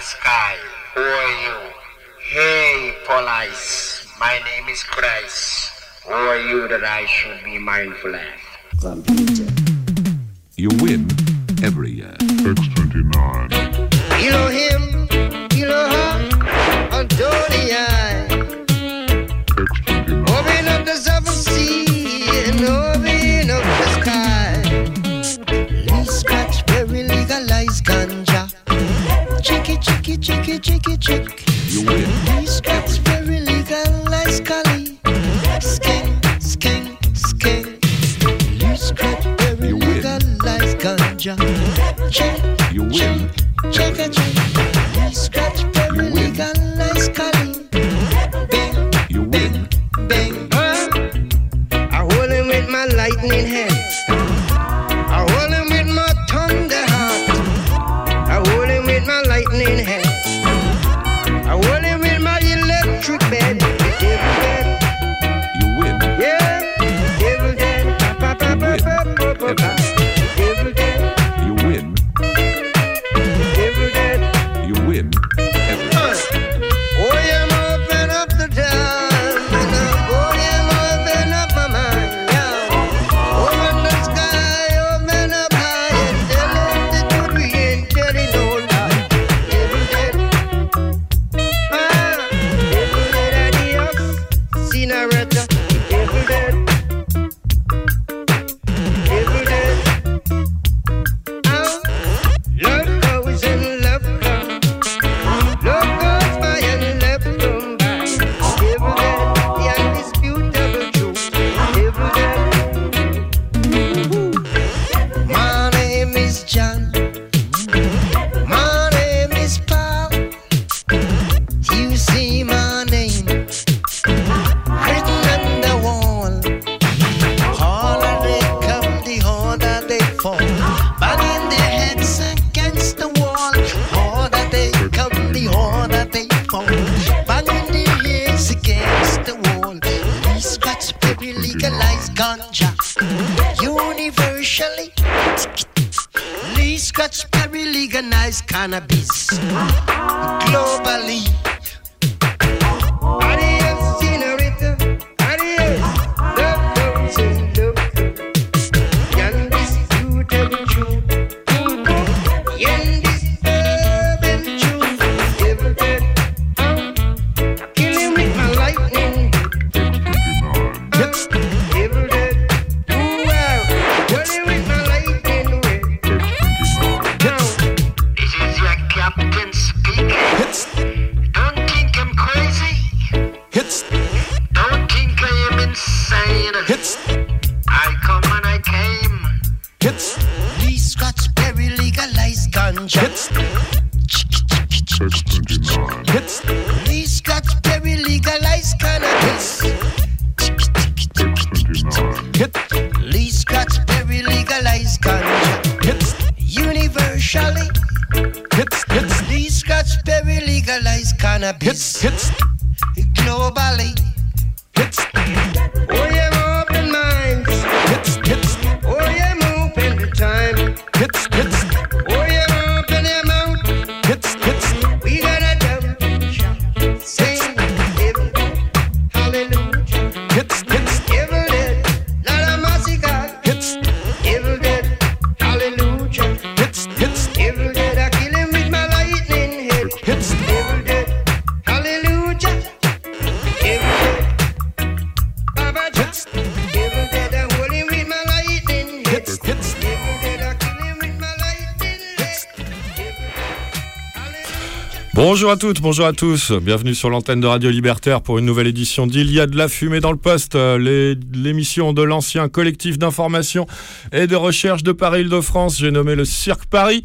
the sky. Who are you? Hey, police. My name is Christ. Who are you that I should be mindful of? You win every year. X29. Elohim, Elohim, Adonai. X29. Open up the seven sea and open up the sky. Lee Scratch very legalize ganja. Chicky chicky chicky chick. You win. These Bonjour à toutes, bonjour à tous. Bienvenue sur l'antenne de Radio Libertaire pour une nouvelle édition d'Il y a de la fumée dans le poste, euh, l'émission de l'ancien collectif d'information et de recherche de Paris-Île-de-France. J'ai nommé le Cirque Paris.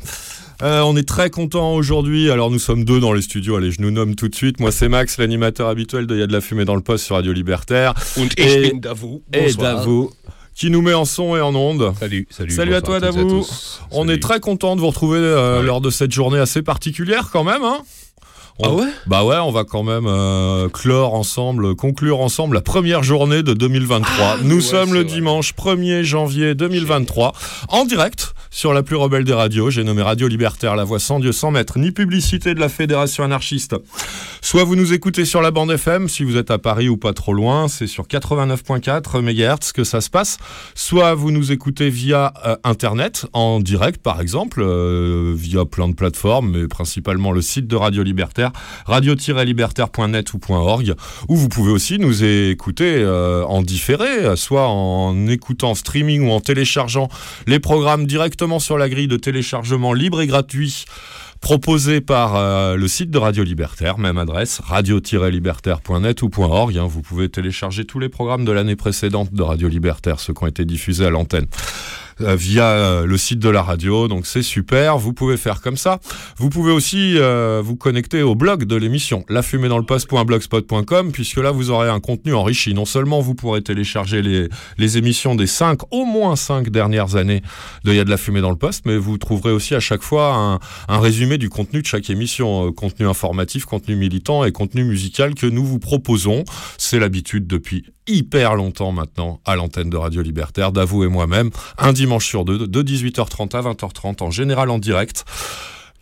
Euh, on est très content aujourd'hui. Alors nous sommes deux dans les studios. Allez, je nous nomme tout de suite. Moi c'est Max, l'animateur habituel de Il y a de la fumée dans le poste sur Radio Libertaire. Und Et- ich bin Davou. Et Bonsoir. Davou, qui nous met en son et en onde. Salut, salut. Salut à toi Davou. On Salut. est très content de vous retrouver euh, Ouais. lors de cette journée assez particulière quand même. Hein Ah ouais Bah ouais, on va quand même euh, clore ensemble, conclure ensemble la première journée de 2023. Nous ouais, sommes le vrai. dimanche 1er janvier 2023 en direct sur la plus rebelle des radios. J'ai nommé Radio Libertaire, la voix sans Dieu, sans maître, ni publicité de la Fédération anarchiste. Soit vous nous écoutez sur la bande FM, si vous êtes à Paris ou pas trop loin, c'est sur 89.4 MHz que ça se passe. Soit vous nous écoutez via euh, Internet, en direct par exemple, euh, via plein de plateformes, mais principalement le site de Radio Libertaire, radio-libertaire.net ou .org, où vous pouvez aussi nous écouter euh, en différé, soit en écoutant streaming ou en téléchargeant les programmes directement sur la grille de téléchargement libre et gratuit proposé par euh, le site de Radio Libertaire, même adresse, radio-libertaire.net ou .org. hein. Vous pouvez télécharger tous les programmes de l'année précédente de Radio Libertaire, ceux qui ont été diffusés à l'antenne. Euh, via euh, le site de la radio, donc c'est super, vous pouvez faire comme ça. Vous pouvez aussi euh, vous connecter au blog de l'émission, lafumédansleposte.blogspot.com, puisque là vous aurez un contenu enrichi. Non seulement vous pourrez télécharger les, les émissions des cinq, au moins cinq dernières années de de la fumée dans le poste, mais vous trouverez aussi à chaque fois un, un résumé du contenu de chaque émission, euh, contenu informatif, contenu militant et contenu musical que nous vous proposons. C'est l'habitude depuis hyper longtemps maintenant à l'antenne de Radio Libertaire, d'avouer moi-même, un dimanche sur deux, de 18h30 à 20h30, en général en direct.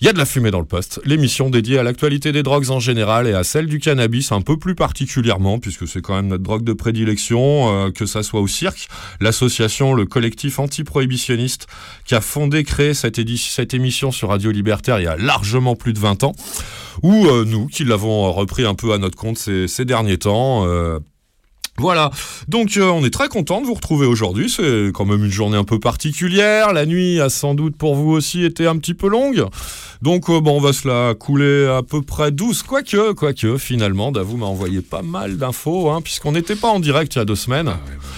Il y a de la fumée dans le poste, l'émission dédiée à l'actualité des drogues en général et à celle du cannabis un peu plus particulièrement, puisque c'est quand même notre drogue de prédilection, euh, que ça soit au cirque, l'association, le collectif anti-prohibitionniste qui a fondé, créé cette, émission sur Radio Libertaire il y a largement plus de 20 ans, ou euh, nous qui l'avons repris un peu à notre compte ces, ces derniers temps. euh, voilà, donc euh, on est très content de vous retrouver aujourd'hui, c'est quand même une journée un peu particulière, la nuit a sans doute pour vous aussi été un petit peu longue, donc euh, bon on va se la couler à peu près douce, quoique, quoique finalement Davou m'a envoyé pas mal d'infos, hein, puisqu'on n'était pas en direct il y a deux semaines,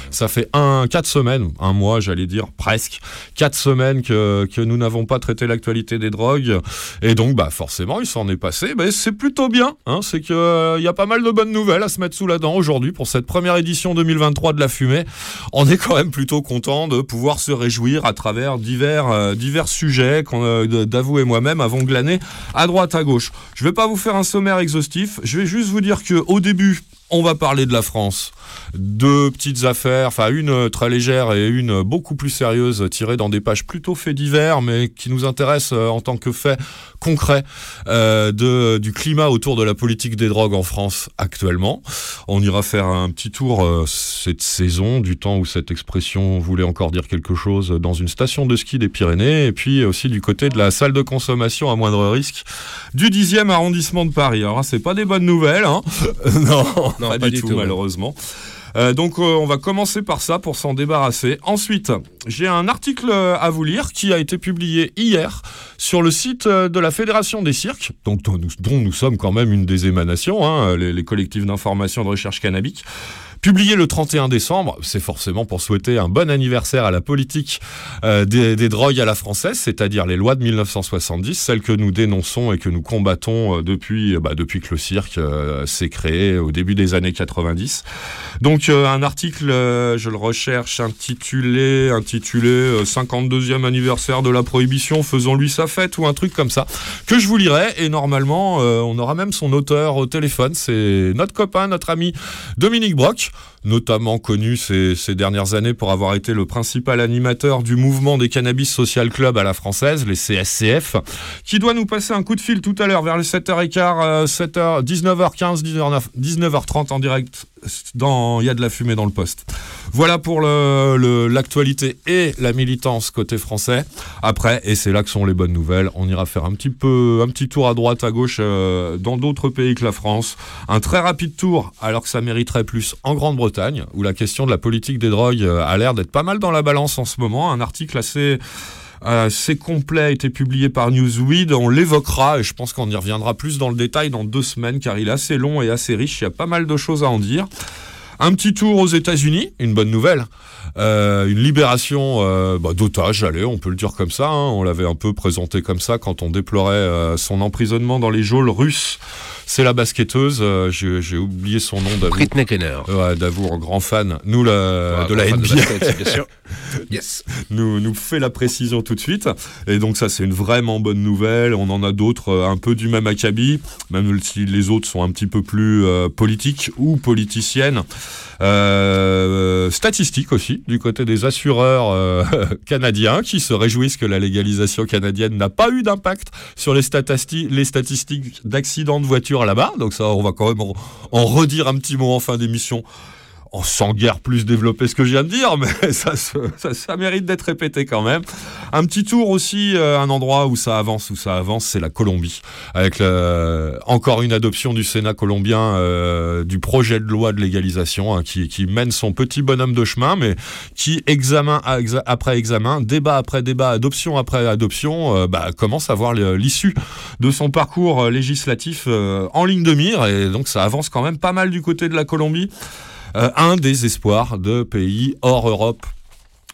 ça fait un, quatre semaines, un mois j'allais dire, presque, quatre semaines que, que nous n'avons pas traité l'actualité des drogues, et donc bah forcément il s'en est passé, mais c'est plutôt bien, hein, c'est que euh, y a pas mal de bonnes nouvelles à se mettre sous la dent aujourd'hui pour cette première édition 2023 de la fumée. On est quand même plutôt content de pouvoir se réjouir à travers divers, euh, divers sujets qu'on, d'Avou et moi-même avons glané à droite à gauche. Je vais pas vous faire un sommaire exhaustif, je vais juste vous dire que au début, on va parler de la France. Deux petites affaires, enfin une très légère et une beaucoup plus sérieuse, tirée dans des pages plutôt faits divers, mais qui nous intéressent euh, en tant que fait concret euh, de, du climat autour de la politique des drogues en France actuellement. On ira faire un petit tour euh, cette saison, du temps où cette expression voulait encore dire quelque chose, dans une station de ski des Pyrénées, et puis aussi du côté de la salle de consommation à moindre risque du 10e arrondissement de Paris. Alors, c'est pas des bonnes nouvelles, hein non, pas, du, tout, malheureusement. Euh, donc euh, on va commencer par ça pour s'en débarrasser. Ensuite, j'ai un article euh, à vous lire qui a été publié hier sur le site de la Fédération des cirques, dont, nous, sommes quand même une des émanations, hein, les, les collectifs d'information de recherche cannabique. Publié le 31 décembre, c'est forcément pour souhaiter un bon anniversaire à la politique euh, des, drogues à la française, c'est-à-dire les lois de 1970, celles que nous dénonçons et que nous combattons euh, depuis, euh, bah, depuis que le cirque s'est créé au début des années 90. Donc un article, je le recherche, intitulé, intitulé euh, 52e anniversaire de la prohibition, faisons-lui sa fête ou un truc comme ça, que je vous lirai et normalement on aura même son auteur au téléphone, c'est notre copain, notre ami Dominique Brock, much notamment connu ces, dernières années pour avoir été le principal animateur du mouvement des Cannabis Social Club à la française, les CSCF, qui doit nous passer un coup de fil tout à l'heure vers les 7h15, euh, 7h, 19h15, 19h, 19h30 en direct Il y a de la fumée dans le poste. Voilà pour l'actualité et la militance côté français. Après, et c'est là que sont les bonnes nouvelles, on ira faire un petit peu, un petit tour à droite, à gauche euh, dans d'autres pays que la France. Un très rapide tour, alors que ça mériterait plus en Grande-Bretagne, où la question de la politique des drogues euh, a l'air d'être pas mal dans la balance en ce moment. Un article assez assez complet a été publié par Newsweek. On l'évoquera et je pense qu'on y reviendra plus dans le détail dans deux semaines car il est assez long et assez riche. Il y a pas mal de choses à en dire. Un petit tour aux États-Unis, une bonne nouvelle. Euh, une libération euh, bah, d'otages, allez, on peut le dire comme ça. hein. On l'avait un peu présenté comme ça quand on déplorait euh, son emprisonnement dans les geôles russes. C'est la basketteuse, euh, j'ai oublié son nom d'avoue. Britney Kenner. Un grand fan. Nous, la, Ouais, de la NBA basket, bien sûr. Yes. nous, nous fait la précision tout de suite. Et donc ça, c'est une vraiment bonne nouvelle. On en a d'autres euh, un peu du même acabit, même si les autres sont un petit peu plus euh, politiques ou politiciennes. Euh, statistiques aussi du côté des assureurs euh, canadiens qui se réjouissent que la légalisation canadienne n'a pas eu d'impact sur les, statistiques, les d'accidents de voiture là-bas. Donc ça, on va quand même en redire un petit mot en fin d'émission on sans guère plus développer ce que je viens de dire, mais ça, se- ça, mérite d'être répété quand même. Un petit tour aussi, euh, un endroit où ça avance, où ça avance, c'est la Colombie, avec encore une adoption du Sénat colombien euh, du projet de loi de légalisation hein, qui, mène son petit bonhomme de chemin, mais qui examen après examen, débat après débat, adoption après adoption, euh, bah, commence à voir l'issue de son parcours législatif en ligne de mire, et donc ça avance quand même pas mal du côté de la Colombie. Euh, un des espoirs de pays hors Europe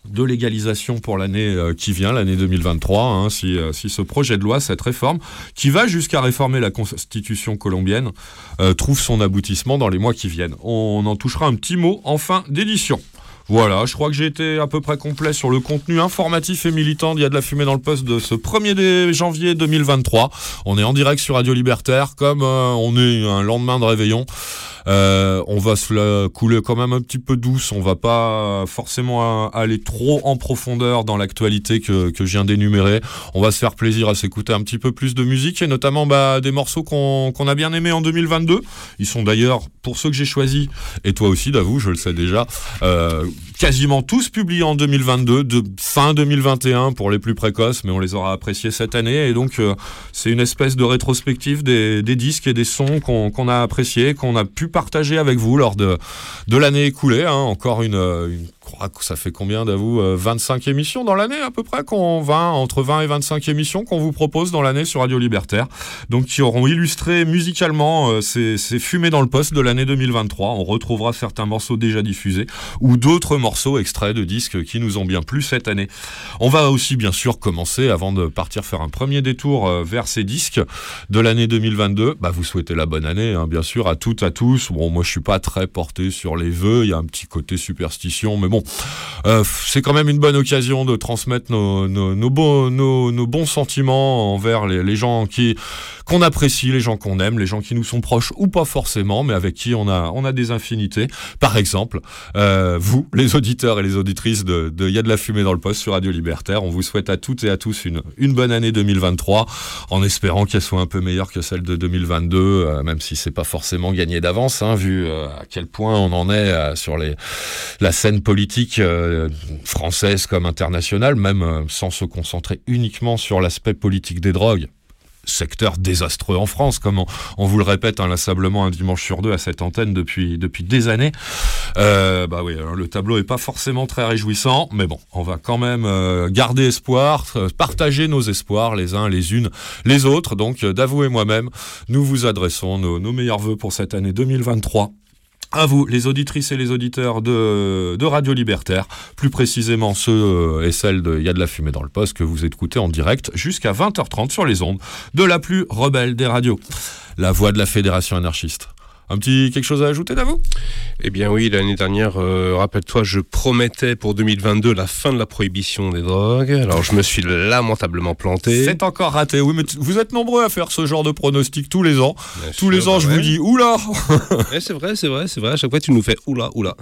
de légalisation pour l'année euh, qui vient, l'année 2023, hein, si, euh, si ce projet de loi, cette réforme, qui va jusqu'à réformer la constitution colombienne, trouve son aboutissement dans les mois qui viennent. On en touchera un petit mot en fin d'édition. Voilà, je crois que j'ai été à peu près complet sur le contenu informatif et militant d'Il y a de la fumée dans le poste de ce 1er dé- janvier 2023. On est en direct sur Radio Libertaire, comme on est un lendemain de réveillon. Euh, on va se la couler quand même un petit peu douce. On va pas forcément aller trop en profondeur dans l'actualité que, que je viens d'énumérer. On va se faire plaisir à s'écouter un petit peu plus de musique et notamment bah, des morceaux qu'on a bien aimés en 2022. Ils sont d'ailleurs, pour ceux que j'ai choisis, et toi aussi, d'avoue, je le sais déjà, euh, quasiment tous publiés en 2022, de fin 2021 pour les plus précoces, mais on les aura appréciés cette année. Et donc, euh, c'est une espèce de rétrospective des, des disques et des sons qu'on a appréciés, qu'on a pu partager avec vous lors de, l'année écoulée. hein. Encore une, euh, crois que ça fait combien d'avoue euh, 25 émissions dans l'année à peu près qu'on 20 entre 20 et 25 émissions qu'on vous propose dans l'année sur Radio Libertaire. Donc qui auront illustré musicalement euh, ces, ces fumées dans le poste de l'année 2023. On retrouvera certains morceaux déjà diffusés ou d'autres morceaux extraits de disques qui nous ont bien plu cette année. On va aussi bien sûr commencer avant de partir faire un premier détour euh, vers ces disques de l'année 2022. Bah vous souhaitez la bonne année hein, bien sûr à toutes à tous. Bon moi je suis pas très porté sur les vœux, il y a un petit côté superstition mais bon euh, c'est quand même une bonne occasion de transmettre nos, bons sentiments envers les, gens qui qu'on apprécie, les gens qu'on aime, les gens qui nous sont proches ou pas forcément, mais avec qui on a des infinités. Par exemple, euh, vous, les auditeurs et les auditrices de, de Y a de la fumée dans le poste sur Radio Libertaire, on vous souhaite à toutes et à tous une bonne année 2023, en espérant qu'elle soit un peu meilleure que celle de 2022, euh, même si c'est pas forcément gagné d'avance, hein, vu à quel point on en est sur la scène politique euh, française comme internationale, même euh, sans se concentrer uniquement sur l'aspect politique des drogues. Secteur désastreux en France, comme on, vous le répète inlassablement un dimanche sur deux à cette antenne depuis, depuis des années. Euh, bah oui, alors le tableau est pas forcément très réjouissant, mais bon, on va quand même garder espoir, partager nos espoirs les uns les unes les autres. Donc, d'avouer moi-même, nous vous adressons nos, nos meilleurs voeux pour cette année 2023. À vous, les auditrices et les auditeurs de, Radio Libertaire, plus précisément ceux euh, et celles de Il y a de la fumée dans le poste que vous écoutez en direct jusqu'à 20h30 sur les ondes de la plus rebelle des radios, la voix de la Fédération anarchiste. Un petit quelque chose à ajouter d'avoue Eh bien oui, l'année dernière, euh, rappelle-toi, je promettais pour 2022 la fin de la prohibition des drogues. Alors je me suis lamentablement planté. C'est encore raté. Oui, mais vous êtes nombreux à faire ce genre de pronostic tous les ans. Bien Tous sûr, les ans, bah je vous dis, oula Eh, c'est vrai, c'est vrai, c'est vrai. À chaque fois, tu nous fais oula, oula.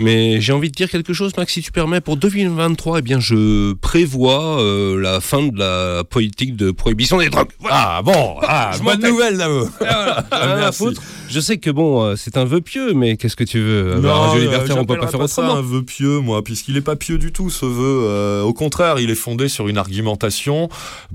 Mais j'ai envie de dire quelque chose, Max, si tu permets. Pour 2023, eh bien, je prévois euh, la fin de la politique de prohibition des drogues. Voilà. Ah bon, ah, Je bonne nouvelle, d'avoue Voilà. Rien à merci. foutre. Je sais que bon, euh, c'est un vœu pieux, mais qu'est-ce que tu veux Non, À Radio euh, Libertaire, on peut pas faire ça autrement. un vœu pieux, moi, puisqu'il est pas pieux du tout, ce vœu. Euh, au contraire, il est fondé sur une argumentation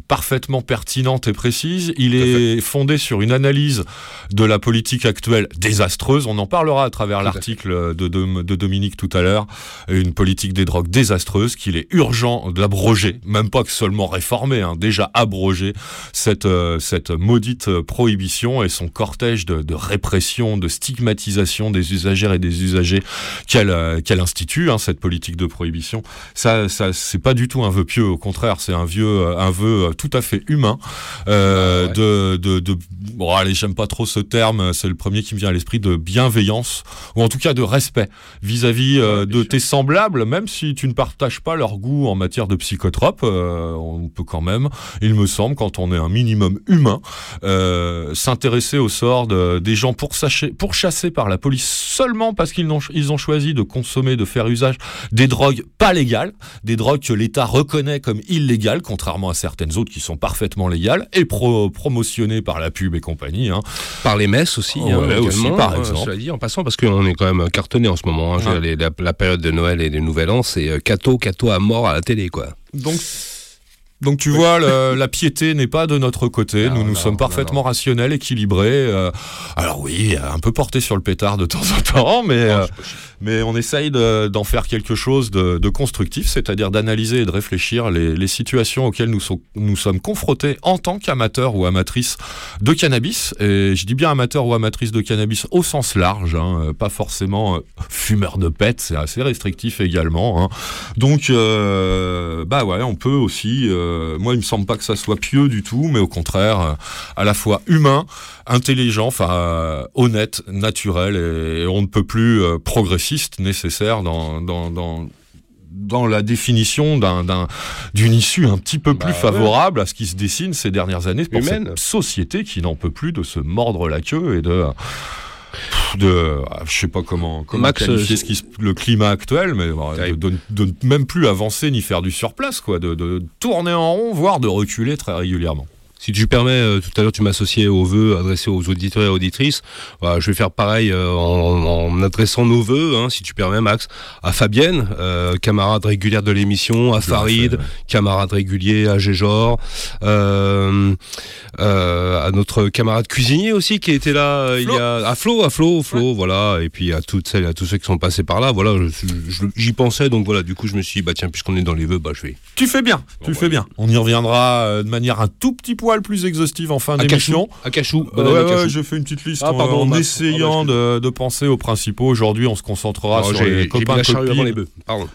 parfaitement pertinente et précise. Il est fondé sur une analyse de la politique actuelle désastreuse. On en parlera à travers l'article de, de- de Dominique tout à l'heure. Une politique des drogues désastreuse qu'il est urgent d'abroger, même pas que seulement réformer, hein, déjà abroger cette, euh, cette maudite euh, prohibition et son cortège de, de répression, de stigmatisation des usagères et des usagers qu'elle euh, institue, hein, cette politique de prohibition. Ça, ça c'est pas du tout un vœu pieux, au contraire, c'est un vieux, euh, un vœu euh, tout à fait humain. Euh, Ah ouais. de, de, de, bon, allez, j'aime pas trop ce terme, c'est le premier qui me vient à l'esprit de bienveillance ou en tout cas de respect vis-à-vis euh, de tes semblables, même si tu ne partages pas leur goût en matière de psychotropes, euh, on peut quand même, il me semble, quand on est un minimum humain, s'intéresser au sort de- des gens pourchassés, par la police seulement parce qu'ils ont, ils ont choisi de consommer, de faire usage des drogues pas légales, des drogues que l'État reconnaît comme illégales, contrairement à certaines autres qui sont parfaitement légales et pro- promotionnées par la pub et compagnie. hein. Par les messes aussi, hein, aussi, par euh, exemple. dit, en passant, parce qu'on est quand même cartonné en ce moment. hein. Les- la période de Noël et des Nouvel An, c'est euh, Cato, Cato à mort à la télé, quoi. Donc, donc tu vois, le- la piété n'est pas de notre côté. Non, nous, nous non, sommes parfaitement rationnels, équilibrés. euh, alors oui, un peu porté sur le pétard de temps en temps, mais, euh, mais on essaye de- d'en faire quelque chose de, de constructif, c'est-à-dire d'analyser et de réfléchir les, les situations auxquelles nous, so- nous sommes confrontés en tant qu'amateurs ou amatrices de cannabis. Et je dis bien amateurs ou amatrices de cannabis au sens large, hein, euh, pas forcément fumeurs de pète, c'est assez restrictif également. hein. Donc, euh, bah ouais, on peut aussi. Euh, moi, il me semble pas que ça soit pieux du tout, mais au contraire, euh, à la fois humain, intelligent, enfin euh, honnête, naturel, et, et on ne peut plus progressiste nécessaire dans dans, dans dans la définition d'un, d'un- d'une issue un petit peu plus Bah ouais. favorable à ce qui se dessine ces dernières années pour Humaine. cette société qui n'en peut plus de se mordre la queue et de de ah, je sais pas comment comment Max, qualifier euh, ce qui le climat actuel mais bon, de, de, même plus avancer ni faire du surplace quoi de, de tourner en rond voire de reculer très régulièrement Si tu permets, euh, tout à l'heure tu m'associais aux vœux adressés aux auditeurs et auditrices. Voilà, je vais faire pareil euh, en, en adressant nos vœux, hein, si tu permets Max, à Fabienne, euh, camarade régulière de l'émission, à Farid, fait, ouais. camarade régulier, à Géjor, euh, euh, à notre camarade cuisinier aussi qui était là euh, il Flo. y a à Flo, à Flo, Flo, voilà, et puis à toutes celles, à tous ceux qui sont passés par là, voilà, j'y pensais donc voilà, du coup je me suis dit bah tiens puisqu'on est dans les vœux, bah je vais tu fais bien tu Bon, fais bien on y reviendra de manière un tout petit poil plus exhaustive en fin d'émission Cachou, Euh, ouais, ouais, Cachou. j'ai fait une petite liste Ah, en- pardon, en Max. essayant Ah, de, de penser aux principaux. Aujourd'hui, on se concentrera Oh, sur j'ai les copains copines, les bœufs. Pardon.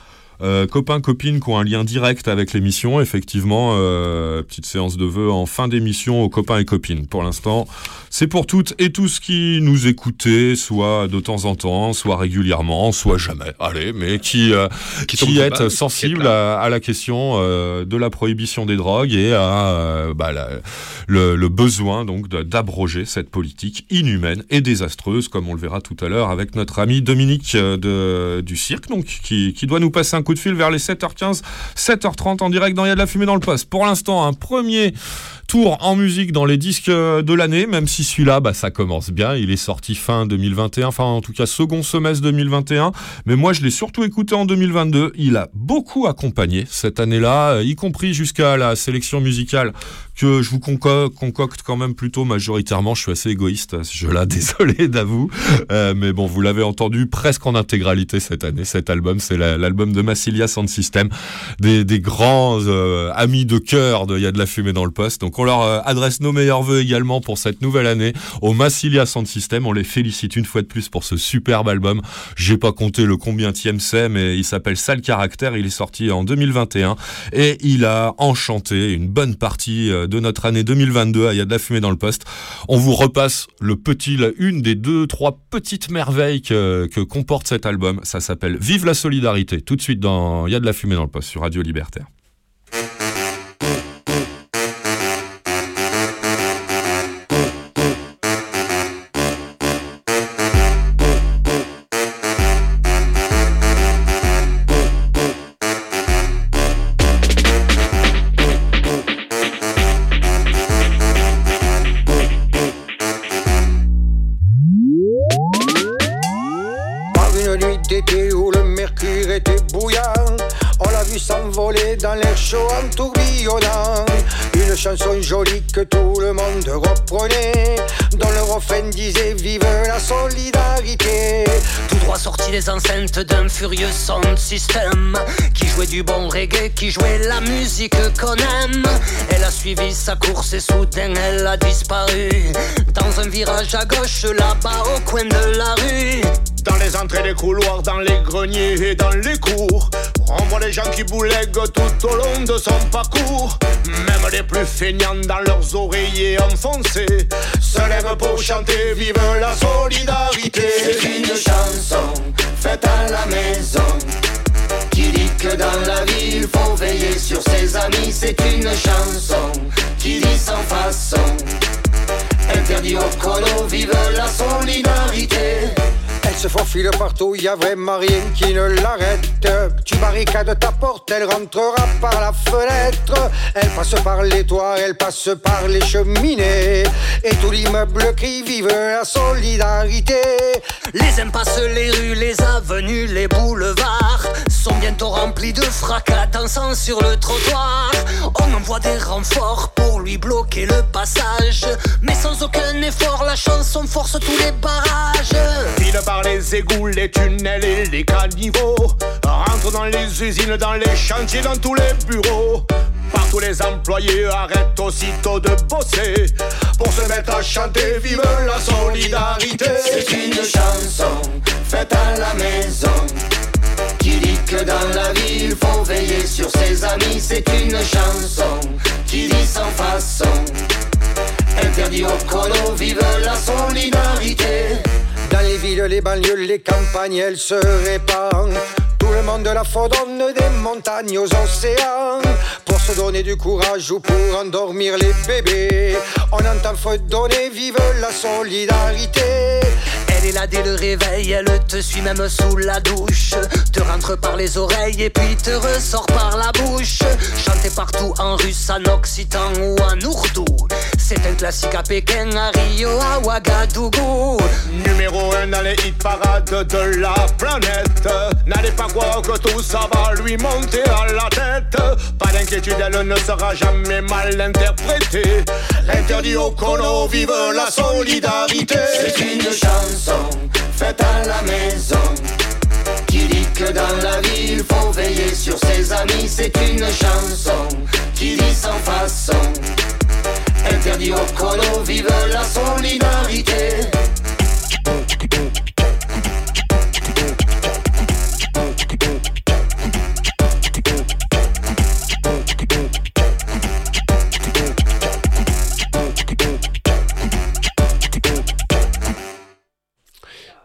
Euh, copains copines qui ont un lien direct avec l'émission. Effectivement, euh, petite séance de vœux en fin d'émission aux copains et copines. Pour l'instant, c'est pour toutes et tous qui nous écoutaient, soit de temps en temps, soit régulièrement, soit jamais. Allez, mais qui euh, Qui qui, tombent est pas, qui sensible est à, à la question euh, de la prohibition des drogues et à bah, la- le, le besoin donc d'abroger cette politique inhumaine et désastreuse, comme on le verra tout à l'heure avec notre ami Dominique de, du cirque, donc qui, qui doit nous passer un coup de fil vers les 7h15, 7h30 en direct dans Il y a de la fumée dans le poste. Pour l'instant, un premier tour en musique dans les disques euh, de l'année, même si celui-là, bah, ça commence bien. Il est sorti fin 2021, enfin en tout cas second semestre 2021. Mais moi, je l'ai surtout écouté en 2022. Il a beaucoup accompagné cette année-là, euh, y compris jusqu'à la sélection musicale que je vous conco- concocte quand même plutôt majoritairement. Je suis assez égoïste, je la désolé d'avou. Euh, mais bon, vous l'avez entendu presque en intégralité cette année. Cet album, c'est la- l'album de Massilia Sound System, des, grands euh, amis de cœur de Il y a de la fumée dans le poste. On leur euh, adresse nos meilleurs voeux également pour cette nouvelle année au Massilia Sound System. On les félicite une fois de plus pour ce superbe album. J'ai pas compté le combienième c'est, mais il s'appelle Sale Caractère. Il est sorti en 2021 et il a enchanté une bonne partie euh, de notre année 2022. à Il y a de la fumée dans le poste. On vous repasse le petit, une des deux, trois petites merveilles que, que comporte cet album. Ça s'appelle Vive la solidarité. Tout de suite dans Il y a de la fumée dans le poste sur Radio Libertaire. Des enceintes d'un furieux sound system. Qui jouait du bon reggae, qui jouait la musique qu'on aime. Elle a suivi sa course et soudain elle a disparu. Dans un virage à gauche là-bas au coin de la rue. Dans les entrées des couloirs, dans les greniers et dans les cours, on voit les gens qui boulèguent tout au long de son parcours. Même les plus feignants dans leurs oreillers enfoncés se lèvent pour chanter Vive la solidarité. C'est une chanson faite à la maison Qui dit que dans la vie il faut veiller sur ses amis C'est une chanson qui dit sans façon Interdit au colo, vive la solidarité. Elle se faufile partout, y a vraiment rien qui ne l'arrête. Tu barricades ta porte, elle rentrera par la fenêtre. Elle passe par les toits, elle passe par les cheminées. Et tout l'immeuble crie vive la solidarité. Les impasses, les rues, les avenues, les boulevards sont bientôt remplis de fracas dansant sur le trottoir. On envoie des renforts pour lui bloquer le passage. Mais sans aucun effort, la chanson force tous les barrages. Les égouts, les tunnels et les caniveaux. Rentre dans les usines, dans les chantiers, dans tous les bureaux. Partout les employés arrêtent aussitôt de bosser pour se mettre à chanter Vive la solidarité. C'est une chanson faite à la maison qui dit que dans la vie il faut veiller sur ses amis. C'est une chanson qui dit sans façon. Interdit au colo, vive la solidarité. Dans les villes, les banlieues, les campagnes, elle se répand. Tout le monde la fredonne des montagnes aux océans. Pour se donner du courage ou pour endormir les bébés. On entend fredonner, vive la solidarité. Elle est là dès le réveil, elle te suit même sous la douche. Te rentre par les oreilles et puis te ressort par la bouche. Chantez partout en russe, en occitan ou en ourdou. C'est un classique à Pékin, à Rio, à Ouagadougou. Numéro un dans les hit parades de la planète. N'allez pas croire que tout ça va lui monter à la tête. Pas d'inquiétude, elle ne sera jamais mal interprétée. Interdit au colo, vive la solidarité. C'est une chanson faite à la maison qui dit que dans la vie il faut veiller sur ses amis. C'est une chanson qui dit sans façon. Interdit au colo, vive la solidarité.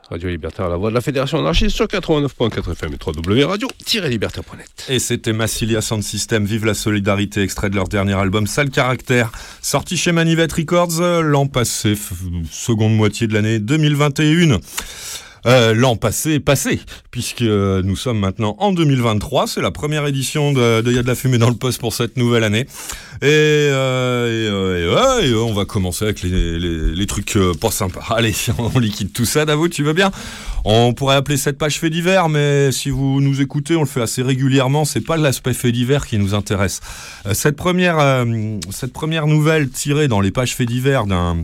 Radio Libertaire, la voix de la Fédération anarchiste sur 89.4 FM et www.radio-libertaire.net. Et c'était Massilia Sound System, Vive la solidarité, extrait de leur dernier album Sale Caractère, sorti chez Manivette Records euh, l'an passé, seconde moitié de l'année 2021. Euh, L'an passé passé, puisque euh, nous sommes maintenant en 2023. C'est la première édition de, de Y a de la fumée dans le poste pour cette nouvelle année. Et, euh, on va commencer avec les, les, trucs pas sympas. Allez, on liquide tout ça, Davo, tu veux bien? On pourrait appeler cette page fait divers, mais si vous nous écoutez, on le fait assez régulièrement. C'est pas l'aspect fait divers qui nous intéresse. Cette première, cette première nouvelle tirée dans les pages fait divers d'un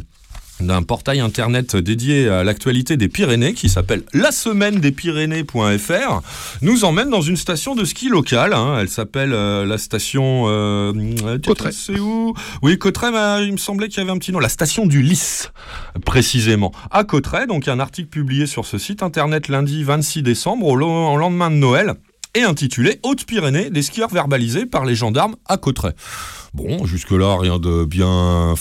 d'un portail internet dédié à l'actualité des Pyrénées qui s'appelle la semaine des Pyrénées.fr nous emmène dans une station de ski locale. hein. Elle s'appelle euh, la station euh, euh. C'est où? Oui, mais il me semblait qu'il y avait un petit nom. La station du Lys, précisément. À Cauterets, donc un article publié sur ce site internet lundi 26 décembre, au, lendemain de Noël, et intitulé Haute-Pyrénées, des skieurs verbalisés par les gendarmes à Cauterets. Bon, jusque-là, rien de bien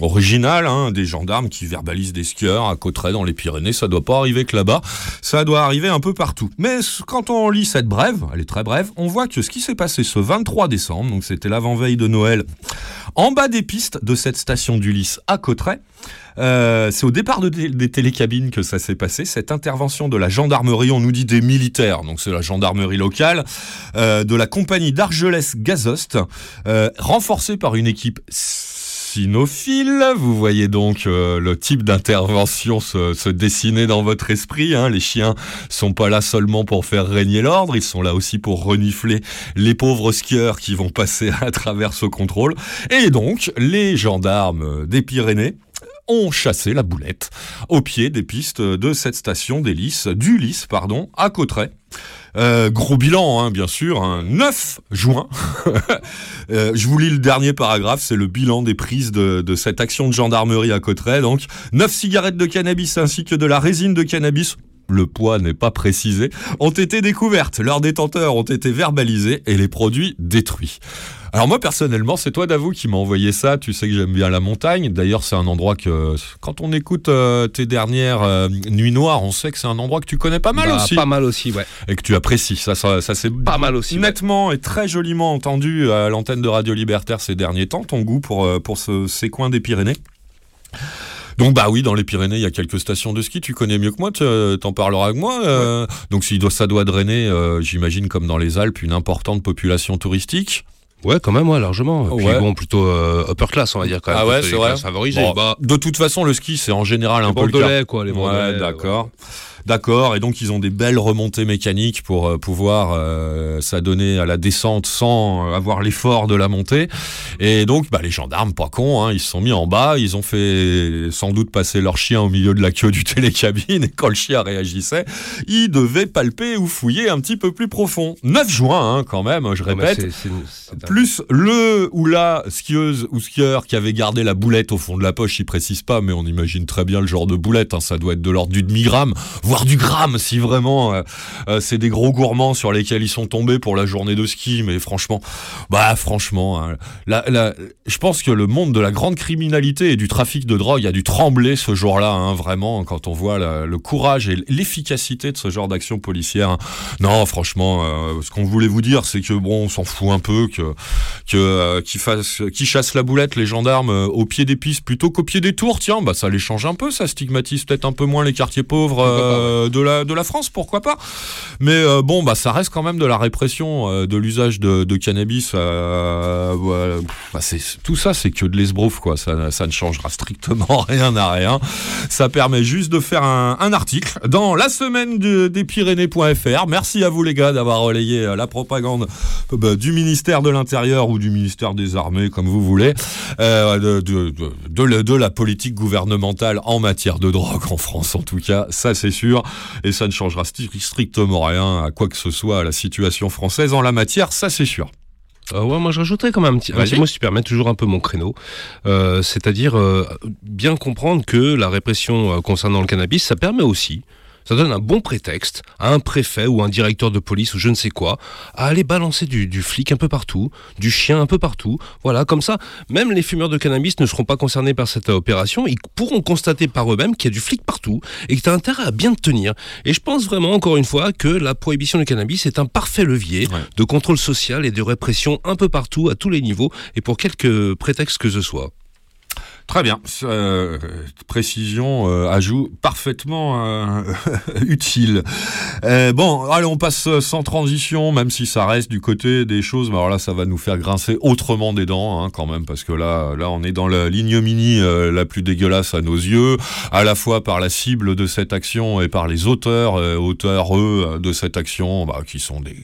original, hein, des gendarmes qui verbalisent des skieurs à Cauterets dans les Pyrénées, ça doit pas arriver que là-bas, ça doit arriver un peu partout. Mais quand on lit cette brève, elle est très brève, on voit que ce qui s'est passé ce 23 décembre, donc c'était l'avant-veille de Noël, en bas des pistes de cette station d'Ulysse à Cauterets, euh, c'est au départ de des télécabines que ça s'est passé. Cette intervention de la gendarmerie, on nous dit des militaires, donc c'est la gendarmerie locale, euh, de la compagnie d'Argelès Gazost, euh, renforcée par une équipe cynophile. Vous voyez donc euh, le type d'intervention se, dessiner dans votre esprit. hein. Les chiens sont pas là seulement pour faire régner l'ordre, ils sont là aussi pour renifler les pauvres skieurs qui vont passer à travers ce contrôle. Et donc, les gendarmes des Pyrénées ont chassé la boulette au pied des pistes de cette station des Lys, du Lys, pardon, à Cauterets. Euh, gros bilan, hein, bien sûr, hein, 9 juin. Euh, je vous lis le dernier paragraphe, c'est le bilan des prises de, de cette action de gendarmerie à Cauterets. Donc, 9 cigarettes de cannabis ainsi que de la résine de cannabis le poids n'est pas précisé, ont été découvertes. Leurs détenteurs ont été verbalisés et les produits détruits. Alors moi personnellement, c'est toi Davou qui m'a envoyé ça. Tu sais que j'aime bien la montagne. D'ailleurs, c'est un endroit que quand on écoute euh, tes dernières euh, nuits noires, on sait que c'est un endroit que tu connais pas mal Bah, aussi Pas mal aussi, ouais. et que tu apprécies. Ça, ça, ça c'est Pas mal aussi, ouais. Nettement et très joliment entendu à l'antenne de Radio Libertaire ces derniers temps, ton goût pour, euh, pour ce- ces coins des Pyrénées. Donc bah oui, dans les Pyrénées, il y a quelques stations de ski. Tu connais mieux que moi, tu- t'en parleras avec moi. euh, Donc ça doit drainer, euh, j'imagine comme dans les Alpes, une importante population touristique. Ouais, quand même, ouais, largement. Et Puis Ouais. bon, plutôt euh, upper class, on va dire quand même. Ah ouais, c'est vrai. Bon, Bah, de toute façon, le ski, c'est en général un peu le cas. quoi, les Ouais, d'accord. D'accord, et donc ils ont des belles remontées mécaniques pour euh, pouvoir euh, s'adonner à la descente sans avoir l'effort de la montée. Et donc bah, les gendarmes, pas cons, hein, ils se sont mis en bas, ils ont fait sans doute passer leur chien au milieu de la queue du télécabine, et quand le chien réagissait, ils devaient palper ou fouiller un petit peu plus profond. 9 juin hein, quand même, je répète. Plus le ou la skieuse ou skieur qui avait gardé la boulette au fond de la poche, il précise pas, mais on imagine très bien le genre de boulette. hein, ça doit être de l'ordre du demi-gramme, voire du gramme, si vraiment euh, euh, c'est des gros gourmands sur lesquels ils sont tombés pour la journée de ski. Mais franchement, bah franchement, hein, la- la- je pense que le monde de la grande criminalité et du trafic de drogue a dû trembler ce jour-là, hein, vraiment, quand on voit le courage et l'efficacité de ce genre d'action policière. hein. Non, franchement, euh, ce qu'on voulait vous dire, c'est que bon, on s'en fout un peu que que euh, qu'ils fassent, qu'ils chassent la boulette les gendarmes euh, au pied des pistes plutôt qu'au pied des tours. Tiens, bah ça les change un peu, ça stigmatise peut-être un peu moins les quartiers pauvres euh, de la de la France, pourquoi pas. Mais euh, bon, bah ça reste quand même de la répression euh, de l'usage de, de cannabis. voilà. Bah, tout ça, c'est que de l'esbrouf quoi. Ça, ça ne changera strictement rien à rien. Ça permet juste de faire un, article dans la semaine de- des Pyrénées.fr. Merci à vous les gars d'avoir relayé la propagande bah, du ministère de l'Intérieur ou du ministère des Armées, comme vous voulez, de, de, de la politique gouvernementale en matière de drogue en France, en tout cas, ça c'est sûr, et ça ne changera strictement rien à quoi que ce soit à la situation française en la matière, ça c'est sûr. Euh, ouais, moi je rajouterais quand même un petit. Vas-y. Moi, si tu permets toujours un peu mon créneau, Euh, c'est-à-dire euh, bien comprendre que la répression euh, concernant le cannabis, ça permet aussi. Ça donne un bon prétexte à un préfet ou un directeur de police ou je ne sais quoi à aller balancer du, du flic un peu partout, du chien un peu partout. Voilà, comme ça, même les fumeurs de cannabis ne seront pas concernés par cette opération. Ils pourront constater par eux-mêmes qu'il y a du flic partout et que tu as intérêt à bien te tenir. Et je pense vraiment, encore une fois, que la prohibition du cannabis est un parfait levier Ouais. de contrôle social et de répression un peu partout, à tous les niveaux, et pour quelque prétexte que ce soit. Très bien. Euh, précision, euh, ajout parfaitement euh, utile. Euh, bon, allez, on passe euh, sans transition, même si ça reste du côté des choses. Mais alors là, ça va nous faire grincer autrement des dents, hein, quand même, parce que là, là, on est dans la lignominie euh, la plus dégueulasse à nos yeux, à la fois par la cible de cette action et par les auteurs, auteurs eux de cette action, bah, qui sont des,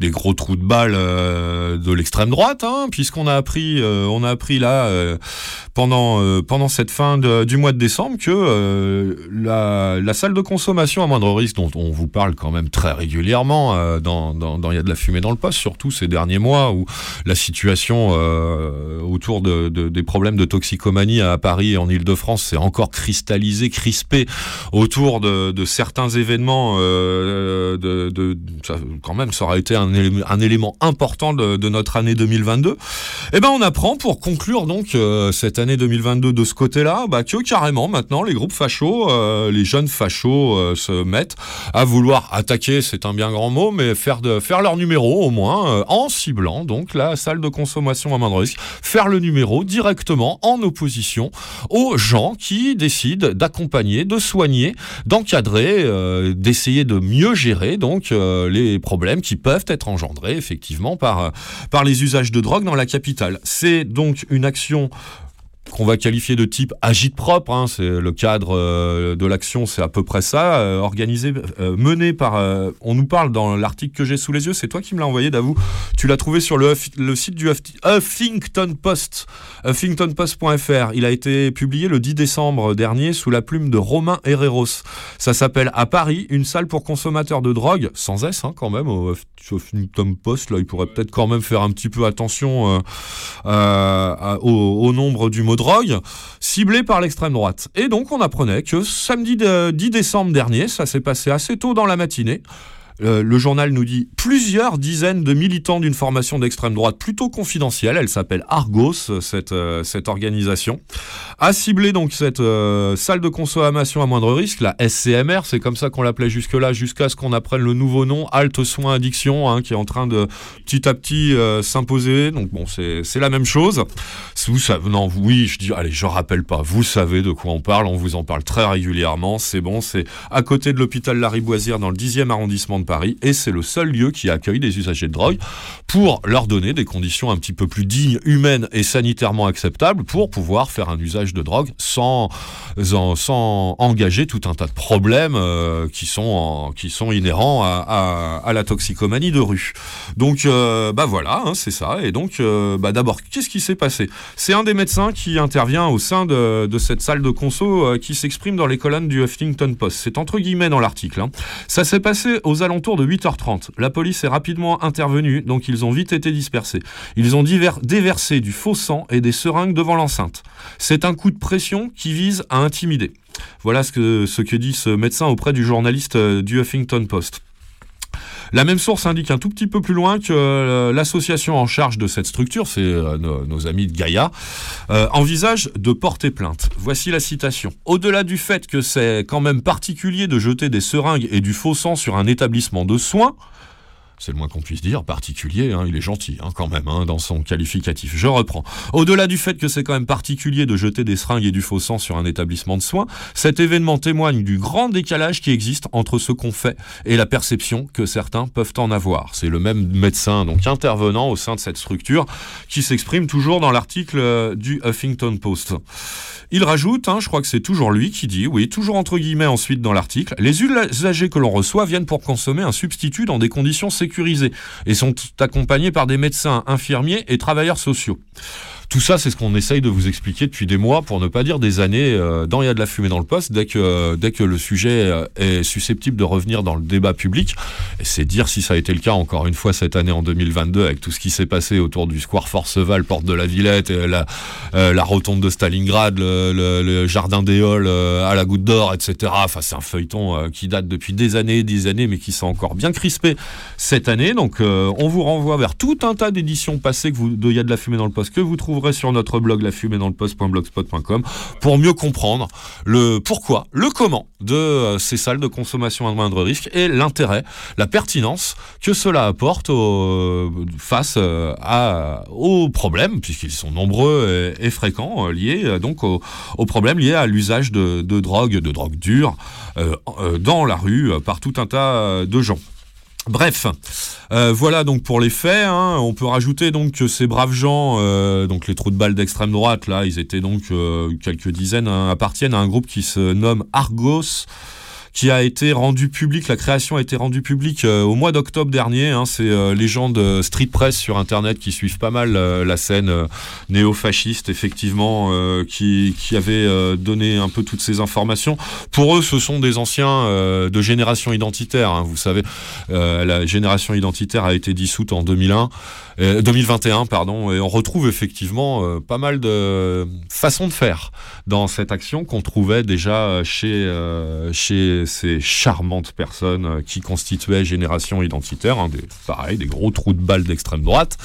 des gros trous de balle de l'extrême droite, hein, puisqu'on a appris, on a appris là. pendant, euh, pendant cette fin du mois de décembre que euh, la, salle de consommation à moindre risque, dont on vous parle quand même très régulièrement euh, dans Il y a de la fumée dans le poste, surtout ces derniers mois où la situation autour de, de- des problèmes de toxicomanie à Paris et en Ile-de-France s'est encore cristallisée, crispée autour de, certains événements. de, quand même, ça aura été un, élément- important de, notre année 2022. Eh ben, on apprend pour conclure donc cette année 2022 de ce côté-là, bah, que carrément maintenant les groupes fachos, euh, les jeunes fachos euh, se mettent à vouloir attaquer, c'est un bien grand mot, mais faire faire leur numéro au moins euh, en ciblant donc la salle de consommation à moindre risque, faire le numéro directement en opposition aux gens qui décident d'accompagner, de soigner, d'encadrer, d'essayer de mieux gérer donc les problèmes qui peuvent être engendrés effectivement par par les usages de drogue dans la capitale. C'est donc une action qu'on va qualifier de type agite propre, hein, c'est le cadre euh, de l'action, c'est à peu près ça, euh, organisé, euh, mené par, on nous parle dans l'article que j'ai sous les yeux, c'est toi qui me l'as envoyé, Davou, tu l'as trouvé sur le, site du Huff- Huffington Post, huffingtonpost.fr, il a été publié le 10 décembre dernier sous la plume de Romain Herreros, ça s'appelle à Paris, une salle pour consommateurs de drogue, sans S hein, quand même, au Huff- Huffington Post, là il pourrait peut-être quand même faire un petit peu attention au, au nombre du mot drogue, ciblé par l'extrême droite. Et donc on apprenait que samedi de- 10 décembre dernier, ça s'est passé assez tôt dans la matinée, Euh, le journal nous dit plusieurs dizaines de militants d'une formation d'extrême droite plutôt confidentielle, elle s'appelle Argos, cette, euh, cette organisation, a ciblé donc cette euh, salle de consommation à moindre risque, la SCMR, c'est comme ça qu'on l'appelait jusque-là, jusqu'à ce qu'on apprenne le nouveau nom, Halte Soins Addiction, hein, qui est en train de petit à petit euh, s'imposer. Donc bon, c'est c'est la même chose. Vous savez, non, oui, je dis, allez, je rappelle pas, vous savez de quoi on parle, on vous en parle très régulièrement, c'est bon, c'est à côté de l'hôpital Lariboisière dans le 10e arrondissement de Et c'est le seul lieu qui accueille des usagers de drogue pour leur donner des conditions un petit peu plus dignes, humaines et sanitairement acceptables pour pouvoir faire un usage de drogue sans, sans, engager tout un tas de problèmes euh, qui, sont qui sont inhérents à, à- la toxicomanie de rue. Donc, euh, bah voilà, hein, c'est ça. Et donc, euh, bah d'abord, qu'est-ce qui s'est passé? C'est un des médecins qui intervient au sein de, de cette salle de conso qui s'exprime dans les colonnes du Huffington Post. C'est entre guillemets dans l'article. hein. Ça s'est passé aux alentours de 8h30. La police est rapidement intervenue, donc ils ont vite été dispersés. Ils ont déversé du faux sang et des seringues devant l'enceinte. C'est un coup de pression qui vise à intimider. Voilà ce que, ce que dit ce médecin auprès du journaliste euh, du Huffington Post. La même source indique un tout petit peu plus loin que euh, l'association en charge de cette structure, c'est euh, nos, amis de Gaïa, euh, envisage de porter plainte. Voici la citation. Au-delà du fait que c'est quand même particulier de jeter des seringues et du faux sang sur un établissement de soins, c'est le moins qu'on puisse dire, particulier, hein, il est gentil hein, quand même hein, dans son qualificatif. Je reprends. Au-delà du fait que c'est quand même particulier de jeter des seringues et du faux sang sur un établissement de soins, cet événement témoigne du grand décalage qui existe entre ce qu'on fait et la perception que certains peuvent en avoir. C'est le même médecin donc intervenant au sein de cette structure qui s'exprime toujours dans l'article euh, du Huffington Post. Il rajoute, je crois que c'est toujours lui qui dit, oui, toujours entre guillemets ensuite dans l'article, les usagers que l'on reçoit viennent pour consommer un substitut dans des conditions et sont accompagnés par des médecins, infirmiers et travailleurs sociaux. Tout ça, c'est ce qu'on essaye de vous expliquer depuis des mois, pour ne pas dire des années, euh, dans Il y a de la fumée dans le poste, dès que, dès que le sujet euh, est susceptible de revenir dans le débat public. Et c'est dire si ça a été le cas encore une fois cette année en 2022, avec tout ce qui s'est passé autour du Square Forceval, porte de la Villette, et la, euh, la rotonde de Stalingrad, le, le- le jardin des Halles euh, à la goutte d'or, etc. Enfin, c'est un feuilleton euh, qui date depuis des années et des années, mais qui s'est encore bien crispé cette année. Donc, euh, on vous renvoie vers tout un tas d'éditions passées que vous, de Il y a de la fumée dans le poste que vous trouverez sur notre blog lafumée-dans-le-poste.blogspot.com pour mieux comprendre le pourquoi, le comment de euh, ces salles de consommation à moindre risque et l'intérêt, la pertinence que cela apporte au- face euh, à, aux problèmes, puisqu'ils sont nombreux et, fréquents, euh, liés euh, donc aux, problèmes liés à l'usage de, drogue, de drogue dure, euh, euh, dans la rue euh, par tout un tas euh, de gens. Bref, euh, voilà donc pour les faits. hein. On peut rajouter donc que ces braves gens, euh, donc les trous de balles d'extrême droite, là, ils étaient donc euh, quelques dizaines, hein, appartiennent à un groupe qui se nomme Argos qui a été rendu public, la création a été rendue publique euh, au mois d'octobre dernier. hein. c'est euh, les gens de Street Press sur Internet qui suivent pas mal euh, la scène néo-fasciste, effectivement, qui, qui avaient euh, donné un peu toutes ces informations. Pour eux, ce sont des anciens de génération identitaire. hein. Vous savez, la génération identitaire a été dissoute en 2001. euh, 2021, pardon, et on retrouve effectivement pas mal de façons de faire dans cette action qu'on trouvait déjà chez, chez ces charmantes personnes euh, qui constituaient Génération Identitaire, hein, des, pareil, des gros trous de balles d'extrême droite.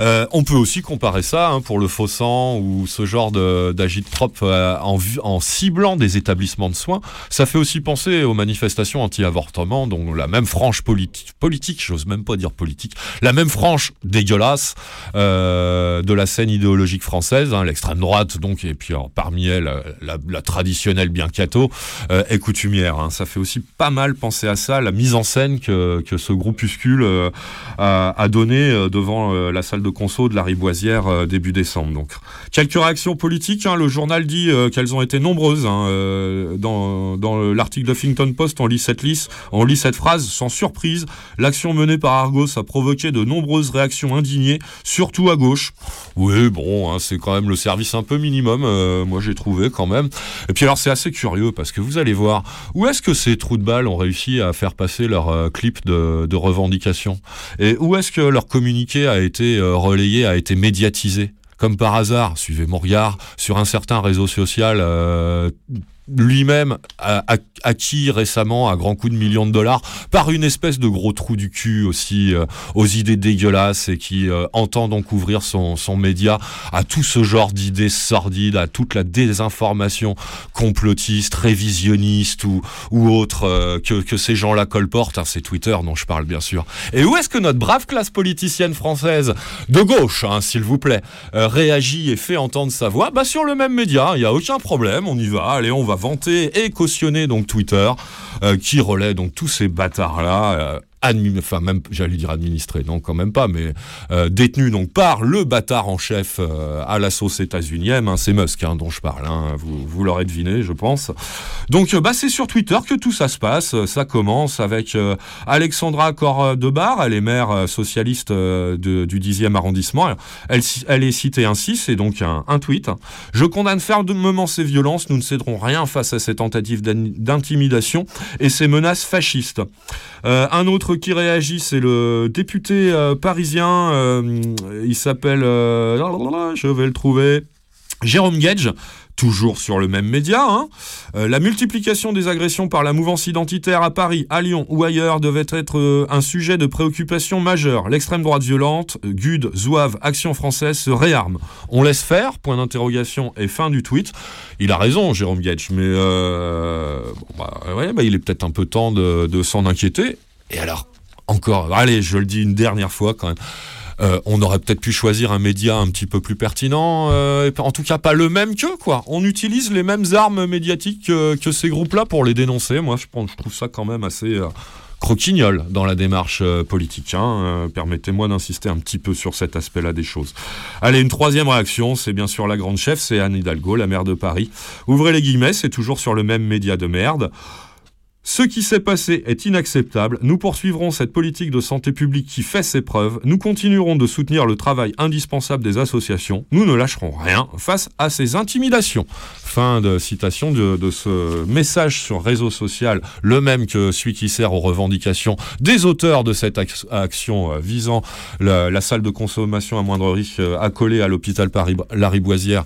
Euh, on peut aussi comparer ça hein, pour le faux sang ou ce genre d'agite-prop euh, en, en ciblant des établissements de soins. Ça fait aussi penser aux manifestations anti-avortement, dont la même frange politi- politique, j'ose même pas dire politique, la même frange dégueulasse euh, de la scène idéologique française, hein, l'extrême droite donc, et puis parmi elles la, traditionnelle bien catho euh, est coutumière. Ça fait aussi pas mal penser à ça, la mise en scène que, que ce groupuscule euh, a, a donné euh, devant euh, la salle de conso de la Riboisière début décembre. Donc quelques réactions politiques. hein. le journal dit qu'elles ont été nombreuses. hein. Dans dans l'article de Huffington Post, on lit cette liste, on lit cette phrase sans surprise. L'action menée par Argos a provoqué de nombreuses réactions indignées, surtout à gauche. Oui, bon, hein, c'est quand même le service un peu minimum. moi, j'ai trouvé quand même. Et puis alors, c'est assez curieux parce que vous allez voir où est-ce que ces trous de balles ont réussi à faire passer leur euh, clip de, revendication et où est-ce que leur communiqué a été euh, relayé, a été médiatisé? Comme par hasard, suivez mon regard, sur un certain réseau social euh, lui-même acquis récemment à grands coups de millions de dollars par une espèce de gros trou du cul aussi euh, aux idées dégueulasses et qui euh, entend donc ouvrir son, son média à tout ce genre d'idées sordides, à toute la désinformation complotiste, révisionniste ou, ou autre euh, que, que ces gens-là colportent. hein, c'est Twitter dont je parle bien sûr. Et où est-ce que notre brave classe politicienne française de gauche, hein, s'il vous plaît, réagit et fait entendre sa voix? Bah sur le même média, il n'y a aucun problème, on y va, allez, on va vanter et cautionner donc Twitter, euh, qui relaie donc tous ces bâtards-là. Enfin, même, j'allais dire administrés, non, quand même pas, mais euh, détenus donc par le bâtard en chef euh, à la sauce états-unienne, hein, c'est Musk hein, dont je parle, hein, vous, vous l'aurez deviné, je pense. Donc, euh, bah, c'est sur Twitter que tout ça se passe. Euh, Ça commence avec euh, Alexandra Cordebar, elle est maire euh, socialiste de- du 10e arrondissement. Elle, elle est citée ainsi, c'est donc un, un tweet. Je condamne fermement ces violences, nous ne céderons rien face à ces tentatives d'in- d'intimidation et ces menaces fascistes. Euh, un autre qui réagit, c'est le député euh, parisien, euh, il s'appelle, je vais le trouver, Jérôme Gage, toujours sur le même média. hein. Euh, la multiplication des agressions par la mouvance identitaire à Paris, à Lyon ou ailleurs devait être euh, un sujet de préoccupation majeur. L'extrême droite violente, euh, GUD, Zouave, Action française se réarme. On laisse faire, point d'interrogation et fin du tweet. Il a raison, Jérôme Gage, mais euh, bah, ouais, bah, il est peut-être un peu temps de s'en inquiéter. Et alors, encore, allez, je le dis une dernière fois quand même. Euh, on aurait peut-être pu choisir un média un petit peu plus pertinent, euh, en tout cas pas le même qu'eux, quoi. On utilise les mêmes armes médiatiques que, ces groupes-là pour les dénoncer. Moi, je, pense, trouve ça quand même assez euh, croquignol dans la démarche politique. hein. Permettez-moi d'insister un petit peu sur cet aspect-là des choses. Allez, une troisième réaction, c'est bien sûr la grande chef, c'est Anne Hidalgo, la maire de Paris. Ouvrez les guillemets, c'est toujours sur le même média de merde. Ce qui s'est passé est inacceptable. Nous poursuivrons cette politique de santé publique qui fait ses preuves. Nous continuerons de soutenir le travail indispensable des associations. Nous ne lâcherons rien face à ces intimidations. Fin de citation de, ce message sur réseau social, le même que celui qui sert aux revendications des auteurs de cette ac- action euh, visant la, salle de consommation à moindre risque euh, accolée à l'hôpital Lariboisière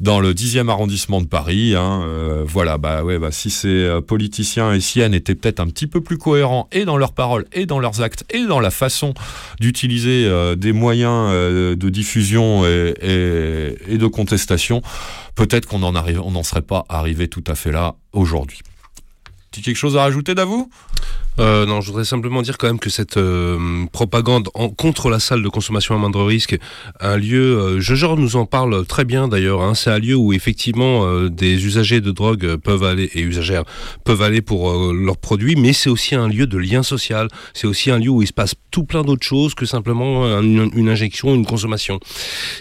dans le 10e arrondissement de Paris. hein. Euh, voilà, bah ouais, bah si ces politiciens et étaient peut-être un petit peu plus cohérents et dans leurs paroles et dans leurs actes et dans la façon d'utiliser euh, des moyens euh, de diffusion et, de contestation, peut-être qu'on en arrive, on n'en serait pas arrivé tout à fait là aujourd'hui. Tu quelque chose à rajouter, Davou? Euh, non, je voudrais simplement dire quand même que cette euh, propagande contre la salle de consommation à moindre risque, un lieu, euh, nous en parle très bien d'ailleurs, hein, c'est un lieu où effectivement euh, des usagers de drogue peuvent aller, et usagères peuvent aller pour leurs produits, mais c'est aussi un lieu de lien social, c'est aussi un lieu où il se passe tout plein d'autres choses que simplement un- une, injection, une consommation.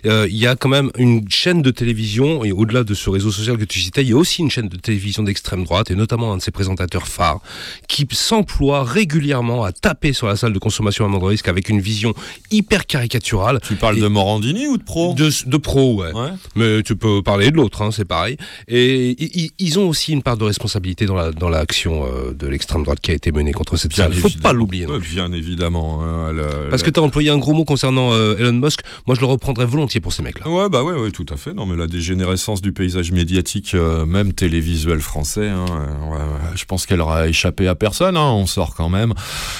Il y a quand même une chaîne de télévision, et au-delà de ce réseau social que tu citais, il y a aussi une chaîne de télévision d'extrême droite, et notamment un de ses présentateurs phares, qui s'emploie régulièrement à taper sur la salle de consommation à moindre risque avec une vision hyper caricaturale. Tu parles Et- de Morandini ou de Pro? De, de pro, ouais. Ouais. Mais tu peux parler de l'autre, hein, c'est pareil. Et ils ont aussi une part de responsabilité dans la dans l'action euh, de l'extrême droite qui a été menée contre cette salle. Il faut pas l'oublier. Bien évidemment. hein, le- Parce le- que tu as employé un gros mot concernant euh, Elon Musk. Moi, je le reprendrais volontiers pour ces mecs-là. Ouais, bah ouais, ouais, tout à fait. Non, mais la dégénérescence du paysage médiatique, euh, même télévisuel français, hein, ouais, ouais, je pense qu'elle aura échappé à personne. hein. On sort quand même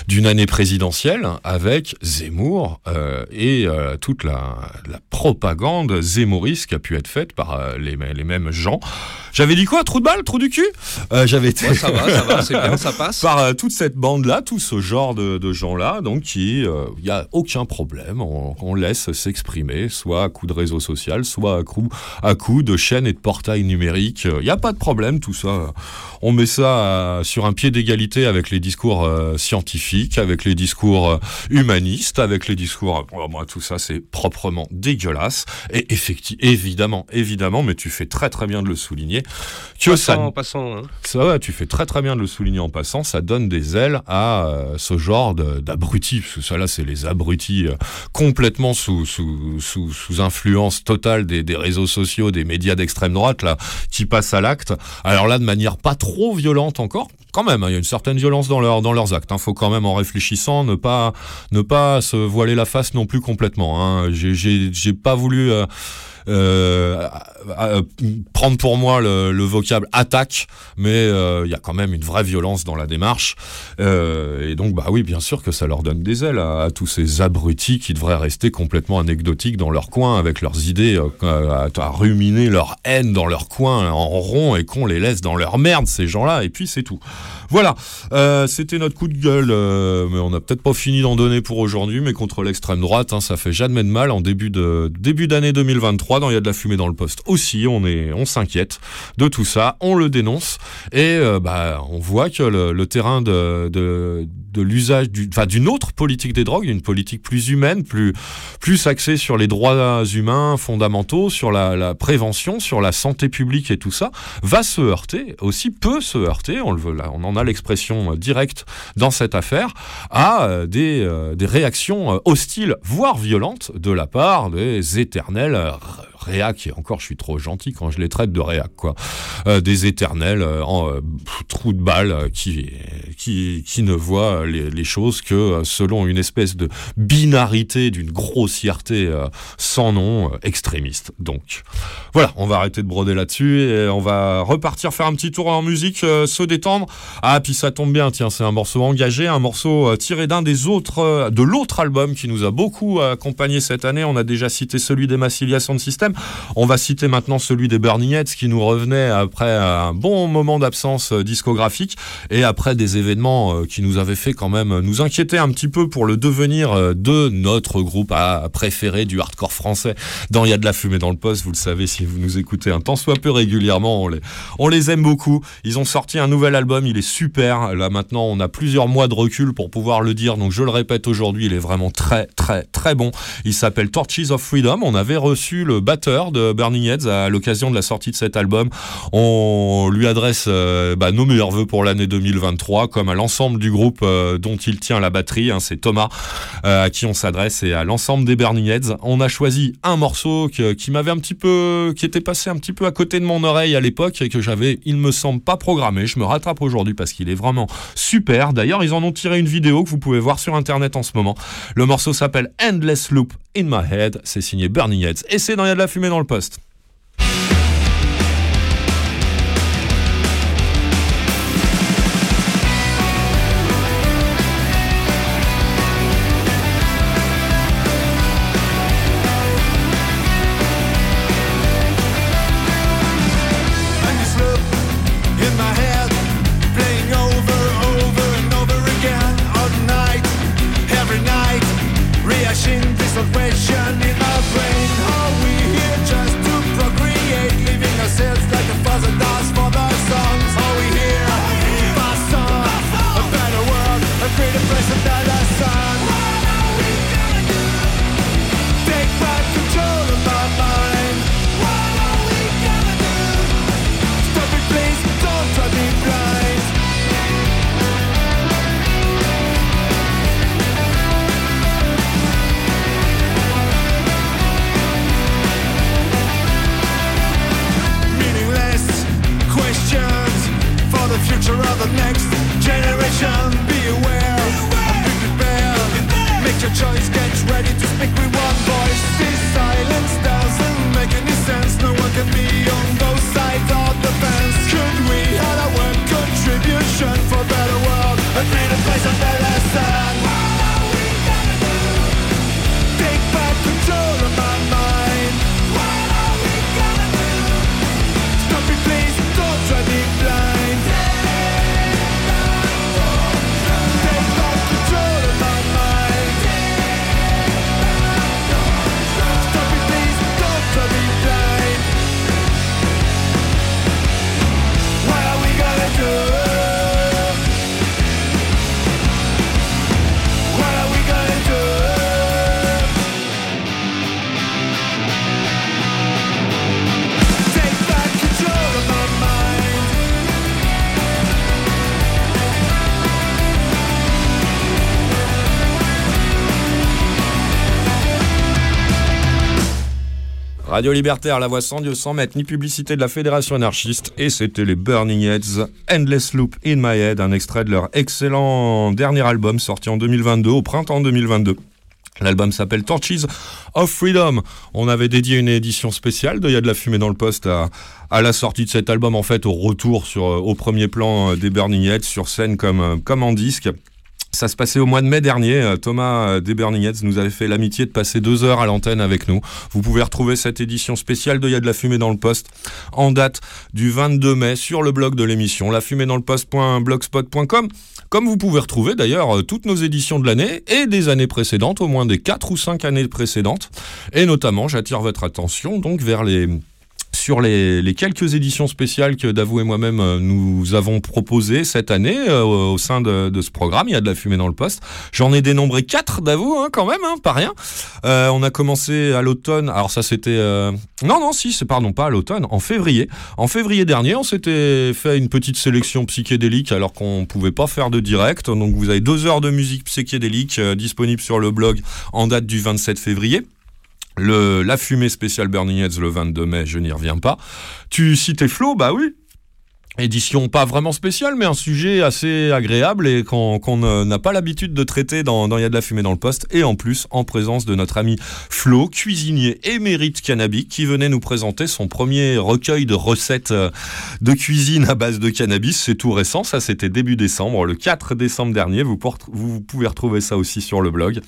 d'une année présidentielle avec Zemmour euh, et euh, toute la, la propagande zémouriste qui a pu être faite par euh, les, les mêmes gens. J'avais dit quoi? Trou de balle? Trou du cul? J'avais été... Ouais, ça va, ça va, c'est bien, ça passe. par toute cette bande-là, tout ce genre de, de gens-là, donc qui, il n'y a aucun problème, on, on laisse s'exprimer, soit à coup de réseau social, soit à coup, à coup de chaînes et de portails numériques. Il n'y a pas de problème, tout ça. On met ça sur un pied d'égalité avec les discours euh, scientifiques, avec les discours euh, humanistes, avec les discours... Bon, moi, tout ça, c'est proprement dégueulasse. Et effectivement, évidemment, évidemment, mais tu fais très très bien de le souligner, que ça Passant, en passant. hein. ça va, tu fais très très bien de le souligner en passant, ça donne des ailes à euh, ce genre d'abrutis, parce que ça là c'est les abrutis euh, complètement sous, sous, sous, sous influence totale des, des réseaux sociaux, des médias d'extrême droite là, qui passent à l'acte. Alors là de manière pas trop violente encore, quand même, hein, il y a une certaine violence dans, leur, dans leurs actes. Il faut quand même en réfléchissant ne pas, ne pas se voiler la face non plus complètement. Hein. J'ai- pas voulu... euh, prendre pour moi le, le vocable attaque, mais euh, il y a quand même une vraie violence dans la démarche. Euh, et donc, bah oui, bien sûr que ça leur donne des ailes à, tous ces abrutis qui devraient rester complètement anecdotiques dans leur coin avec leurs idées, euh, à, ruminer leur haine dans leur coin en rond et qu'on les laisse dans leur merde, ces gens-là, et puis c'est tout. Voilà, euh, c'était notre coup de gueule, euh, mais on n'a peut-être pas fini d'en donner pour aujourd'hui, mais contre l'extrême droite, hein, ça fait jamais de mal en début de début d'année 2023, dans il y a de la fumée dans le poste. Aussi, on s'inquiète de tout ça, on le dénonce. Et euh, bah on voit que le, terrain de, de l'usage du, enfin d'une autre politique des drogues, d'une politique plus humaine, plus plus axée sur les droits humains fondamentaux, sur la, la prévention, sur la santé publique et tout ça, va se heurter aussi peut se heurter, on le veut là, on en a l'expression euh, directe dans cette affaire, à euh, des, euh, des réactions euh, hostiles, voire violentes, de la part des éternels réac, et encore je suis trop gentil quand je les traite de réac, quoi, Euh, des éternels euh, en euh, pff, trous de balle euh, qui, qui, qui ne voient les, les choses que euh, selon une espèce de binarité, d'une grossièreté euh, sans nom, euh, extrémiste. Donc voilà, on va arrêter de broder là-dessus et on va repartir faire un petit tour en musique, euh, se détendre. Ah, puis ça tombe bien, tiens, c'est un morceau engagé, un morceau euh, tiré d'un des autres, euh, de l'autre album qui nous a beaucoup accompagné cette année. On a déjà cité celui des Massilia Sound System. On va citer maintenant celui des Burning qui nous revenait après un bon moment d'absence euh, discographique et après des événements euh, qui nous avaient fait quand même nous inquiéter un petit peu pour le devenir euh, de notre groupe à préféré du hardcore français. Dans Il y a de la fumée dans le poste, vous le savez si vous nous écoutez un tant soit peu régulièrement, on les, on les aime beaucoup. Ils ont sorti un nouvel album, il est super. Là maintenant, on a plusieurs mois de recul pour pouvoir le dire, donc je le répète aujourd'hui, il est vraiment très très très bon. Il s'appelle Torches of Freedom. On avait reçu le batteur de Burning Heads à l'occasion de la sortie de cet album. On lui adresse euh, bah, nos meilleurs voeux pour l'année 2023, comme à l'ensemble du groupe euh, dont il tient la batterie. hein, c'est Thomas euh, à qui on s'adresse et à l'ensemble des Burning Heads. On a choisi un morceau qui m'avait un petit peu, qui était passé un petit peu à côté de mon oreille à l'époque et que j'avais, il me semble, pas programmé. Je me rattrape aujourd'hui parce qu'il est vraiment super. D'ailleurs, ils en ont tiré une vidéo que vous pouvez voir sur internet en ce moment. Le morceau s'appelle Endless Loop in My Head. C'est signé Burning Heads et c'est dans Il y a de la fumée dans le poste. Radio Libertaire, la voix sans Dieu sans maître, ni publicité de la Fédération anarchiste. Et c'était les Burning Heads, Endless Loop in My Head, un extrait de leur excellent dernier album sorti en 2022, au printemps 2022. L'album s'appelle Torches of Freedom. On avait dédié une édition spéciale de Il y a de la fumée dans le poste à, la sortie de cet album, en fait, au retour euh, au premier plan euh, des Burning Heads sur scène comme, euh, comme en disque. Ça se passait au mois de mai dernier. Euh, Thomas euh, des Burning Heads nous avait fait l'amitié de passer deux heures à l'antenne avec nous. Vous pouvez retrouver cette édition spéciale de Il y a de la fumée dans le poste en date du 22 mai sur le blog de l'émission, la fumée dans le poste.blogspot.com. Comme vous pouvez retrouver d'ailleurs euh, toutes nos éditions de l'année et des années précédentes, au moins des 4 ou 5 années précédentes. Et notamment, j'attire votre attention donc vers les sur les, quelques éditions spéciales que Davou et moi-même euh, nous avons proposées cette année euh, au sein de, ce programme, il y a de la fumée dans le poste. J'en ai dénombré quatre Davou, hein, quand même, hein, pas rien. Euh, on a commencé à l'automne, alors ça c'était... Non, non, si, c'est pardon, pas à l'automne, en février. En février dernier, on s'était fait une petite sélection psychédélique alors qu'on pouvait pas faire de direct. Donc vous avez deux heures de musique psychédélique disponible sur le blog en date du 27 février. La fumée spéciale Burning Heads le 22 mai, je n'y reviens pas. Tu citais Flo, bah oui. Édition pas vraiment spéciale, mais un sujet assez agréable et qu'on n'a pas l'habitude de traiter dans, Il y a de la fumée dans le poste. Et en plus, en présence de notre ami Flo, cuisinier émérite cannabique, qui venait nous présenter son premier recueil de recettes euh, de cuisine à base de cannabis. C'est tout récent, ça c'était début décembre, le 4 décembre dernier. Vous pouvez retrouver ça aussi sur le blog.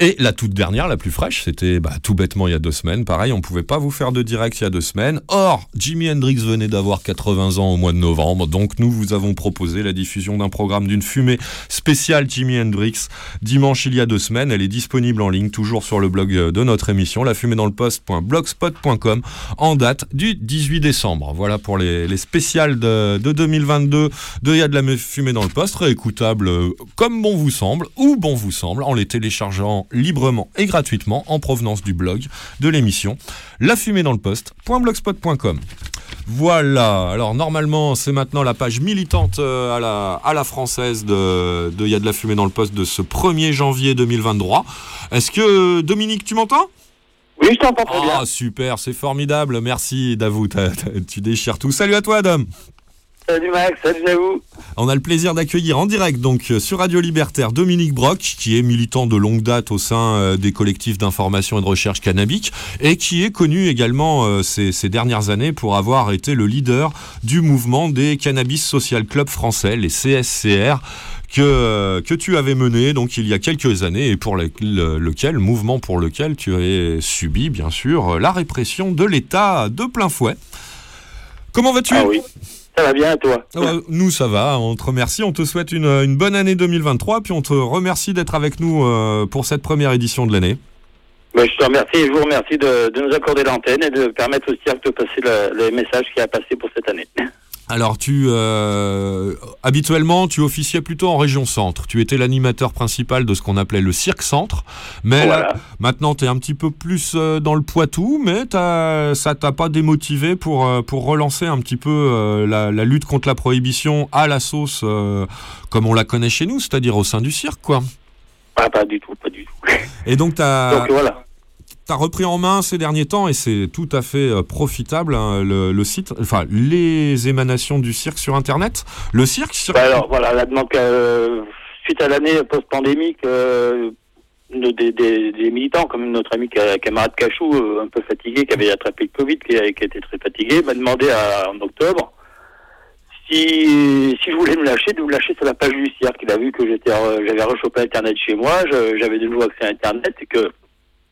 Et la toute dernière, la plus fraîche, c'était bah, tout bêtement il y a deux semaines. Pareil, on pouvait pas vous faire de direct il y a deux semaines. Or, Jimi Hendrix venait d'avoir 80 ans au mois de novembre, donc nous vous avons proposé la diffusion d'un programme d'une fumée spéciale Jimi Hendrix dimanche il y a deux semaines. Elle est disponible en ligne, toujours sur le blog euh, de notre émission, la fumée dans le poste.blogspot.com, en date du 18 décembre. Voilà pour les, les spéciales de, de 2022 de Il y a de la fumée dans le poste, réécoutable euh, comme bon vous semble, ou bon vous semble, en les téléchargeant librement et gratuitement en provenance du blog de l'émission, la fumée dans le poste.blogspot.com. Voilà, alors normalement c'est maintenant la page militante euh, à la, à la française de de Il y a de la fumée dans le poste de ce 1er janvier 2023. Est-ce que Dominique tu m'entends? Oui, je t'entends très bien. Ah super, c'est formidable, merci Davou, t'as- t'as- tu déchires tout. Salut à toi Adam Salut Max, salut à vous. On a le plaisir d'accueillir en direct donc euh, sur Radio Libertaire Dominique Brock, qui est militant de longue date au sein euh, des collectifs d'information et de recherche cannabique et qui est connu également euh, ces, ces dernières années pour avoir été le leader du mouvement des Cannabis Social Club français, les CSCR. Que, que tu avais mené donc il y a quelques années et pour le- le- lequel mouvement pour lequel tu avais subi bien sûr la répression de l'État de plein fouet. Comment vas-tu? Ah oui, ça va bien, toi ah nous, ça va, on te remercie, on te souhaite une, une bonne année 2023, puis on te remercie d'être avec nous euh, pour cette première édition de l'année. Ben, Je te remercie et je vous remercie de, de nous accorder l'antenne et de permettre aussi de passer le, les messages qui a passé pour cette année. Alors, tu, euh, habituellement, tu officiais plutôt en région centre. Tu étais l'animateur principal de ce qu'on appelait le cirque centre, mais Voilà. là, maintenant, tu es un petit peu plus euh, dans le Poitou, mais t'as- ça t'a pas démotivé pour, euh, pour relancer un petit peu euh, la, la lutte contre la prohibition à la sauce, euh, comme on la connaît chez nous, c'est-à-dire au sein du cirque, quoi. Ah, pas du tout, pas du tout. Et donc, tu as, Donc voilà. T'as repris en main ces derniers temps et c'est tout à fait euh, profitable hein, le, site, enfin les émanations du cirque sur internet. Le cirque sur Ben, alors voilà, là, donc, euh, suite à l'année post-pandémique, euh, des, militants, comme notre ami ca- camarade Cachou, euh, un peu fatigué, qui avait attrapé le Covid, qui, était très fatigué, m'a demandé en octobre si, je voulais me lâcher, de me lâcher sur la page du cirque. Il a vu que j'avais rechopé Internet chez moi, j'avais de nouveau accès à Internet et que,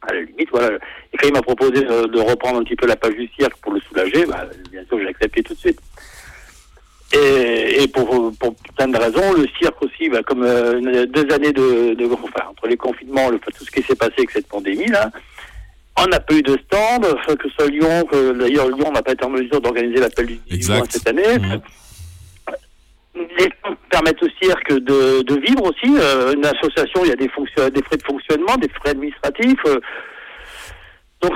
à la limite, voilà. Et quand il m'a proposé de, de reprendre un petit peu la page du cirque pour le soulager, bah, bien sûr, j'ai accepté tout de suite. Et, et pour, pour plein de raisons, le cirque aussi, bah, comme euh, une- deux années de, de enfin, entre les confinements, le, tout ce qui s'est passé avec cette pandémie là, on n'a pas eu de stand, que ce soit Lyon, que d'ailleurs Lyon n'a pas été en mesure d'organiser l'appel du 18 Exact. juin cette année. Mhm. Les fonds permettent au cirque de, de vivre aussi. Euh, une association, il y a des, des frais de fonctionnement, des frais administratifs. euh. donc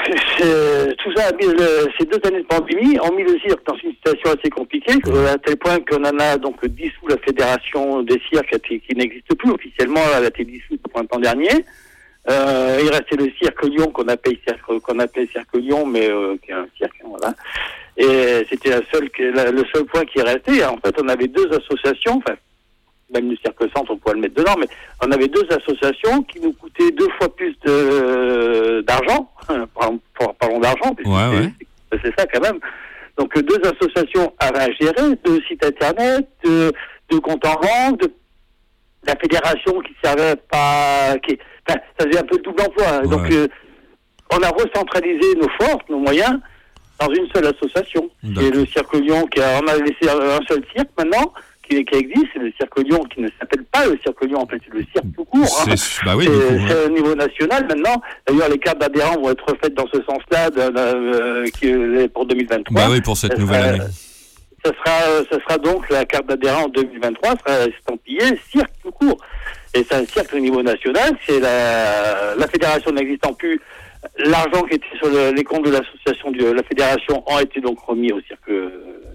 tout ça, le- ces deux années de pandémie ont mis le cirque dans une situation assez compliquée, que- à tel point qu'on en a donc dissous la fédération des cirques qui, n'existe plus officiellement, elle a été dissoute au printemps dernier. Euh, il restait le cirque Lyon qu'on appelle cirque qu'on appelait cirque Lyon, mais euh, qui est un cirque, voilà. Et c'était la seule, la- le seul point qui est resté. En fait, on avait deux associations, enfin, même le cirque centre, on pourrait le mettre dedans, mais on avait deux associations qui nous coûtaient deux fois plus de- d'argent. Parlons, parlons d'argent, Ouais, c'est- ouais. c'est c'est ça quand même. Donc deux associations avaient à gérer, deux sites internet, deux, deux comptes en banque, deux- la fédération qui servait pas, qui, enfin, ça faisait un peu de double emploi. hein. Donc euh, on a recentralisé nos forces, nos moyens, dans une seule association. Et le Cirque Lyon, qui a, on a laissé un seul cirque maintenant, qui, qui existe, c'est le Cirque Lyon, qui ne s'appelle pas le Cirque Lyon, en fait, c'est le cirque tout court. hein. C'est- Bah oui, C'est ouais. au niveau national maintenant. D'ailleurs, les cartes d'adhérents vont être faites dans ce sens-là euh, pour 2023. Bah oui, pour cette Ça nouvelle sera- année. Ça sera, ça sera donc la carte d'adhérent en 2023 sera estampillée cirque tout court. Et c'est un cirque au niveau national. C'est la, la fédération n'existant plus. L'argent qui était sur le- les comptes de l'association de la fédération ont été donc remis au cirque euh,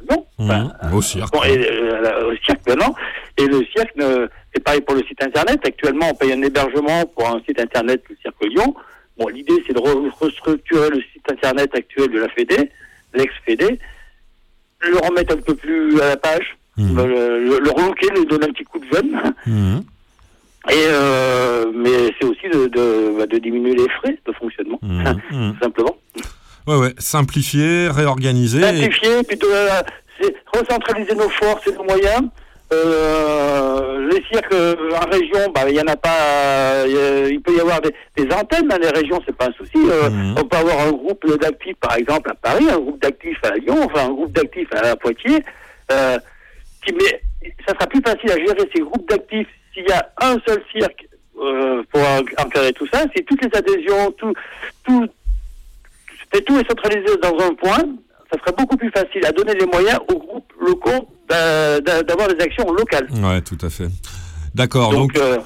non. Mhm. Au cirque. Bon, et, euh, au cirque maintenant. Et le cirque, c'est pareil pour le site internet. Actuellement, on paye un hébergement pour un site internet, le Cirque Lyon. Bon, l'idée, c'est de re- restructurer le site internet actuel de la Fédé, l'ex-Fédé, le remettre un peu plus à la page, Mhm. le, le, le relooker, lui donner un petit coup de jeune. Mhm. Et euh, mais c'est aussi de, de, bah, de diminuer les frais de fonctionnement, Mhm. Mhm. tout simplement. Ouais, ouais. Simplifier, réorganiser. et- Simplifier, plutôt euh, c'est recentraliser nos forces et nos moyens. Euh, les cirques euh, en région, bah, il y en a pas. euh, il peut y avoir des, des antennes dans les régions, c'est pas un souci. Euh, Mhm. On peut avoir un groupe d'actifs, par exemple à Paris, un groupe d'actifs à Lyon, enfin un groupe d'actifs à Poitiers. Euh, qui, mais ça sera plus facile à gérer ces groupes d'actifs s'il y a un seul cirque euh, pour en- encadrer tout ça. Si toutes les adhésions, tout, tout, tout est centralisé dans un point, ça serait beaucoup plus facile à donner les moyens aux groupes locaux d'a- d'a- d'avoir des actions locales. Ouais, tout à fait. D'accord. Donc, Donc, euh,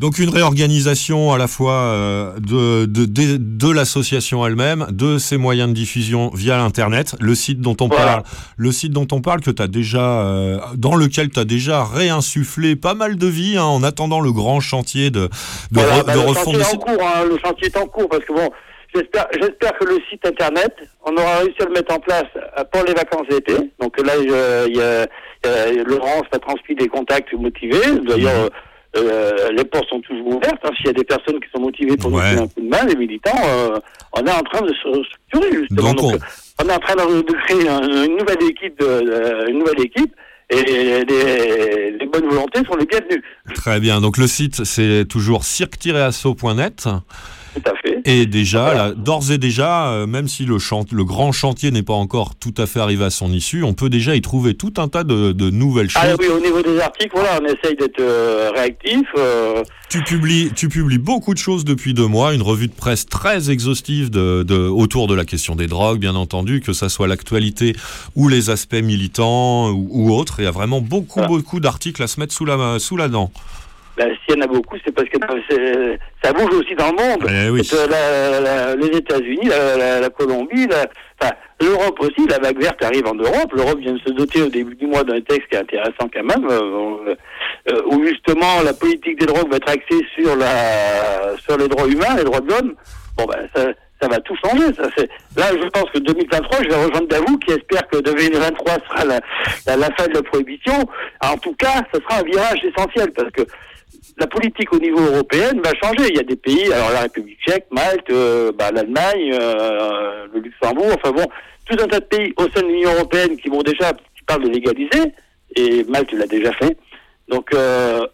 donc une réorganisation à la fois euh, de, de, de, de l'association elle-même, de ses moyens de diffusion via l'internet, le site dont on Voilà. parle, le site dont on parle que tu déjà euh, dans lequel tu as déjà réinsufflé pas mal de vie hein, en attendant le grand chantier de de, voilà, re- bah, de le chantier est en cours, hein, le chantier est en cours parce que bon, j'espère, j'espère que le site internet, on aura réussi à le mettre en place euh, pour les vacances d'été. Donc là, il y a, y a- y a- Laurence a transmis des contacts motivés. D'ailleurs, euh, les portes sont toujours ouvertes. hein. S'il y a des personnes qui sont motivées pour nous Ouais. donner un coup de main, les militants, euh, on est en train de se structurer justement. Donc, Donc, on- on... est en train de, créer un- une nouvelle équipe, de, une nouvelle équipe. Et les, les bonnes volontés sont les bienvenues. Très bien. Donc le site c'est toujours cirque-asso.net. Tout à fait. Et déjà, d'ores et déjà, euh, même si le, chant- le grand chantier n'est pas encore tout à fait arrivé à son issue, on peut déjà y trouver tout un tas de, de nouvelles choses. Ah oui, au niveau des articles, voilà, on essaye d'être euh, réactif. euh, Tu publies, tu publies beaucoup de choses depuis deux mois, une revue de presse très exhaustive de, de- autour de la question des drogues, bien entendu, que ça soit l'actualité ou les aspects militants ou, ou autres. Il y a vraiment beaucoup, Voilà. beaucoup d'articles à se mettre sous la, sous la dent. Ben, S'il y en a beaucoup, c'est parce que ben, c'est- ça bouge aussi dans le monde. Eh oui. Euh, la- la- les États-Unis, la, la- la Colombie, l'Europe aussi, la vague verte arrive en Europe. L'Europe vient de se doter au début du mois d'un texte qui est intéressant quand même, euh, euh, où justement la politique des drogues va être axée sur, la, sur les droits humains, les droits de l'homme. Bon, ben, ça, ça va tout changer. Ça. Là, je pense que 2023, je vais rejoindre Davou qui espère que 2023 sera la, la, la fin de la prohibition. En tout cas, ce sera un virage essentiel parce que la politique au niveau européen va changer. Il y a des pays, alors la République tchèque, Malte, euh, bah, l'Allemagne, euh, le Luxembourg, enfin bon, tout un tas de pays au sein de l'Union européenne qui vont déjà, qui parlent de légaliser, et Malte l'a déjà fait. Donc, euh,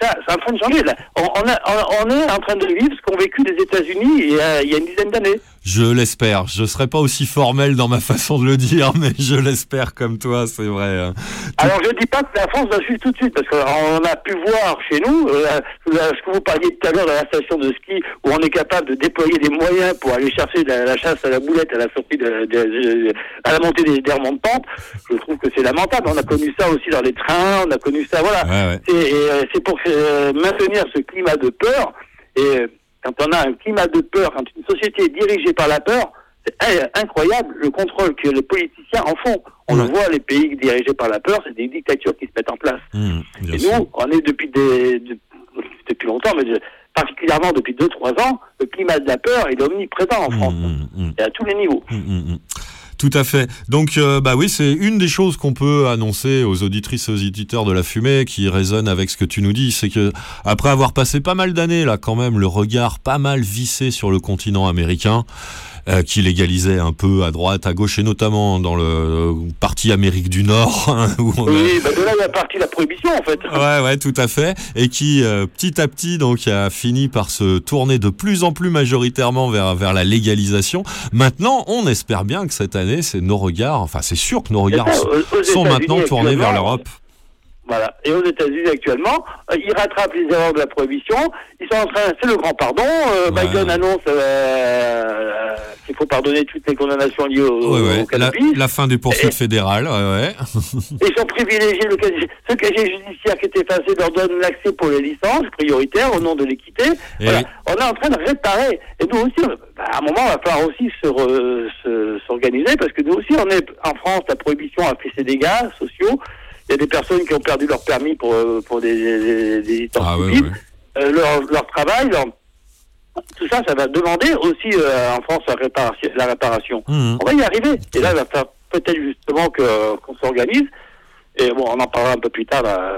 ça, c'est en train de changer. On, on, a- on- est en train de vivre ce qu'ont vécu les États-Unis il, il y a une dizaine d'années. Je l'espère. Je serai pas aussi formel dans ma façon de le dire, mais je l'espère comme toi, c'est vrai. hein. Alors je dis pas que la France va suivre tout de suite, parce qu'on a pu voir chez nous, euh, la- ce que vous parliez tout à l'heure de la station de ski, où on est capable de déployer des moyens pour aller chercher la, la chasse à la boulette à la sortie de, de- de- à la montée des, des remontes pentes, je trouve que c'est lamentable. On a connu ça aussi dans les trains, on a connu ça, voilà. Ouais, ouais. C'est et, euh, c'est pour euh, maintenir ce climat de peur. Et euh, quand on a un climat de peur, quand une société est dirigée par la peur, c'est incroyable le contrôle que les politiciens en font. On Ouais. le voit, les pays dirigés par la peur, c'est des dictatures qui se mettent en place. Mmh, Et sûr. nous, on est depuis des, de- depuis longtemps, mais de- particulièrement depuis 2-3 ans, le climat de la peur il est omniprésent en France. Mmh, mmh, mmh. Et à tous les niveaux. Tout à fait. Donc, euh, bah oui, c'est une des choses qu'on peut annoncer aux auditrices et aux auditeurs de la fumée qui résonne avec ce que tu nous dis, c'est que après avoir passé pas mal d'années là, quand même, le regard pas mal vissé sur le continent américain. Euh, qui légalisait un peu à droite, à gauche et notamment dans le euh, parti Amérique du Nord, hein, où on a- Oui, bah de là, il y a parti la prohibition, en fait. Ouais, ouais, tout à fait. Et qui, euh, petit à petit, donc, a fini par se tourner de plus en plus majoritairement vers, vers la légalisation. Maintenant, on espère bien que cette année, c'est nos regards, enfin, c'est sûr que nos regards ça, sont- maintenant tournés vers l'Europe. Voilà. Et aux États-Unis actuellement, euh, ils rattrapent les erreurs de la prohibition. Ils sont en train, c'est le grand pardon. Euh, Ouais. Biden annonce euh, qu'il faut pardonner toutes les condamnations liées au, Ouais, ouais. au La, cannabis. la fin des poursuites fédérales, ouais, ouais. Et ils sont privilégiés. Le casier, ce casier judiciaire qui est effacé leur donne l'accès pour les licences prioritaires au nom de l'équité. Voilà. On est en train de réparer. Et nous aussi, on- bah, à un moment, il va falloir aussi se re- se- s'organiser parce que nous aussi, on est en France, la prohibition a fait ses dégâts sociaux. Il y a des personnes qui ont perdu leur permis pour, euh, pour des, des, des licences Ah, ouais, stupides. ouais. Euh, leur, leur travail, leur- tout ça, ça va demander aussi euh, en France la réparation. La réparation. Mhm. On va y arriver. Et là, il va falloir peut-être justement que- qu'on s'organise. Et bon, on en parlera un peu plus tard. là.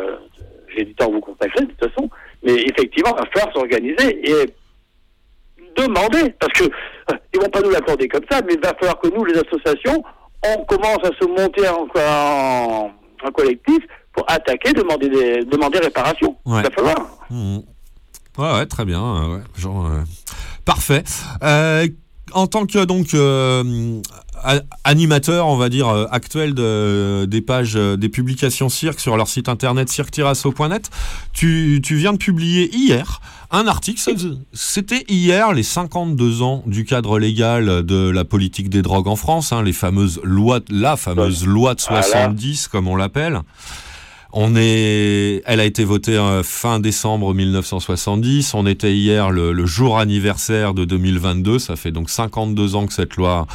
J'ai du temps à vous consacrer, de toute façon. Mais effectivement, il va falloir s'organiser et demander. Parce que ils vont pas nous l'accorder comme ça, mais il va falloir que nous, les associations, on commence à se monter en, en, collectif pour attaquer, demander, des, demander réparation. Ouais. Il va falloir. Mhm. Ouais, ouais, très bien. euh, ouais, genre, euh, parfait. Euh, en tant que donc euh, animateur, on va dire actuel de, des pages, des publications cirque sur leur site internet cirque-asso.net, tu, tu viens de publier hier un article. C'était hier les 52 ans du cadre légal de la politique des drogues en France, hein, les fameuses lois, la fameuse loi de Voilà. 70 comme on l'appelle. On est, elle a été votée euh, fin décembre 1970. On était hier le, le jour anniversaire de 2022. Ça fait donc 52 ans que cette loi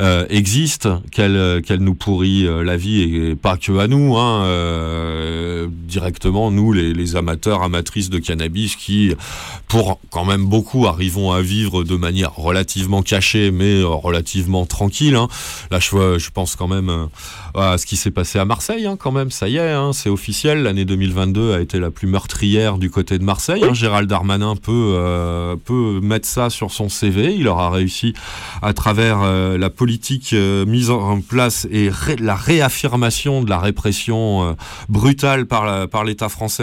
euh, existe, qu'elle euh, qu'elle nous pourrit euh, la vie et pas que à nous, hein, euh, directement nous les, les amateurs amatrices de cannabis qui, pour quand même beaucoup, arrivons à vivre de manière relativement cachée mais relativement tranquille. hein. Là, je, je pense quand même à ce qui s'est passé à Marseille, hein, quand même. Ça y est, hein, c'est officiel. L'année 2022 a été la plus meurtrière du côté de Marseille. hein. Gérald Darmanin peut, euh, peut mettre ça sur son CV. Il aura réussi à travers euh, la politique euh, mise en place et ré- la réaffirmation de la répression euh, brutale par l'État français.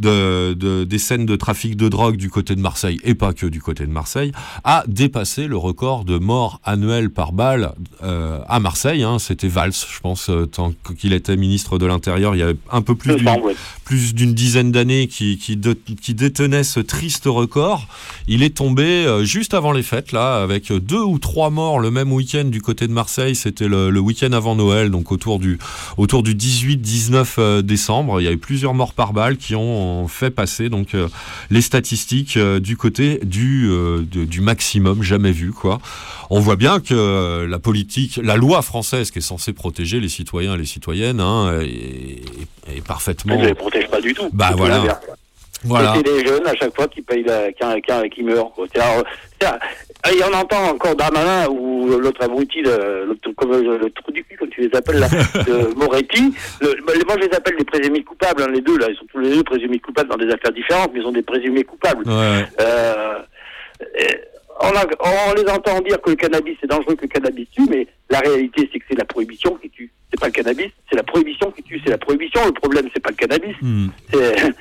De, de- des scènes de trafic de drogue du côté de Marseille et pas que du côté de Marseille, a dépassé le record de morts annuelles par balle euh, à Marseille. hein. C'était Valls, je pense, euh, tant qu'il était ministre de l'Intérieur, il y a un peu plus d'une plus dizaine d'années qui, qui, de- qui détenait ce triste record. Il est tombé euh, juste avant les fêtes, là, avec deux ou trois morts le même week-end du côté de Marseille. C'était le, le week-end avant Noël, donc autour du, autour du 18-19 euh, décembre. Il y a eu plusieurs morts par balle qui ont fait passer donc euh, les statistiques euh, du côté du, euh, de- du maximum jamais vu, quoi. On voit bien que la politique, la loi française qui est censée protéger les citoyens et les citoyennes, hein, est, est parfaitement. Je ne les protège pas du tout. Bah, voilà. Voilà. C'est les jeunes à chaque fois qui payent la, qui, qui, qui meurent. Quoi. Euh, Et on entend encore Darmanin ou l'autre abruti, le, comme le, le trou du cul, comme tu les appelles là, de Moretti. Le- bah, moi, je les appelle des présumés coupables, hein, les deux là. Ils sont tous les deux présumés coupables dans des affaires différentes, mais ils sont des présumés coupables. Ouais. Euh, et on, a- on les entend dire que le cannabis c'est dangereux, que le cannabis tue, mais la réalité c'est que c'est la prohibition qui tue. C'est pas le cannabis, c'est la prohibition qui tue. C'est la prohibition. Le problème c'est pas le cannabis. Hmm. C'est-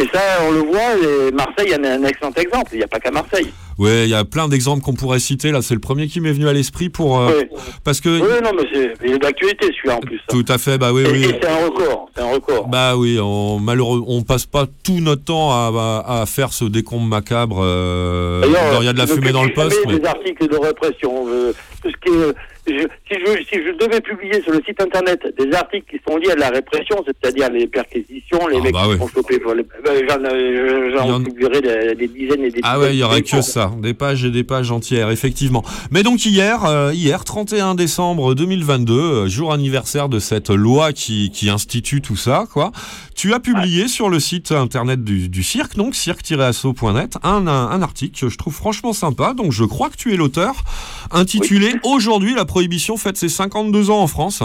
Et ça, on le voit. Et Marseille en est un excellent exemple. Il n'y a pas qu'à Marseille. Ouais, il y a plein d'exemples qu'on pourrait citer. Là, c'est le premier qui m'est venu à l'esprit pour euh, Ouais. parce que Oui, non, mais c'est il est d'actualité celui-là en plus. tout à fait. Bah oui, Et, oui. et c'est un record. C'est un record. Bah oui, on, malheureux, on passe pas tout notre temps à, à, à faire ce décompte macabre. euh, Il y a de la fumée dans le poste, mais des articles de répression. euh, tout ce qui est, je- si, je, si je devais publier sur le site internet des articles qui sont liés à la répression, c'est-à-dire les perquisitions, les Ah mecs bah qui ouais. sont chopés j'en, euh, Il y j'en en- publierai des, des dizaines et des ah dizaines. ouais, il y aurait que ça. Des pages et des pages entières, effectivement. Mais donc hier, euh, hier, 31 décembre 2022, euh, jour anniversaire de cette loi qui, qui institue tout ça, quoi. Tu as publié sur le site internet du, du cirque, donc cirque-asso.net, un, un, un article que je trouve franchement sympa. Donc je crois que tu es l'auteur, intitulé Aujourd'hui la prohibition fête ses 52 ans en France.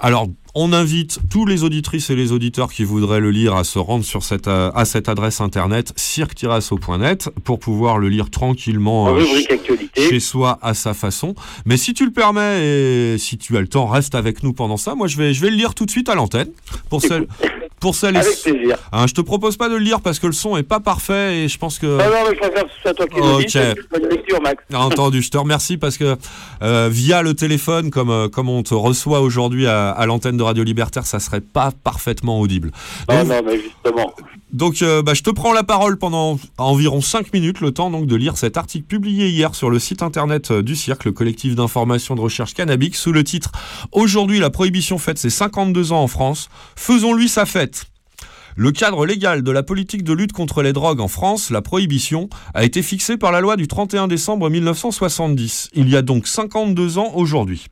Alors, on invite tous les auditrices et les auditeurs qui voudraient le lire à se rendre sur cette, euh, à cette adresse internet cirque-asso.net pour pouvoir le lire tranquillement En euh, chez soi à sa façon. Mais si tu le permets et si tu as le temps, reste avec nous pendant ça. Moi, je vais, je vais le lire tout de suite à l'antenne. Pour celles, pour et Avec plaisir. Hein, je te propose pas de le lire parce que le son est pas parfait et je pense que. Non, non, mais je préfère que ce soit toi qui le Ok. dis. c'est une bonne lecture, Max. Ah, Entendu, je te remercie parce que euh, via le téléphone, comme, euh, comme on te reçoit aujourd'hui à, à l'antenne de Radio Libertaire, ça serait pas parfaitement audible. Non, Donc, non, mais justement. Donc euh, bah, je te prends la parole pendant environ 5 minutes, le temps donc de lire cet article publié hier sur le site internet euh, du Cirque, le collectif d'information de recherche cannabique, sous le titre Aujourd'hui la prohibition fête ses 52 ans en France, faisons-lui sa fête. Le cadre légal de la politique de lutte contre les drogues en France, la prohibition, a été fixé par la loi du 31 décembre 1970. Il y a donc 52 ans aujourd'hui.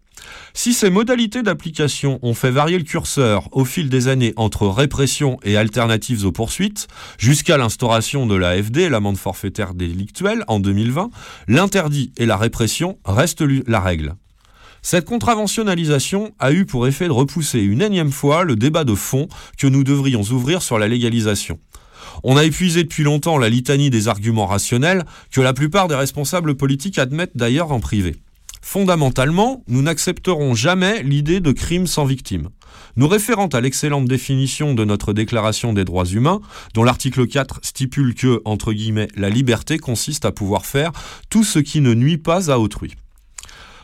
Si ces modalités d'application ont fait varier le curseur au fil des années entre répression et alternatives aux poursuites, jusqu'à l'instauration de l'AFD, l'amende forfaitaire délictuelle, en 2020, l'interdit et la répression restent la règle. Cette contraventionnalisation a eu pour effet de repousser une énième fois le débat de fond que nous devrions ouvrir sur la légalisation. On a épuisé depuis longtemps la litanie des arguments rationnels que la plupart des responsables politiques admettent d'ailleurs en privé. Fondamentalement, nous n'accepterons jamais l'idée de crime sans victime. Nous référant à l'excellente définition de notre Déclaration des droits humains, dont l'article 4 stipule que, entre guillemets, la liberté consiste à pouvoir faire tout ce qui ne nuit pas à autrui.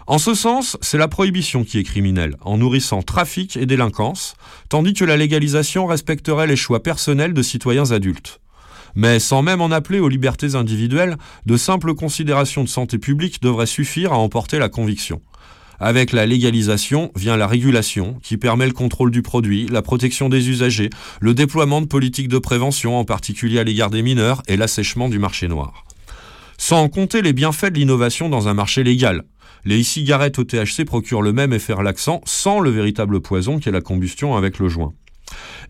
En ce sens, c'est la prohibition qui est criminelle, en nourrissant trafic et délinquance, tandis que la légalisation respecterait les choix personnels de citoyens adultes. Mais sans même en appeler aux libertés individuelles, de simples considérations de santé publique devraient suffire à emporter la conviction. Avec la légalisation vient la régulation, qui permet le contrôle du produit, la protection des usagers, le déploiement de politiques de prévention, en particulier à l'égard des mineurs, et l'assèchement du marché noir. Sans compter les bienfaits de l'innovation dans un marché légal. Les e-cigarettes au THC procurent le même effet relaxant sans le véritable poison qu'est la combustion avec le joint.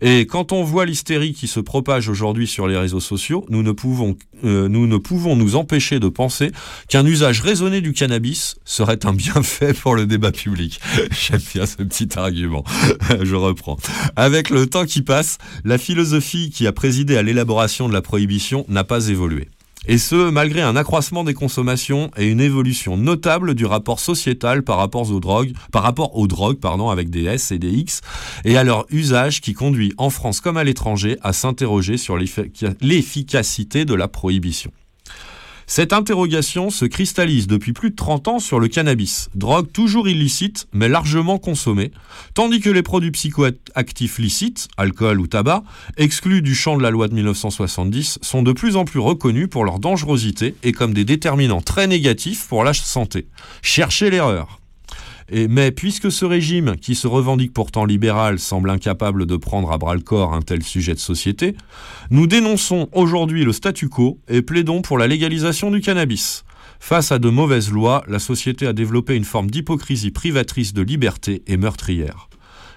Et quand on voit l'hystérie qui se propage aujourd'hui sur les réseaux sociaux, nous ne pouvons, euh, nous nous empêcher de penser qu'un usage raisonné du cannabis serait un bienfait pour le débat public. J'aime bien ce petit argument. Je reprends. Avec le temps qui passe, la philosophie qui a présidé à l'élaboration de la prohibition n'a pas évolué. Et ce, malgré un accroissement des consommations et une évolution notable du rapport sociétal par rapport aux drogues, par rapport aux drogues, pardon, avec des S et des X, et à leur usage qui conduit en France comme à l'étranger à s'interroger sur l'effica- l'efficacité de la prohibition. Cette interrogation se cristallise depuis plus de 30 ans sur le cannabis, drogue toujours illicite mais largement consommée, tandis que les produits psychoactifs licites, alcool ou tabac, exclus du champ de la loi de 1970, sont de plus en plus reconnus pour leur dangerosité et comme des déterminants très négatifs pour la santé. Cherchez l'erreur. Mais puisque ce régime, qui se revendique pourtant libéral, semble incapable de prendre à bras le corps un tel sujet de société, nous dénonçons aujourd'hui le statu quo et plaidons pour la légalisation du cannabis. Face à de mauvaises lois, la société a développé une forme d'hypocrisie privatrice de liberté et meurtrière.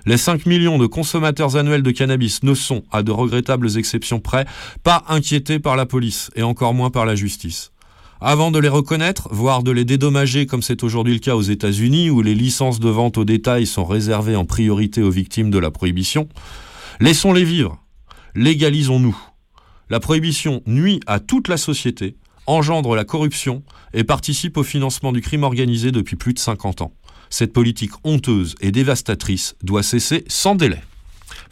Les 5 millions de consommateurs annuels de cannabis ne sont, à de regrettables exceptions près, pas inquiétés par la police et encore moins par la justice. Avant de les reconnaître, voire de les dédommager comme c'est aujourd'hui le cas aux États-Unis où les licences de vente au détail sont réservées en priorité aux victimes de la prohibition, laissons-les vivre. Légalisons-nous. La prohibition nuit à toute la société, engendre la corruption et participe au financement du crime organisé depuis plus de 50 ans. Cette politique honteuse et dévastatrice doit cesser sans délai.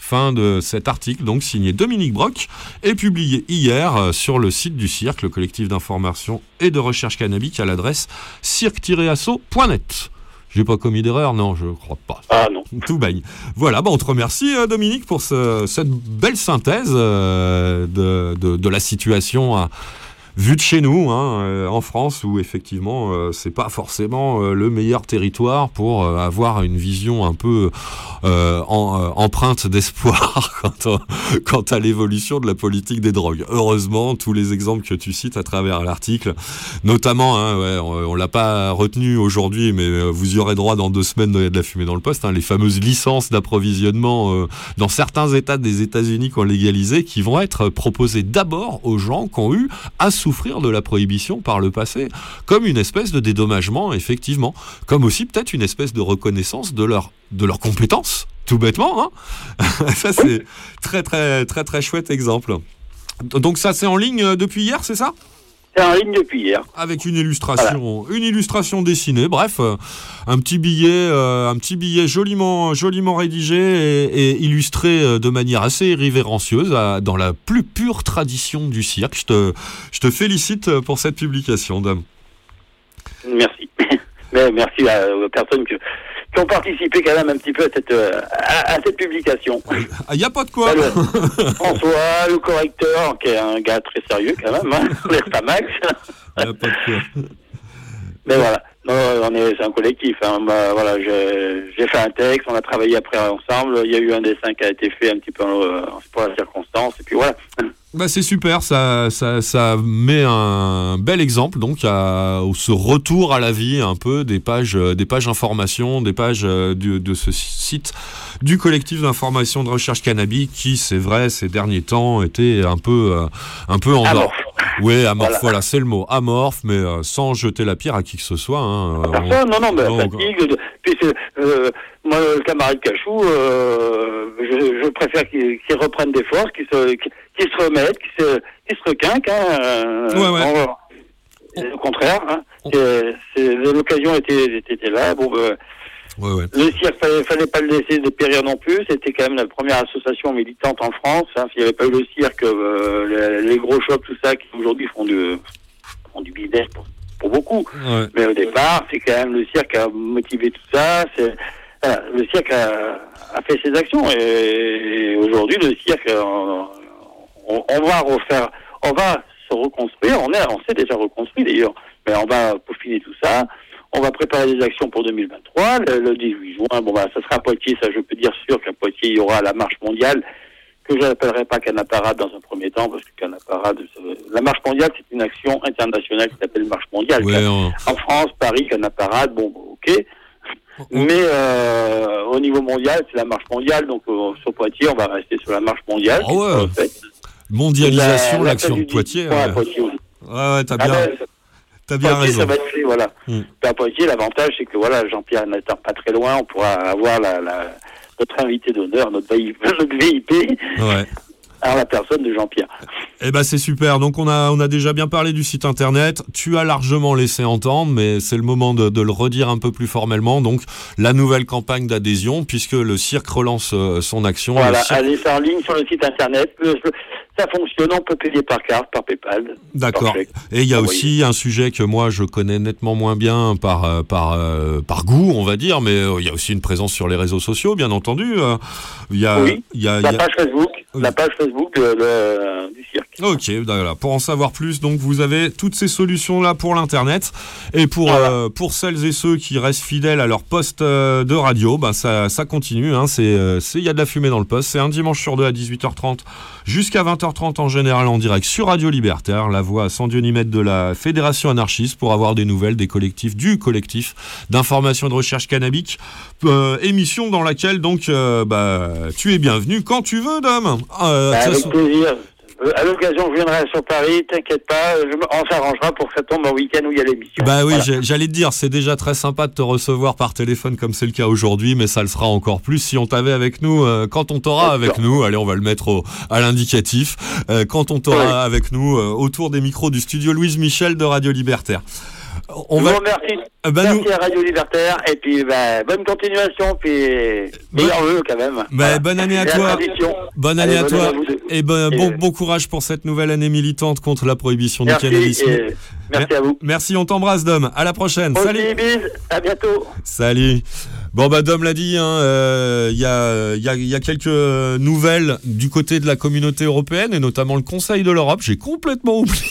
Fin de cet article, donc signé Dominique Brock, et publié hier euh, sur le site du Cirque, le collectif d'information et de recherche cannabique à l'adresse cirque-asso.net. J'ai pas commis d'erreur, non, je crois pas. Ah non. Tout baigne. Voilà, bah on te remercie euh, Dominique pour ce- cette belle synthèse euh, de, de- de la situation à- vu de chez nous, hein, euh, en France, où effectivement, euh, c'est pas forcément euh, le meilleur territoire pour euh, avoir une vision un peu empreinte d'espoir quant, à- l'évolution de la politique des drogues. Heureusement, tous les exemples que tu cites à travers l'article, notamment, hein, on, on l'a pas retenu aujourd'hui, mais vous y aurez droit dans deux semaines a de la fumée dans le poste, hein, les fameuses licences d'approvisionnement dans certains États des États-Unis qui ont légalisé, qui vont être proposées d'abord aux gens qui ont eu à souffrir de la prohibition par le passé, comme une espèce de dédommagement, effectivement, comme aussi peut-être une espèce de reconnaissance de leur de leurs compétences, tout bêtement. Hein ça c'est très très très très chouette exemple. Donc ça c'est en ligne euh, depuis hier, c'est ça? C'est en ligne depuis hier. avec une illustration, une illustration dessinée. Bref, euh, un petit billet, euh, un petit billet joliment, joliment rédigé et, et illustré euh, de manière assez irrévérencieuse, à- dans la plus pure tradition du cirque. Je te, je te félicite pour cette publication, dame. Merci. Mais merci à- aux personnes que- qui ont participé quand même un petit peu à cette, euh, à, à cette publication. Il n'y a pas de quoi. Le- François, le correcteur, qui est un gars très sérieux quand même, hein, pas Max. Y a pas de quoi. Mais voilà, non, on est, c'est un collectif. Hein. Bah, voilà, j'ai fait un texte, on a travaillé après ensemble. Il y a eu un dessin qui a été fait un petit peu pour la circonstance, et puis voilà. Bah c'est super, ça, ça, ça met un bel exemple donc à ce retour à la vie un peu des pages, euh, des pages information, des pages euh, du- de ce site du collectif d'information de recherche cannabis qui, c'est vrai, ces derniers temps était un peu, euh, un peu en Amorphe. Oui, amorphe, Voilà. voilà, c'est le mot, amorphe, mais sans jeter la pierre à qui que ce soit. hein, on- Personne, non, non, mais non, fatigue. Puis euh, moi, le camarade Cachou, euh, je, je préfère qu'il qu'il reprenne des forces, qu'il se, qu'il se remette, qu'il se, qu'il se requinque. Hein, euh, Ouais, ouais. au contraire. Hein, l'occasion était, là. Bon, euh, ouais, ouais. le cirque, fallait, fallait pas le laisser dépérir non plus. C'était quand même la première association militante en France. Hein. S'il n'y avait pas eu le cirque, euh, les, les gros shops, tout ça, qui aujourd'hui font du, font du business pour, pour beaucoup. Ouais. Mais au départ, c'est quand même le cirque qui a motivé tout ça. Voilà, le cirque a, a fait ses actions et, et aujourd'hui le cirque, euh, on, on va refaire, on va se reconstruire. On est, on s'est déjà reconstruit d'ailleurs, mais on va peaufiner tout ça. On va préparer des actions pour 2023. Le, le 18 juin, bon bah, ça sera à Poitiers. Ça, je peux dire sûr qu'à Poitiers, il y aura la marche mondiale que je n'appellerai pas Canaparade dans un premier temps, parce que Canaparade, la marche mondiale, c'est une action internationale qui s'appelle marche mondiale. Ouais, on- En France, Paris, Canaparade, bon, bon, ok. Mais euh, au niveau mondial, c'est la marche mondiale. Donc euh, sur Poitiers, on va rester sur la marche mondiale. Ah ouais. Mondialisation, La- l'action de Poitiers. 18 juin à Ouais, Poitiers ouais, ouais, t'as Ah bien, ben, t'as bien Poitiers, raison. ça va être voilà. Mm. Puis à Poitiers, l'avantage, c'est que voilà, Jean-Pierre n'étant pas très loin, on pourra avoir la, la- notre invité d'honneur, notre VIP, notre VIP, Ouais. à la personne de Jean-Pierre. Eh ben c'est super. Donc on a on a déjà bien parlé du site internet. Tu as largement laissé entendre, mais c'est le moment de, de le redire un peu plus formellement. Donc la nouvelle campagne d'adhésion, puisque le cirque relance euh, son action. Voilà, cirque- allez faire en ligne sur le site internet. Le- ça fonctionne, on peut payer par carte, par PayPal. D'accord. Et il y a aussi un sujet que moi je connais nettement moins bien par euh, par euh, par goût, on va dire, mais euh, il y a aussi une présence sur les réseaux sociaux, bien entendu. Il y a Oui, il y a, il La page Facebook, Oui. la page Facebook de- de- du cirque. Ok, voilà. Pour en savoir plus, donc vous avez toutes ces solutions là pour l'internet et pour Voilà. euh, pour celles et ceux qui restent fidèles à leur poste de radio, bah ça ça continue. Hein, c'est il y a de la fumée dans le poste. C'est un dimanche sur deux à 18h30 jusqu'à 20h30 en général en direct sur Radio Libertaire, la voix sans Dieu ni maître de la Fédération anarchiste pour avoir des nouvelles des collectifs du collectif d'information et de recherche cannabique. Euh, émission dans laquelle donc euh, bah tu es bienvenu quand tu veux, Dom. Euh, Bah, avec plaisir. Euh, À l'occasion, je viendrai sur Paris, t'inquiète pas, je me- on s'arrangera pour que ça tombe un week-end où il y a l'émission. Bah oui, Voilà. j'allais te dire, c'est déjà très sympa de te recevoir par téléphone comme c'est le cas aujourd'hui, mais ça le sera encore plus si on t'avait avec nous, euh, quand on t'aura avec sûr. nous, allez on va le mettre au- à l'indicatif, euh, quand on t'aura Ouais. avec nous euh, autour des micros du studio Louise Michel de Radio Libertaire. On va, vous remercie. euh, bah, Merci nous- à Radio Libertaire et puis bah, bonne continuation puis meilleurs vœux quand même. bah, Voilà. bonne année à toi, bonne année Allez, à bonne toi, année à et bon, Et, bon, euh, bon courage pour cette nouvelle année militante contre la prohibition Merci, du cannabis. et merci à vous. Merci, on t'embrasse Dom, à la prochaine, salut à bientôt. Salut. Bon bah Dom l'a dit, hein, euh, il y, a, il y, a, il y a quelques nouvelles du côté de la communauté européenne et notamment le Conseil de l'Europe. J'ai complètement oublié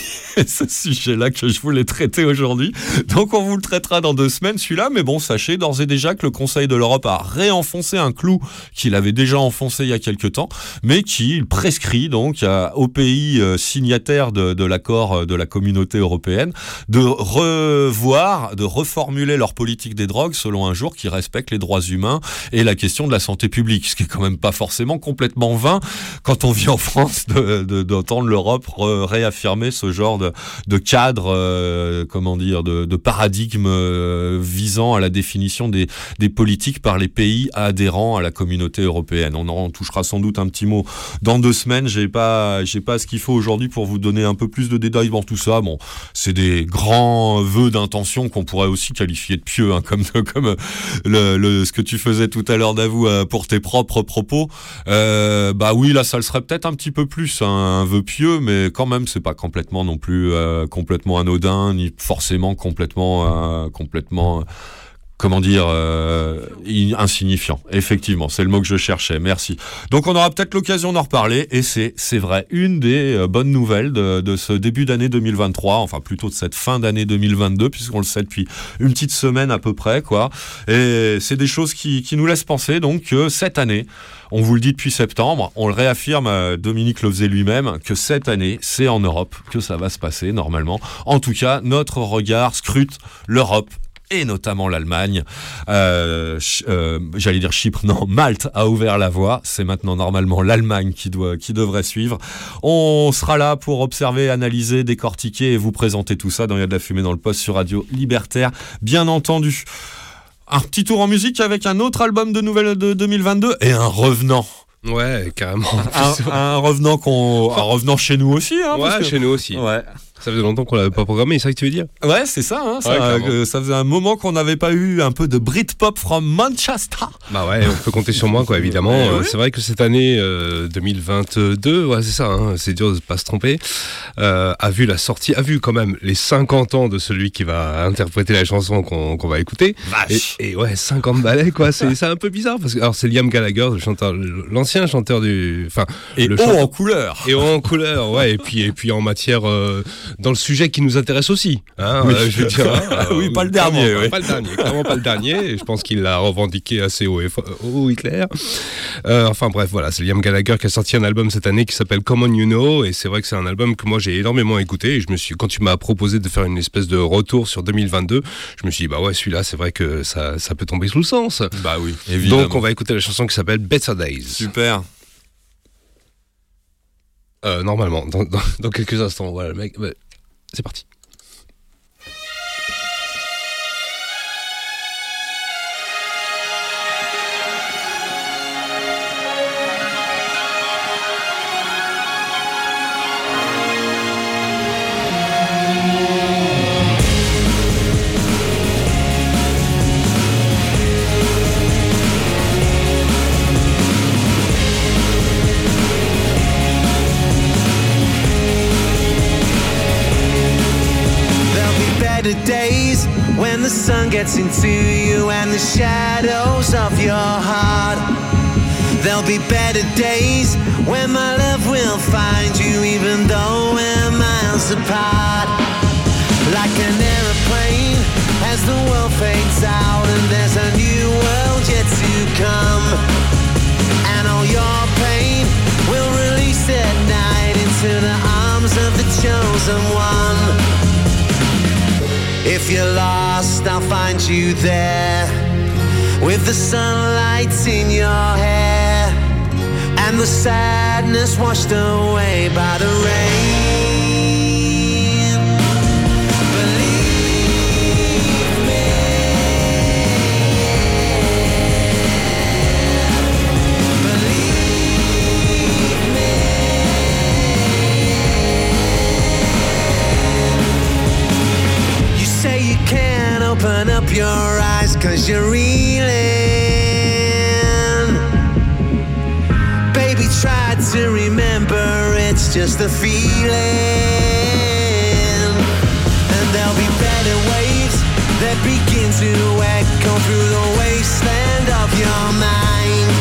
ce sujet-là que je voulais traiter aujourd'hui. Donc on vous le traitera dans deux semaines celui-là, mais bon, sachez d'ores et déjà que le Conseil de l'Europe a réenfoncé un clou qu'il avait déjà enfoncé il y a quelque temps, mais qui prescrit donc aux pays euh, signataires de, de l'accord euh, de la communauté européenne de revoir, de reformuler leur politique des drogues selon un jour qui respecte les droits humains et la question de la santé publique, ce qui est quand même pas forcément complètement vain quand on vit en France de- de- d'entendre l'Europe réaffirmer ce genre de, de cadre, euh, comment dire, de, de paradigme euh, visant à la définition des, des politiques par les pays adhérents à la communauté européenne. On en touchera sans doute un petit mot dans deux semaines. J'ai pas, j'ai pas ce qu'il faut aujourd'hui pour vous donner un peu plus de détails dans tout ça. Bon, c'est des grands vœux d'intention qu'on pourrait aussi qualifier de pieux, hein, comme comme le, ce que tu faisais tout à l'heure d'avou euh, pour tes propres propos. Euh, bah oui, là, ça le serait peut-être un petit peu plus un, un vœu pieux, mais quand même, c'est pas complètement non plus euh, complètement anodin, ni forcément complètement, euh, complètement. Comment dire, euh, in- insignifiant. Effectivement, c'est le mot que je cherchais. Merci. Donc, on aura peut-être l'occasion d'en reparler. Et c'est, c'est vrai, une des euh, bonnes nouvelles de, ce début d'année 2023, enfin plutôt de cette fin d'année 2022, puisqu'on le sait depuis une petite semaine à peu près, quoi. Et c'est des choses qui, nous laissent penser donc que cette année, on vous le dit depuis septembre, on le réaffirme, euh, Dominique le lui-même, que cette année, c'est en Europe que ça va se passer normalement. En tout cas, notre regard scrute l'Europe et notamment l'Allemagne. Euh, euh, J'allais dire Chypre, non, Malte a ouvert la voie. C'est maintenant normalement l'Allemagne qui, doit, qui devrait suivre. On sera là pour observer, analyser, décortiquer et vous présenter tout ça dans Il y a de la fumée dans le poste sur Radio Libertaire, bien entendu. Un petit tour en musique avec un autre album de nouvelles de 2022 et un revenant. Ouais, carrément. Un, un revenant qu'on, un revenant chez nous aussi. Hein, parce ouais, que- chez nous aussi. Ouais. Ça faisait longtemps qu'on l'avait pas programmé, c'est ça que tu veux dire? Ouais, c'est ça. Hein, ça, Ouais, euh, ça faisait un moment qu'on n'avait pas eu un peu de Britpop from Manchester. Bah ouais, on peut compter sur moi, quoi, évidemment. Ouais, Euh, ouais. C'est vrai que cette année euh, 2022, ouais, c'est ça, hein, c'est dur de pas se tromper, euh, a vu la sortie, a vu quand même les 50 ans de celui qui va interpréter la chanson qu'on va écouter. Vache. Et, et ouais, 50 ballets, quoi, c'est un peu bizarre, parce que alors c'est Liam Gallagher, le chanteur, l'ancien chanteur du... Enfin, Et le haut chanteur- en couleur. Et en couleur, ouais, et puis, et puis en matière, euh, dans le sujet qui nous intéresse aussi. Hein, Oui. euh, je veux dire, hein, Oui, pas le dernier, Pas, oui. pas le dernier, clairement pas le dernier. Et je pense qu'il l'a revendiqué assez haut et, haut et clair. Euh, enfin bref, voilà, c'est Liam Gallagher qui a sorti un album cette année qui s'appelle Common You Know. Et c'est vrai que c'est un album que moi j'ai énormément écouté. Et je me suis, quand tu m'as proposé de faire une espèce de retour sur 2022, je me suis dit, bah ouais, celui-là, c'est vrai que ça, ça peut tomber sous le sens. Bah oui, évidemment. Donc on va écouter la chanson qui s'appelle Better Days. Super. Euh, normalement, dans, dans- dans quelques instants. Voilà, le mec. C'est parti. Gets into you and the shadows of your heart. There'll be better days when my love will find you even though we're miles apart. Like an aeroplane as the world fades out and there's a new world yet to come. And all your pain will release at night into the arms of the chosen one. If you're lost, find you there with the sunlight in your hair and the sadness washed away by the rain. Open up your eyes cause you're reeling. Baby, try to remember it's just a feeling. And there'll be better waves that begin to echo through the wasteland of your mind.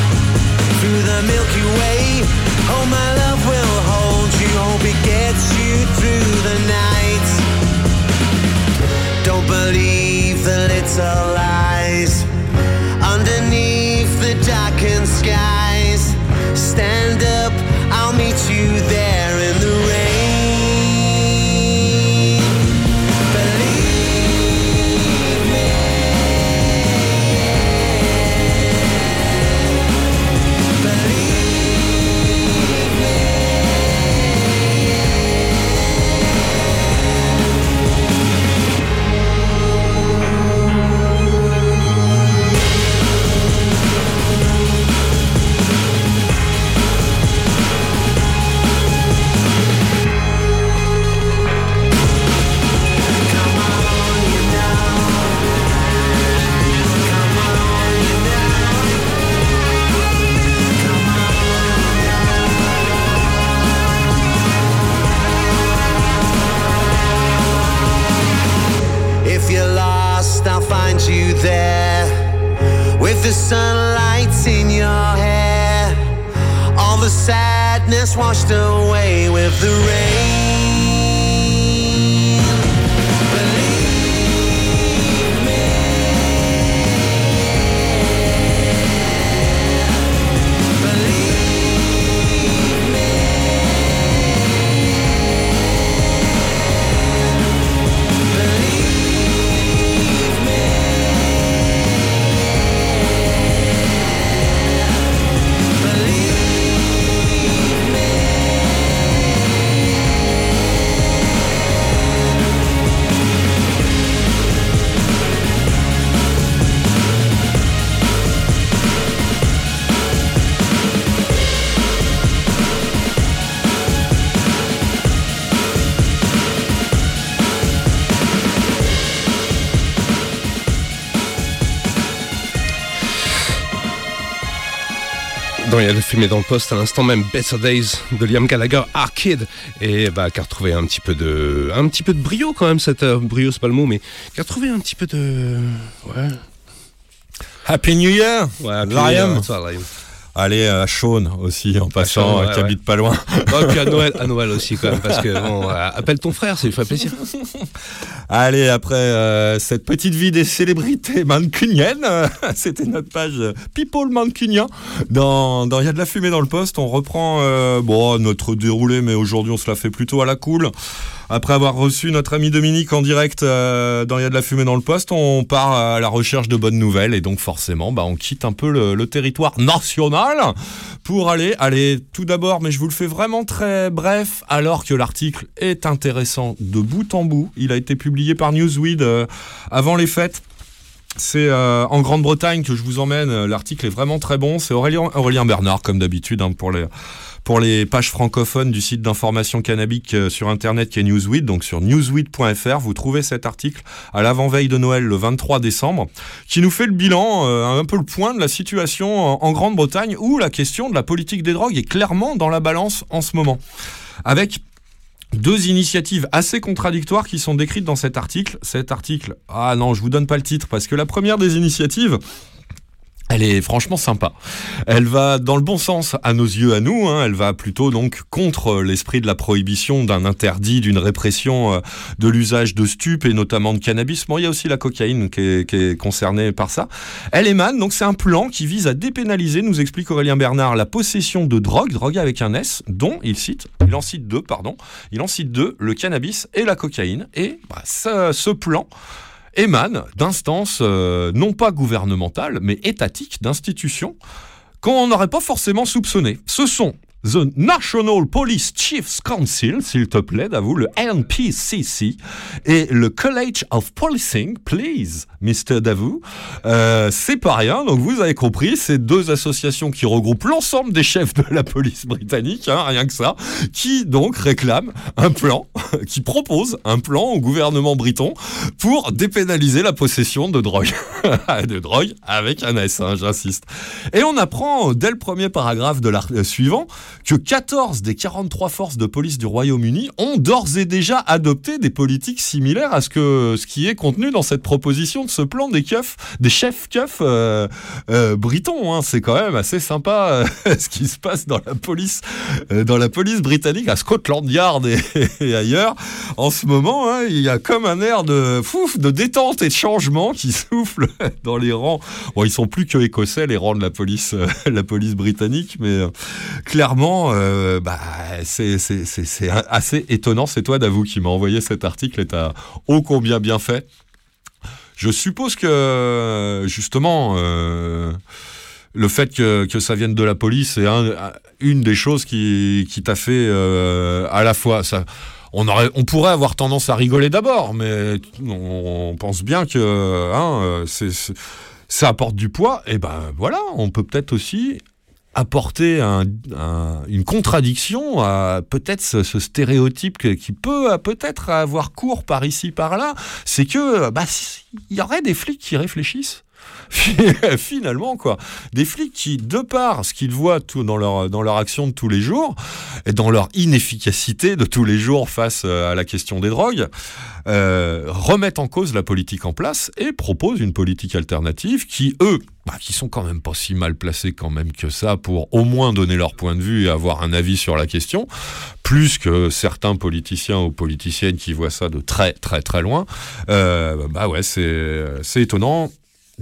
Through the Milky Way, oh, my love will hold you. Hope it gets you through the night. the the little lies underneath the darkened skies. Stand up, I'll meet you there. Dans Il y a le fumé dans le poste à l'instant même Better Days de Liam Gallagher Arcade et bah qui a retrouvé un petit peu de un petit peu de brio quand même cette euh, brio c'est pas le mot mais qui a retrouvé un petit peu de ouais Happy New Year ouais Happy Liam. New Year, toi, Liam. Allez, à Sean aussi, en passant, euh, ouais, qui ouais. habite pas loin. Oh, puis à Noël à Noël aussi quand même parce que bon appelle ton frère ça lui ferait plaisir Allez, après euh, cette petite vie des célébrités mancuniennes, euh, c'était notre page euh, People Mancunien. Dans dans Il y a de la fumée dans le poste, on reprend euh, bon, notre déroulé, mais aujourd'hui on se la fait plutôt à la cool. Après avoir reçu notre ami Dominique en direct euh, dans Il y a de la fumée dans le poste, on part à la recherche de bonnes nouvelles et donc forcément, bah, on quitte un peu le, territoire national pour aller, tout d'abord, mais je vous le fais vraiment très bref, alors que l'article est intéressant de bout en bout. Il a été publié par Newsweek euh, avant les fêtes. C'est euh, en Grande-Bretagne que je vous emmène. L'article est vraiment très bon. C'est Aurélien, Aurélien Bernard, comme d'habitude, hein, pour les pour les pages francophones du site d'information cannabique euh, sur internet qui est Newsweek, donc sur newsweek.fr, vous trouvez cet article à l'avant-veille de Noël le 23 décembre, qui nous fait le bilan, euh, un peu le point de la situation en, en Grande-Bretagne, où la question de la politique des drogues est clairement dans la balance en ce moment. Avec deux initiatives assez contradictoires qui sont décrites dans cet article. Cet article, ah non, je vous donne pas le titre parce que la première des initiatives, elle est franchement sympa. Elle va dans le bon sens à nos yeux, à nous. hein. Elle va plutôt donc contre l'esprit de la prohibition, d'un interdit, d'une répression euh, de l'usage de stupes et notamment de cannabis. Bon, il y a aussi la cocaïne qui est, concernée par ça. Elle émane, donc c'est un plan qui vise à dépénaliser, nous explique Aurélien Bernard, la possession de drogue, drogue avec un S, dont il cite, il en cite deux, pardon, il en cite deux, le cannabis et la cocaïne. Et bah, ça- ce plan émane d'instances euh, non pas gouvernementales, mais étatiques, d'institutions qu'on n'aurait pas forcément soupçonné. Ce sont The National Police Chiefs Council, s'il te plaît, d'avou, le NPCC, et le College of Policing, please, Mr. Davou. Euh, c'est pas rien, donc vous avez compris, c'est deux associations qui regroupent l'ensemble des chefs de la police britannique, hein, rien que ça, qui donc réclament un plan, qui propose un plan au gouvernement briton pour dépénaliser la possession de drogue. de drogue avec un S, hein, j'insiste. Et on apprend dès le premier paragraphe de l'article suivant que 14 des 43 forces de police du Royaume-Uni ont d'ores et déjà adopté des politiques similaires à ce, que, ce qui est contenu dans cette proposition de ce plan des des chefs keufs euh, euh, britons. hein. C'est quand même assez sympa euh, ce qui se passe dans la police, dans la police britannique à Scotland Yard et, ailleurs. En ce moment, hein, il y a comme un air de fouf, de détente et de changement qui souffle dans les rangs. Bon, ils sont plus que écossais les rangs de la police, la police britannique, mais euh, euh, bah, c'est assez étonnant. C'est toi, Davou, qui m'a envoyé cet article et t'as ô combien bien fait. Je suppose que justement. euh, le fait que, ça vienne de la police c'est un- une des choses qui, qui t'a fait euh, à la fois ça. On, pourrait avoir tendance à rigoler d'abord, mais on, pense bien que hein, ça apporte du poids. Et ben voilà, on peut peut-être aussi apporter un- un- une contradiction à peut-être ce, stéréotype qui peut euh, peut-être avoir cours par ici par là, c'est que bah, il y aurait des flics qui réfléchissent Finalement, quoi. Des flics qui, de par ce qu'ils voient tout dans leur, dans leur action de tous les jours, et dans leur inefficacité de tous les jours face euh, à la question des drogues, euh, remettent en cause la politique en place et proposent une politique alternative qui, eux, bah, qui sont quand même pas si mal placés quand même que ça pour au moins donner leur point de vue et avoir un avis sur la question, plus que certains politiciens ou politiciennes qui voient ça de très très très loin. Euh, bah ouais, c'est c'est étonnant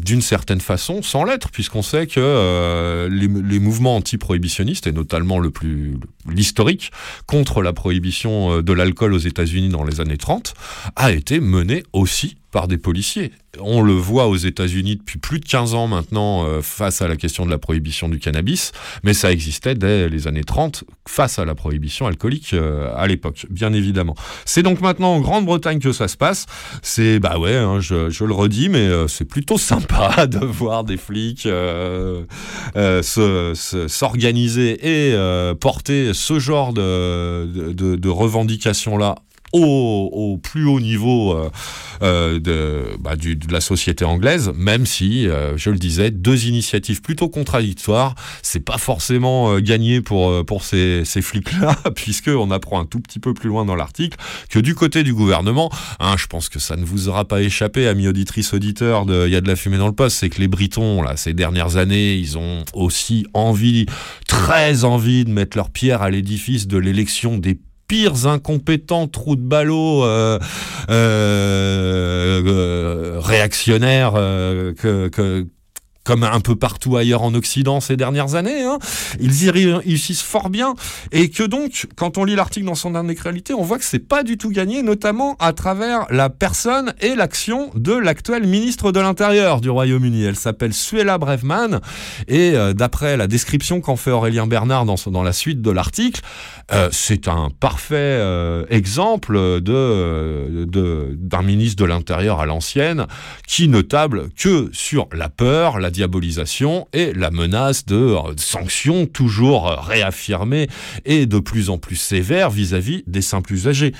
d'une certaine façon, sans l'être, puisqu'on sait que euh, les, mouvements anti-prohibitionnistes, et notamment le plus l'historique, contre la prohibition euh, de l'alcool aux États-Unis dans les années 30, a été mené aussi par des policiers. On le voit aux États-Unis depuis plus de 15 ans maintenant euh, face à la question de la prohibition du cannabis, mais ça existait dès les années 30 face à la prohibition alcoolique euh, à l'époque, bien évidemment. C'est donc maintenant en Grande-Bretagne que ça se passe. C'est, bah ouais, hein, je, le redis, mais euh, c'est plutôt sympa de voir des flics s'organiser et porter ce genre de, de, de revendications-là au, plus haut niveau euh, euh, de, bah, de la société anglaise, même si, euh, je le disais, deux initiatives plutôt contradictoires. C'est pas forcément gagné pour pour ces, ces flics-là, puisque on apprend un tout petit peu plus loin dans l'article que du côté du gouvernement, hein, je pense que ça ne vous aura pas échappé, amis auditrices auditeurs, il y a de la fumée dans le poste, c'est que les Britons là, ces dernières années, ils ont aussi envie, très envie de mettre leur pierre à l'édifice de l'élection des pires incompétents trous de ballot euh, euh, euh, réactionnaires euh, que, que comme un peu partout ailleurs en Occident ces dernières années. Hein. Ils y réussissent fort bien. Et que donc, quand on lit l'article dans son intégralité, on voit que c'est pas du tout gagné, notamment à travers la personne et l'action de l'actuelle ministre de l'Intérieur du Royaume-Uni. Elle s'appelle Suella Braverman. Et euh, d'après la description qu'en fait Aurélien Bernard dans, la suite de l'article, euh, c'est un parfait euh, exemple de, d'un ministre de l'Intérieur à l'ancienne qui ne table que sur la peur, la diabolisation et la menace de euh, sanctions toujours réaffirmées et de plus en plus sévères vis-à-vis des simples usagers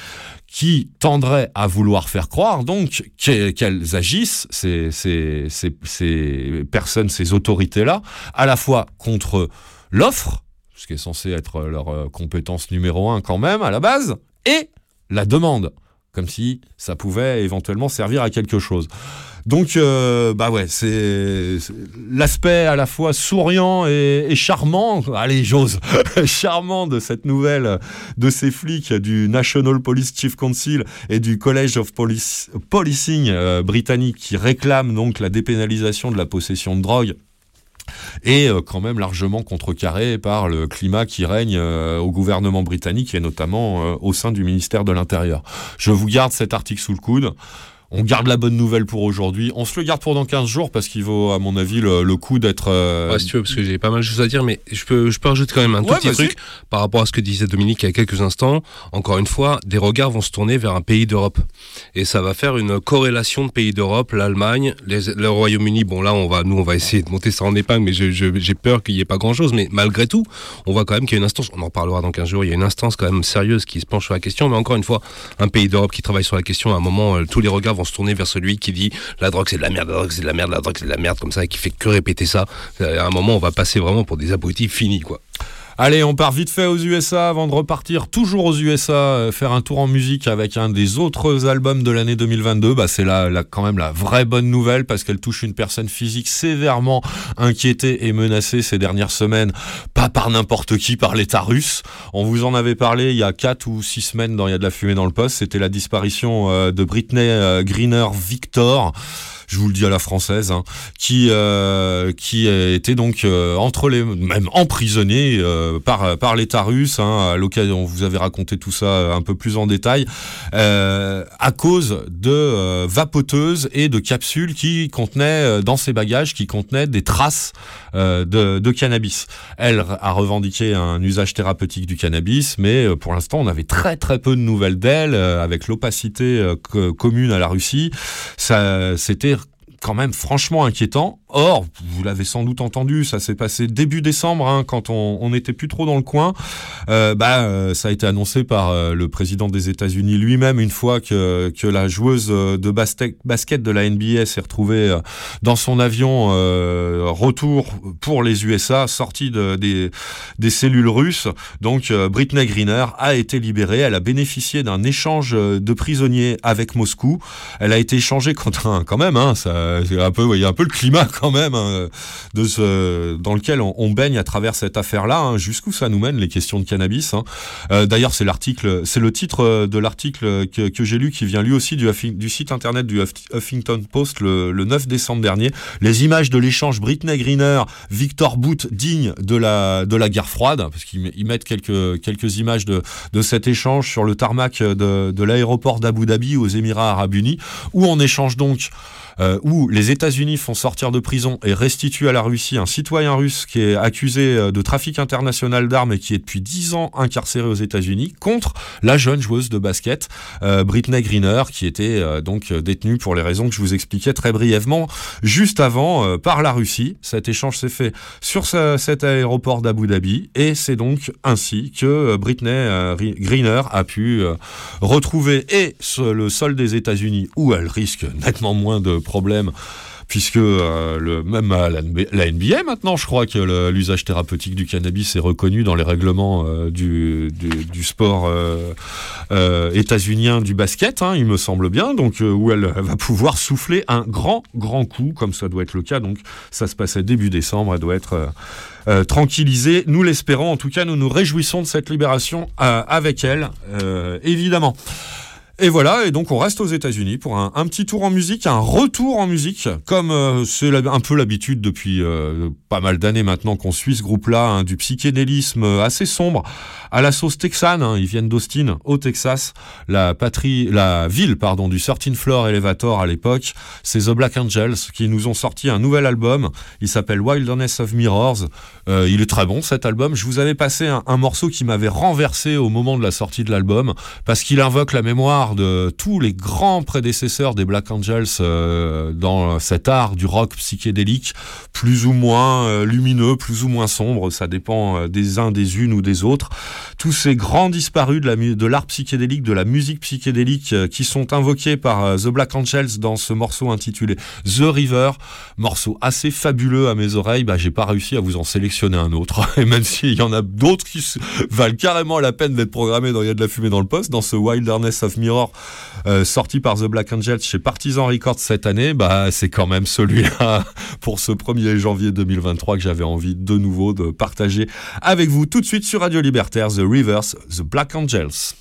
qui tendraient à vouloir faire croire donc qu'elles agissent, ces, ces, personnes, ces autorités-là, à la fois contre l'offre, ce qui est censé être leur compétence numéro un quand même à la base, et la demande, comme si ça pouvait éventuellement servir à quelque chose. Donc, euh, bah ouais, c'est l'aspect à la fois souriant et, charmant, allez, j'ose, charmant de cette nouvelle de ces flics du National Police Chief Council et du College of Policing euh, britannique qui réclament donc la dépénalisation de la possession de drogue et euh, quand même largement contrecarré par le climat qui règne au gouvernement britannique et notamment au sein du ministère de l'Intérieur. Je vous garde cet article sous le coude. On garde la bonne nouvelle pour aujourd'hui. On se le garde pour dans 15 jours parce qu'il vaut, à mon avis, le, le coup d'être. Euh... Ouais, si tu veux, parce que j'ai pas mal de choses à dire, mais je peux, je peux rajouter quand même un tout Ouais, petit truc par rapport à ce que disait Dominique il y a quelques instants. Encore une fois, des regards vont se tourner vers un pays d'Europe. Et ça va faire une corrélation de pays d'Europe, l'Allemagne, le Royaume-Uni. Bon, là, on va, nous, on va essayer de monter ça en épingle, mais j'ai peur qu'il n'y ait pas grand chose. Mais malgré tout, on voit quand même qu'il y a une instance, on en parlera dans 15 jours, il y a une instance quand même sérieuse qui se penche sur la question. Mais encore une fois, un pays d'Europe qui travaille sur la question, à un moment, euh, tous les regards vont se tourner vers celui qui dit la drogue c'est de la merde, la drogue c'est de la merde, la drogue c'est de la merde, comme ça, et qui fait que répéter ça. Euh, À un moment, on va passer vraiment pour des abrutis finis, quoi. Allez, on part vite fait aux USA avant de repartir toujours aux USA, euh, faire un tour en musique avec un des autres albums de l'année 2022. Bah, c'est là, quand même la vraie bonne nouvelle parce qu'elle touche une personne physique sévèrement inquiétée et menacée ces dernières semaines, pas par n'importe qui, par l'État russe. On vous en avait parlé il y a quatre ou six semaines dans Il y a de la fumée dans le poste. C'était la disparition euh, de Britney euh, Greener Victor je vous le dis à la française, hein, qui euh, qui était donc euh, entre les même emprisonné euh, par par l'État russe. Hein, à l'occasion, on vous avait raconté tout ça un peu plus en détail, euh, à cause de euh, vapoteuses et de capsules qui contenaient euh, dans ses bagages qui contenaient des traces de, de cannabis. Elle a revendiqué un usage thérapeutique du cannabis, mais pour l'instant, on avait très très peu de nouvelles d'elle, avec l'opacité co- commune à la Russie. Ça, c'était quand même franchement inquiétant. Or, vous l'avez sans doute entendu, ça s'est passé début décembre, hein, quand on n'était plus trop dans le coin. Euh, bah, euh, ça a été annoncé par euh, le président des États-Unis lui-même une fois que, que la joueuse de basket, de la NBA s'est retrouvée euh, dans son avion euh, retour pour les USA, sortie de, des, des cellules russes. Donc, euh, Britney Greener a été libérée. Elle a bénéficié d'un échange de prisonniers avec Moscou. Elle a été échangée contre un, quand même, hein, ça, c'est un peu, a un peu le climat quand même hein, de ce, dans lequel on, baigne à travers cette affaire-là. hein. Jusqu'où ça nous mène les questions de cannabis hein. Euh, D'ailleurs, c'est l'article, c'est le titre de l'article que, j'ai lu qui vient lui aussi du, site internet du Huff- Huffington Post le, le 9 décembre dernier. Les images de l'échange Britney Greener, Victor Boot digne de la de la guerre froide, parce qu'ils met- ils mettent quelques quelques images de de cet échange sur le tarmac de, de l'aéroport d'Abu Dhabi aux Émirats Arabes Unis, où on échange donc euh, où les États-Unis font sortir de prison et restituent à la Russie un citoyen russe qui est accusé euh, de trafic international d'armes et qui est depuis 10 ans incarcéré aux États-Unis contre la jeune joueuse de basket euh, Britney Greener qui était donc détenue pour les raisons que je vous expliquais très brièvement juste avant par la Russie. Cet échange s'est fait sur ce- cet aéroport d'Abu Dhabi et c'est donc ainsi que Britney Ri- Greener a pu retrouver et le sol des États-Unis où elle risque nettement moins de problèmes puisque euh, le, même à la, NBA maintenant, je crois que l'usage thérapeutique du cannabis est reconnu dans les règlements euh, du, du, sport euh, euh, états-unien du basket, hein, il me semble bien, donc où elle, va pouvoir souffler un grand, grand coup, comme ça doit être le cas. Donc ça se passait début décembre, elle doit être tranquillisée. Nous l'espérons, en tout cas, nous nous réjouissons de cette libération avec elle, évidemment. Et voilà, et donc on reste aux États-Unis pour un, petit tour en musique, un retour en musique, comme euh, c'est un peu l'habitude depuis euh, pas mal d'années maintenant qu'on suit ce groupe-là, hein, du psychédélisme assez sombre à la sauce texane. hein, ils viennent d'Austin, au Texas, la patrie, la ville pardon du 13 Floor Elevator à l'époque. C'est The Black Angels qui nous ont sorti un nouvel album. Il s'appelle Wilderness of Mirrors. Euh, il est très bon cet album. Je vous avais passé un morceau qui m'avait renversé au moment de la sortie de l'album parce qu'il invoque la mémoire de tous les grands prédécesseurs des Black Angels euh, dans cet art du rock psychédélique, plus ou moins euh, lumineux, plus ou moins sombre, ça dépend euh, des uns, des unes ou des autres. Tous ces grands disparus de l'art psychédélique, de la musique psychédélique qui sont invoqués par The Black Angels dans ce morceau intitulé The River, morceau assez fabuleux à mes oreilles, bah j'ai pas réussi à vous en sélectionner un autre. Et même s'il y en a d'autres qui valent carrément la peine d'être programmés dans Il y a de la fumée dans le poste, dans ce Wilderness of Mirror euh, sorti par The Black Angels chez Partisan Records cette année, bah c'est quand même celui-là pour ce 1er janvier 2023 que j'avais envie de nouveau de partager avec vous tout de suite sur Radio Libertaire, The Rivers, The Black Angels.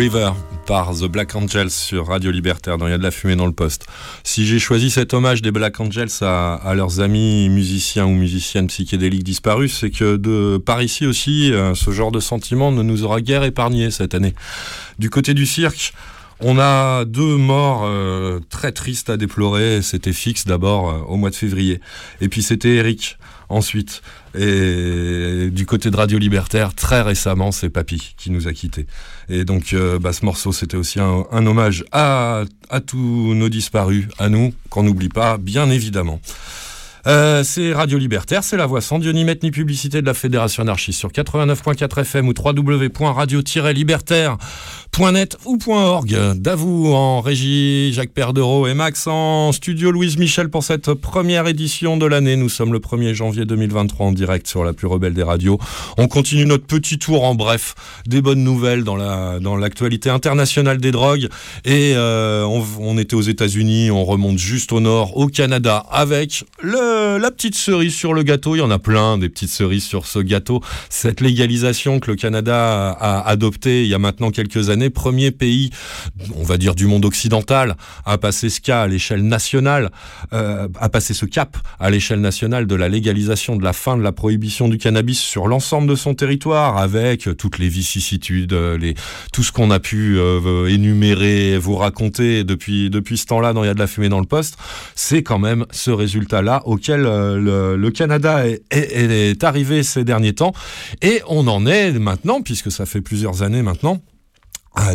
River par The Black Angels sur Radio Libertaire dans Il y a de la fumée dans le poste. Si j'ai choisi cet hommage des Black Angels à, leurs amis musiciens ou musiciennes psychédéliques disparus, c'est que de par ici aussi, euh, ce genre de sentiment ne nous aura guère épargné cette année. Du côté du cirque, on a deux morts euh, très tristes à déplorer. C'était Fix d'abord euh, au mois de février. Et puis c'était Eric ensuite. Et du côté de Radio Libertaire, très récemment, c'est Papy qui nous a quittés. Et donc, euh, bah, ce morceau, c'était aussi un, hommage à tous nos disparus, à nous, qu'on n'oublie pas, bien évidemment. Euh, c'est Radio Libertaire, c'est la voix sans Dieu ni maître ni publicité de la Fédération anarchiste sur 89.4 FM ou www.radio-libertaire.net ou .org. Davou en régie, Jacques Perdereau et Max en studio Louise Michel pour cette première édition de l'année. Nous sommes le 1er janvier 2023 en direct sur la plus rebelle des radios. On continue notre petit tour en bref des bonnes nouvelles dans l'actualité internationale des drogues et euh, on, on était aux États-Unis, on remonte juste au nord au Canada avec le la petite cerise sur le gâteau, il y en a plein des petites cerises sur ce gâteau. Cette légalisation que le Canada a adoptée il y a maintenant quelques années, premier pays, on va dire du monde occidental, à passer ce cas à l'échelle nationale, euh, à passer ce cap à l'échelle nationale de la légalisation, de la fin de la prohibition du cannabis sur l'ensemble de son territoire, avec toutes les vicissitudes, les, tout ce qu'on a pu euh, énumérer, vous raconter depuis depuis ce temps-là, dans il y a de la fumée dans le poste, c'est quand même ce résultat-là auquel euh, le, Canada est, arrivé ces derniers temps. Et on en est maintenant, puisque ça fait plusieurs années maintenant,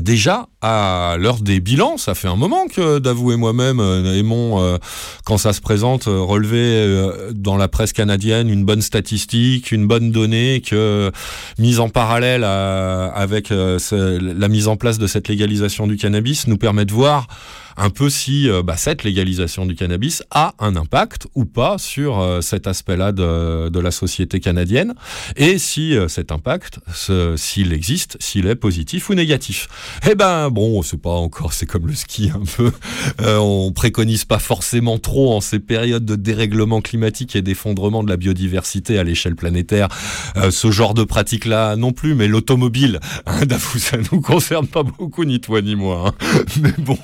déjà à l'heure des bilans, ça fait un moment que Davou et moi-même euh, aimons, euh, quand ça se présente, relever dans la presse canadienne une bonne statistique, une bonne donnée que mise en parallèle avec la mise en place de cette légalisation du cannabis nous permet de voir un peu si euh, bah, cette légalisation du cannabis a un impact ou pas sur euh, cet aspect-là de, de, la société canadienne et si euh, cet impact, s'il existe, s'il est positif ou négatif. Eh ben bon, c'est pas encore, c'est comme le ski un peu. on préconise pas forcément trop en ces périodes de dérèglement climatique et d'effondrement de la biodiversité à l'échelle planétaire ce genre de pratique-là non plus, mais l'automobile, hein, ça nous concerne pas beaucoup ni toi ni moi. Hein. Mais bon,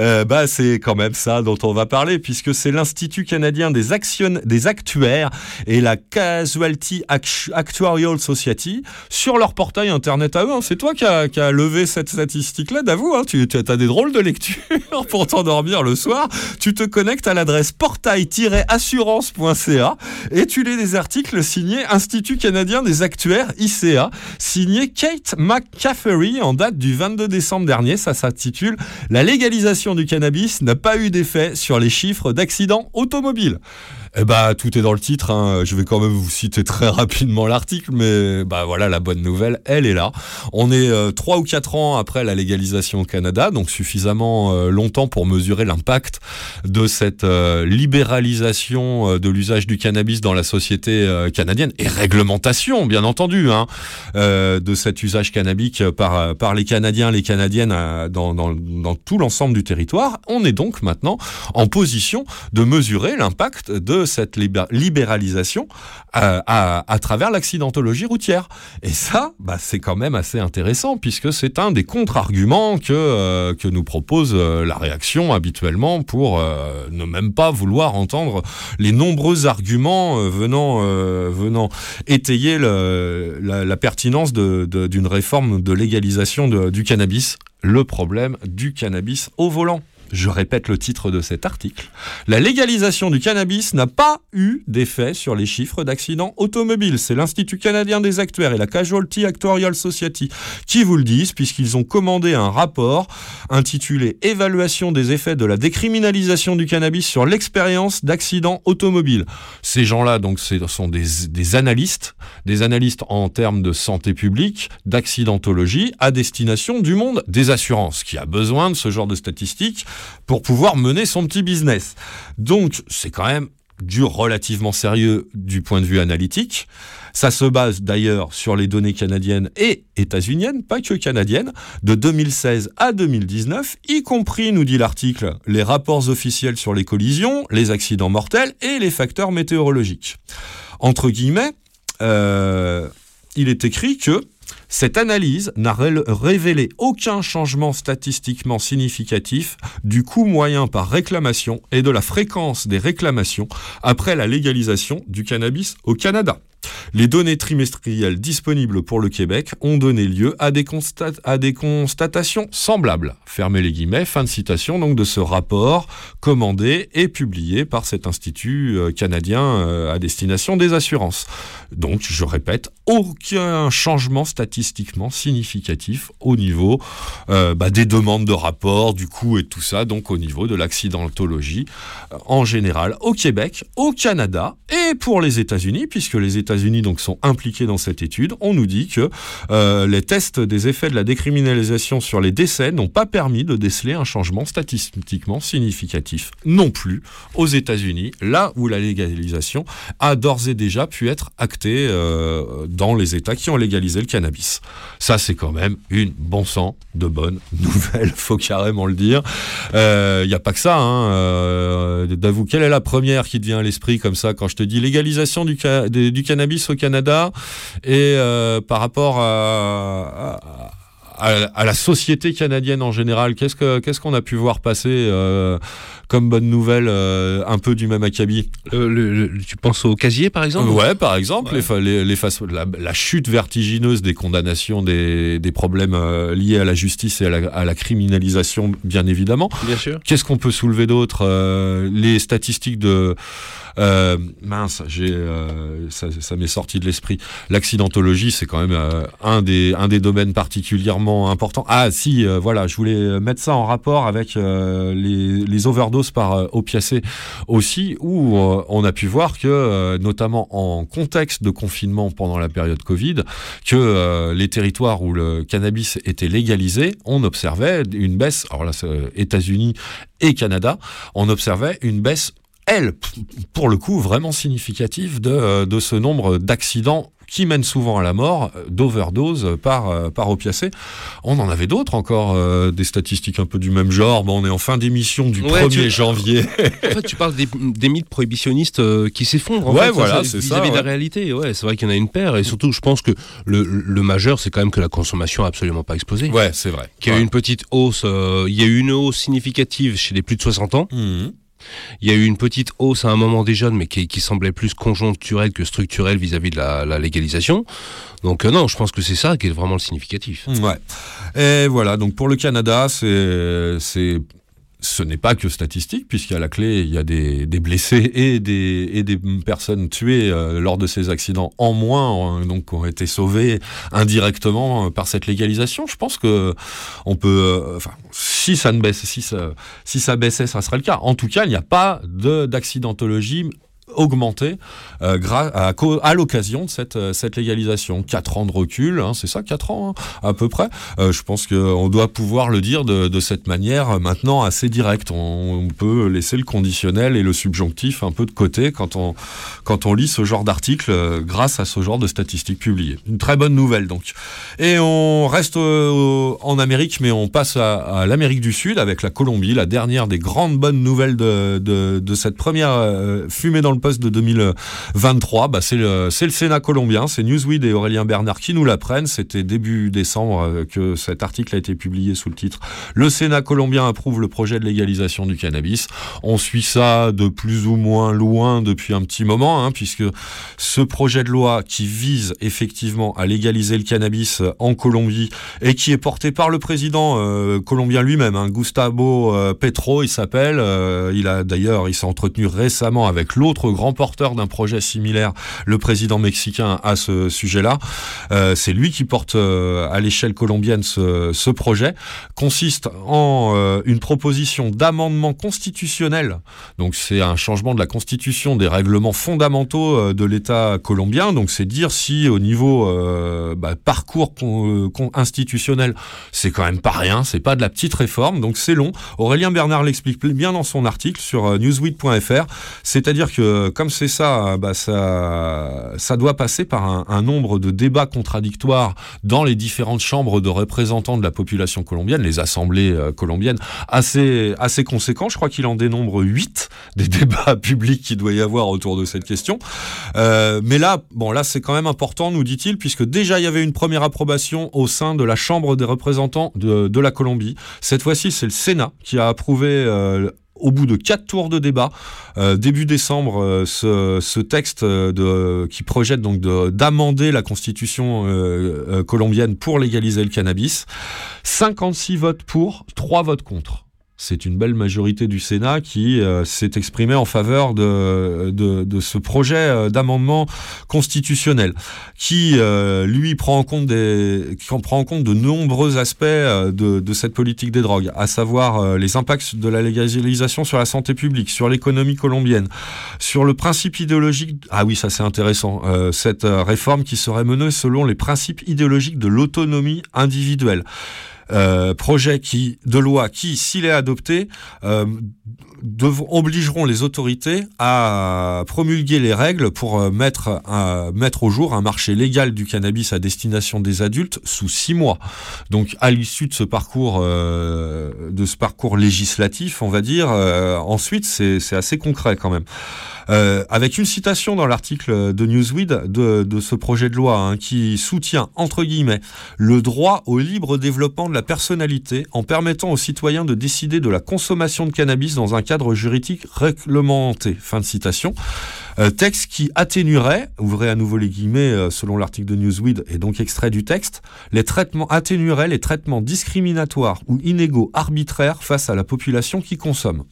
euh, bah, c'est quand même ça dont on va parler, puisque c'est l'Institut canadien des, action... des actuaires et la Casualty Actuarial Society sur leur portail internet à eux. Hein. C'est toi qui as levé cette statistique-là, d'avoue. Hein. Tu, tu as des drôles de lecture pour t'endormir le soir. Tu te connectes à l'adresse portail-assurance.ca et tu lis des articles signés Institut canadien des actuaires ICA, signé Kate McCaffery en date du 22 décembre dernier. Ça s'intitule La légalisation du cannabis n'a pas eu d'effet sur les chiffres d'accidents automobiles. Eh bah, tout est dans le titre. Hein. Je vais quand même vous citer très rapidement l'article, mais bah voilà, la bonne nouvelle, elle est là. On est euh, trois ou quatre ans après la légalisation au Canada, donc suffisamment euh, longtemps pour mesurer l'impact de cette euh, libéralisation euh, de l'usage du cannabis dans la société euh, canadienne et réglementation, bien entendu, hein, de cet usage cannabique par par les Canadiens, les Canadiennes dans, dans, dans tout l'ensemble du territoire. On est donc maintenant en position de mesurer l'impact de cette libéralisation à, à, travers l'accidentologie routière. Et ça, bah, c'est quand même assez intéressant puisque c'est un des contre-arguments que, euh, nous propose euh, la réaction habituellement pour euh, ne même pas vouloir entendre les nombreux arguments euh, venant, euh, étayer la, pertinence d'une réforme de légalisation du cannabis. Le problème du cannabis au volant. Je répète le titre de cet article. La légalisation du cannabis n'a pas eu d'effet sur les chiffres d'accidents automobiles. C'est l'Institut canadien des actuaires et la Casualty Actuarial Society qui vous le disent, puisqu'ils ont commandé un rapport intitulé Évaluation des effets de la décriminalisation du cannabis sur l'expérience d'accidents automobiles. Ces gens-là, donc, sont des, des analystes, des analystes en termes de santé publique, d'accidentologie, à destination du monde des assurances, qui a besoin de ce genre de statistiques pour pouvoir mener son petit business. Donc, c'est quand même du relativement sérieux du point de vue analytique. Ça se base d'ailleurs sur les données canadiennes et états-uniennes, pas que canadiennes, de 2016 à 2019, y compris, nous dit l'article, les rapports officiels sur les collisions, les accidents mortels et les facteurs météorologiques. Entre guillemets, euh, il est écrit que Cette analyse n'a ré- révélé aucun changement statistiquement significatif du coût moyen par réclamation et de la fréquence des réclamations après la légalisation du cannabis au Canada. Les données trimestrielles disponibles pour le Québec ont donné lieu à des, constatations semblables. Fermez les guillemets, fin de citation donc de ce rapport commandé et publié par cet institut euh, canadien euh, à destination des assurances. Donc, je répète, aucun changement statistiquement significatif au niveau euh, bah, des demandes de rapport, du coût et tout ça, donc au niveau de l'accidentologie en général au Québec, au Canada et pour les États-Unis, puisque les États-Unis donc sont impliqués dans cette étude. On nous dit que euh, les tests des effets de la décriminalisation sur les décès n'ont pas permis de déceler un changement statistiquement significatif non plus aux États-Unis, là où la légalisation a d'ores et déjà pu être actée euh, dans les États qui ont légalisé le cannabis. Ça, c'est quand même une bon sang de bonne nouvelle, faut carrément le dire. Il n'y a pas que ça. Hein. Euh, quelle est la première qui te vient à l'esprit comme ça quand je te dis légalisation du cannabis au Canada et euh, par rapport à, à- à- à la société canadienne en général, qu'est-ce que qu'est-ce qu'on a pu voir passer euh, comme bonne nouvelle euh, un peu du même acabit? Le- le- tu penses au casier, par exemple? Ouais, par exemple, Ouais. les fa- les, les façons- la, la chute vertigineuse des condamnations, des, des problèmes euh, liés à la justice et à la, à la criminalisation, bien évidemment. Bien sûr. Qu'est-ce qu'on peut soulever d'autre Les statistiques de... euh, mince, j'ai, euh, ça, m'est sorti de l'esprit. L'accidentologie, c'est quand même euh, un, des, un des domaines particulièrement importants. Ah si, voilà, je voulais mettre ça en rapport avec les, les overdoses par opiacés aussi, où on a pu voir que, notamment en contexte de confinement pendant la période Covid, que les territoires où le cannabis était légalisé, on observait une baisse, alors là, États-Unis et Canada, on observait une baisse, elle, pour le coup, vraiment significative de, euh, de ce nombre d'accidents qui mènent souvent à la mort, d'overdose par, euh, par opiacés. On en avait d'autres encore, euh, des statistiques un peu du même genre. Bon, on est en fin d'émission du Ouais, 1er tu- janvier. En fait, tu parles des, des mythes prohibitionnistes euh, qui s'effondrent. en Ouais, fait, voilà, c'est ça, Vis-à-vis de la réalité, ouais, c'est vrai qu'il y en a une paire. Et surtout, je pense que le, le majeur, c'est quand même que la consommation a absolument pas explosé. Ouais, c'est vrai. Qu'il y a eu Ouais. une petite hausse, euh, il y a eu une hausse significative chez les plus de 60 ans. Mhm. Il y a eu une petite hausse à un moment des jeunes, mais qui, semblait plus conjoncturelle que structurelle vis-à-vis de la, légalisation. Donc euh, non, je pense que c'est ça qui est vraiment le significatif. Ouais. Et voilà, donc pour le Canada, c'est, ce n'est pas que statistique, puisqu'à la clé, il y a des, des blessés et des, et des personnes tuées euh, lors de ces accidents en moins, hein, donc qui ont été sauvées indirectement euh, par cette légalisation. Je pense que on peut, euh, enfin, si ça ne baisse, si ça, si ça baissait, ça serait le cas. En tout cas, il n'y a pas de, d'accidentologie augmenté euh, à, l'occasion de cette, euh, cette légalisation. 4 ans de recul, hein, c'est ça, 4 ans hein, à peu près. Euh, je pense qu'on doit pouvoir le dire de, cette manière euh, maintenant assez directe. On, peut laisser le conditionnel et le subjonctif un peu de côté quand on, quand on lit ce genre d'article grâce à ce genre de statistiques publiées. Une très bonne nouvelle donc. Et on reste en Amérique, mais on passe à, l'Amérique du Sud avec la Colombie, la dernière des grandes bonnes nouvelles de, de, de cette première fumée dans le poste de 2023. Bah, c'est le, Sénat colombien, c'est Newsweek et Aurélien Bernard qui nous l'apprennent. C'était début décembre euh, que cet article a été publié sous le titre Le Sénat colombien approuve le projet de légalisation du cannabis. On suit ça de plus ou moins loin depuis un petit moment, hein, puisque ce projet de loi qui vise effectivement à légaliser le cannabis en Colombie et qui est porté par le président euh, colombien lui-même, hein, Gustavo euh, Petro, il s'appelle. Il a d'ailleurs, il s'est entretenu récemment avec l'autre grand porteur d'un projet similaire, le président mexicain, à ce sujet-là. Euh, c'est lui qui porte euh, à l'échelle colombienne ce, projet. Consiste en euh, une proposition d'amendement constitutionnel. Donc c'est un changement de la constitution des règlements fondamentaux de l'État colombien. Donc c'est dire si au niveau bah, parcours institutionnel, c'est quand même pas rien. C'est pas de la petite réforme. Donc c'est long. Aurélien Bernard l'explique bien dans son article sur newsweek.fr. C'est-à-dire que euh, comme c'est ça, bah ça, ça doit passer par un, nombre de débats contradictoires dans les différentes chambres de représentants de la population colombienne, les assemblées euh, colombiennes, assez, assez conséquent. Je crois qu'il en dénombre 8 des débats publics qu'il doit y avoir autour de cette question. Euh, mais là, bon, là, c'est quand même important, nous dit-il, puisque déjà il y avait une première approbation au sein de la Chambre des représentants de, la Colombie. Cette fois-ci, c'est le Sénat qui a approuvé euh, au bout de quatre tours de débat, euh, début décembre, euh, ce, texte euh, qui projette donc de- d'amender la constitution colombienne pour légaliser le cannabis. 56 votes pour, 3 votes contre. C'est une belle majorité du Sénat qui euh, s'est exprimée en faveur de, ce projet euh, d'amendement constitutionnel, qui euh, lui prend en compte prend en compte de nombreux aspects de, cette politique des drogues, à savoir les impacts de la légalisation sur la santé publique, sur l'économie colombienne, sur le principe idéologique. Ah oui, ça c'est intéressant. cette réforme qui serait menée selon les principes idéologiques de l'autonomie individuelle. Euh, projet qui, de loi qui, s'il est adopté, euh, obligeront les autorités à promulguer les règles pour euh, mettre, mettre au jour un marché légal du cannabis à destination des adultes sous six mois. Donc, à l'issue de ce parcours, euh, de ce parcours législatif, on va dire, euh, ensuite, c'est assez concret quand même. Euh, avec une citation dans l'article de Newsweek de, ce projet de loi hein, qui soutient, entre guillemets, le droit au libre développement de la personnalité en permettant aux citoyens de décider de la consommation de cannabis dans un cadre juridique réglementé. Fin de citation. Euh, texte qui atténuerait, ouvrez à nouveau les guillemets euh, selon l'article de Newsweek et donc extrait du texte, les traitements atténuerait les traitements discriminatoires ou inégaux arbitraires face à la population qui consomme.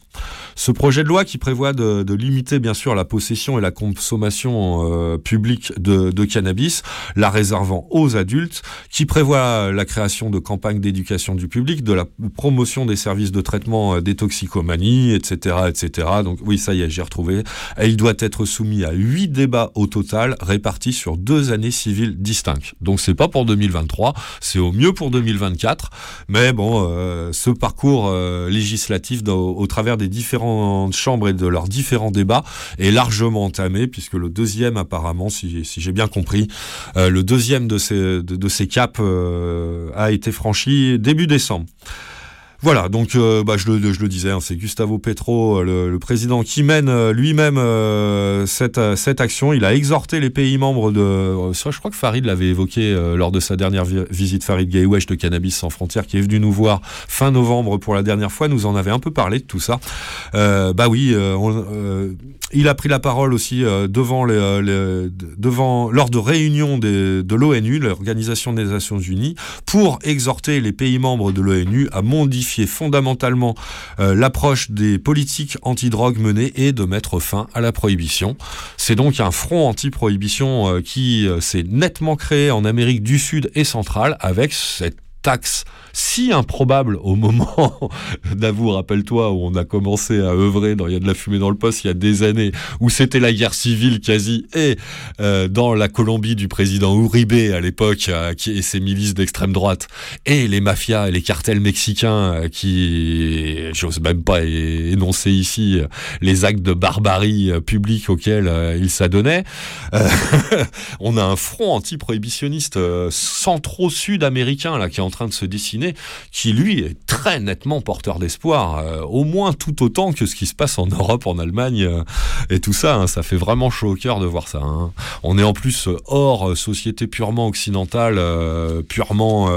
Ce projet de loi qui prévoit de, limiter bien sûr la possession et la consommation euh, publique de, cannabis, la réservant aux adultes, qui prévoit la création de campagnes d'éducation du public, de la promotion des services de traitement euh, des toxicomanies, etc., etc. Donc oui, ça y est, j'ai retrouvé. Et il doit être soumis à huit débats au total, répartis sur deux années civiles distinctes. Donc c'est pas pour 2023, c'est au mieux pour 2024. Mais bon, euh, ce parcours législatif dans- au travers des différentes chambres et de leurs différents débats est largement entamé, puisque le deuxième, apparemment, si, j'ai bien compris, euh, le deuxième de ces, de, de ces caps euh, a été franchi début décembre. Voilà, donc euh, bah, je, le, disais, hein, c'est Gustavo Petro, euh, le, président, qui mène euh, lui-même cette, action. Il a exhorté les pays membres de... je crois que Farid l'avait évoqué lors de sa dernière vi- visite, Farid Gaywesh de Cannabis sans frontières, qui est venu nous voir fin novembre pour la dernière fois, nous en avait un peu parlé de tout ça. Bah oui, on- il a pris la parole aussi euh, euh, devant lors de réunions de l'ONU, l'Organisation des Nations Unies, pour exhorter les pays membres de l'ONU à modifier fondamentalement euh, l'approche des politiques anti-drogue menées et de mettre fin à la prohibition. C'est donc un front anti-prohibition qui s'est nettement créé en Amérique du Sud et centrale avec cette taxe si improbable au moment d'avouer, rappelle-toi, où on a commencé à œuvrer dans Il y a de la fumée dans le poste il y a des années, où c'était la guerre civile quasi, et euh, dans la Colombie du président Uribe à l'époque, euh, et ses milices d'extrême droite, et les mafias et les cartels mexicains euh, qui, j'ose même pas énoncer ici, euh, les actes de barbarie publique auxquels ils s'adonnaient. On a un front anti-prohibitionniste centro-sud-américain qui est en train de se dessiner, qui lui est très nettement porteur d'espoir, euh, au moins tout autant que ce qui se passe en Europe, en Allemagne euh, et tout ça. hein. ça fait vraiment chaud au cœur de voir ça. hein. On est en plus euh, hors société purement occidentale, purement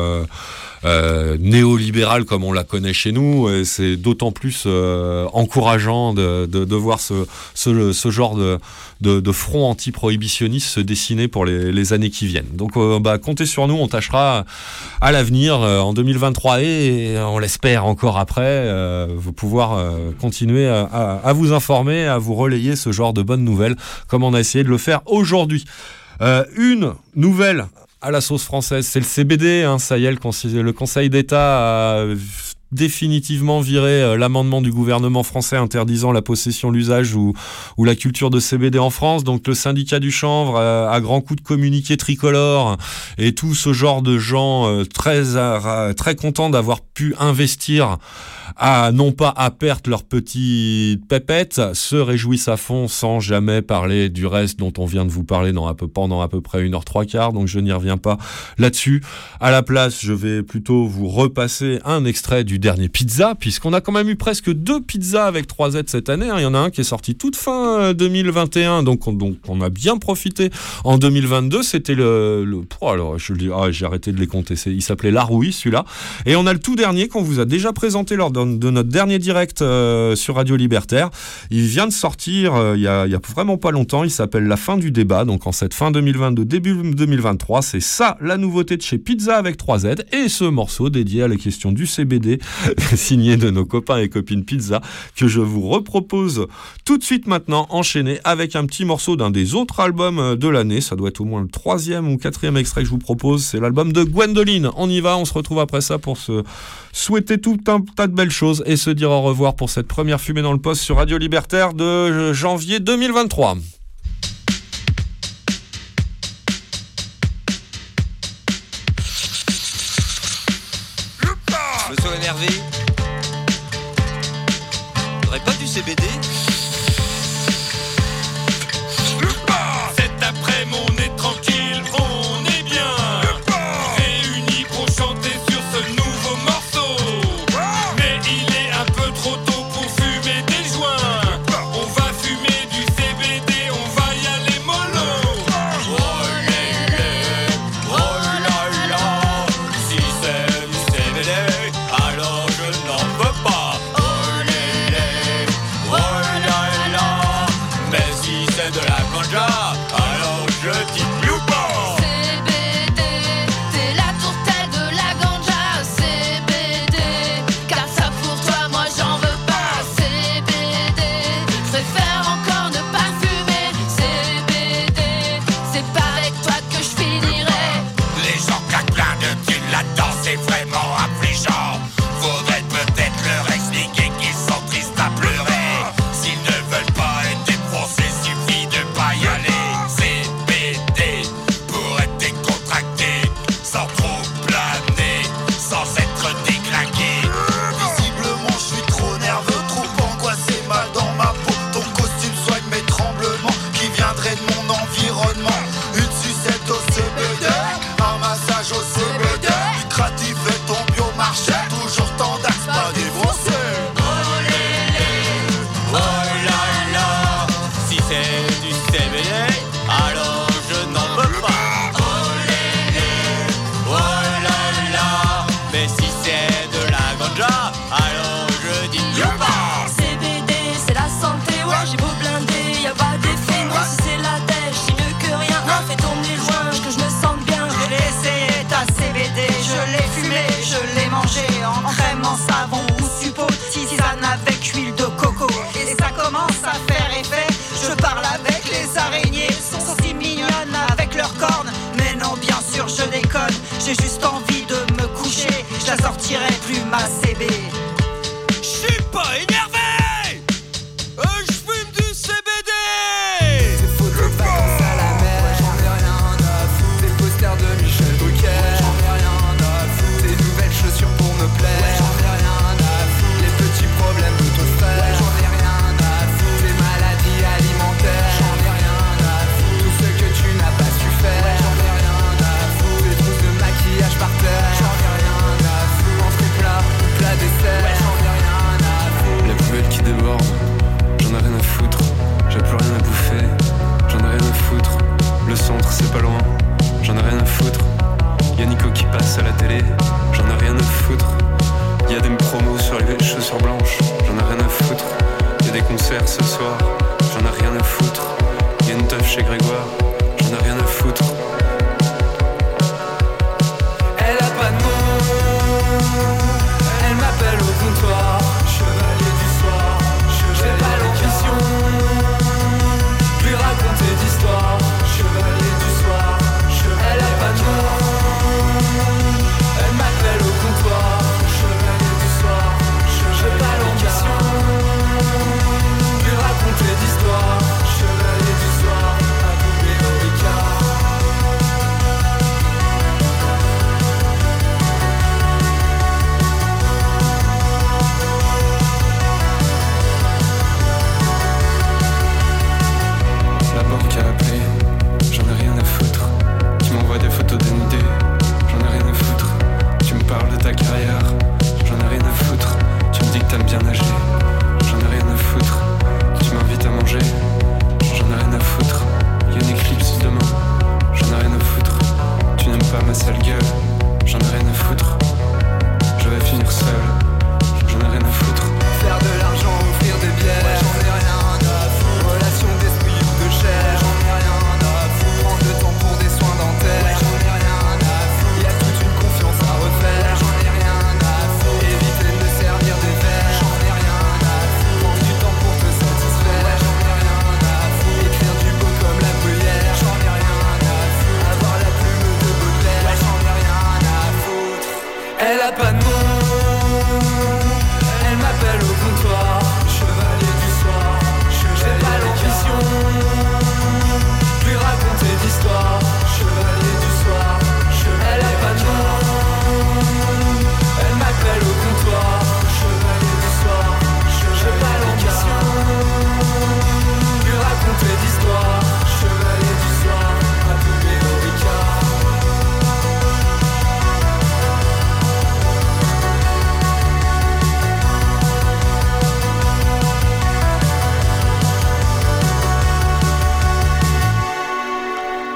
euh, euh, néolibérale comme on la connaît chez nous. C'est d'autant plus euh, encourageant de, de, de voir ce, ce, ce genre de, de, front anti-prohibitionniste se dessiner pour les, les années qui viennent. Donc euh, bah, comptez sur nous, on tâchera à l'avenir, euh, en 2023 et, on l'espère encore après, euh, vous pouvoir euh, continuer à, à- à vous informer, à vous relayer ce genre de bonnes nouvelles, comme on a essayé de le faire aujourd'hui. Euh, une nouvelle à la sauce française, c'est le CBD, hein, ça y est, le Conseil, d'État a définitivement viré euh, l'amendement du gouvernement français interdisant la possession, l'usage ou, la culture de CBD en France. Donc le syndicat du chanvre, euh, à grands coups de communiqué tricolore et tout ce genre de gens euh, très, très contents d'avoir pu investir à non pas à perte leurs petites pépettes, se réjouissent à fond sans jamais parler du reste dont on vient de vous parler pendant à peu près une heure trois quarts, donc je n'y reviens pas là-dessus. À la place, je vais plutôt vous repasser un extrait du dernier Pizza, puisqu'on a quand même eu presque deux pizzas avec 3 Z cette année. hein. Il y en a un qui est sorti toute fin euh, 2021, donc on, donc on a bien profité. En 2022, c'était le... le oh, alors, je le dis, ah, j'ai arrêté de les compter, il s'appelait Larouille, celui-là. Et on a le tout dernier qu'on vous a déjà présenté lors de, de notre dernier direct euh, sur Radio Libertaire. Il vient de sortir euh, il y, a, y a vraiment pas longtemps. Il s'appelle La fin du débat. Donc en cette fin 2022, début 2023, c'est ça la nouveauté de chez Pizza avec 3Z. Et ce morceau dédié à la question du CBD, signé de nos copains et copines Pizza, que je vous repropose tout de suite maintenant, enchaîné avec un petit morceau d'un des autres albums euh, de l'année. Ça doit être au moins le troisième ou quatrième extrait que je vous propose. C'est l'album de Gwendoline. On y va, on se retrouve après ça pour se souhaiter tout un tas de belles choses et se dire au revoir pour cette première fumée dans le poste sur Radio Libertaire de euh, janvier 2023.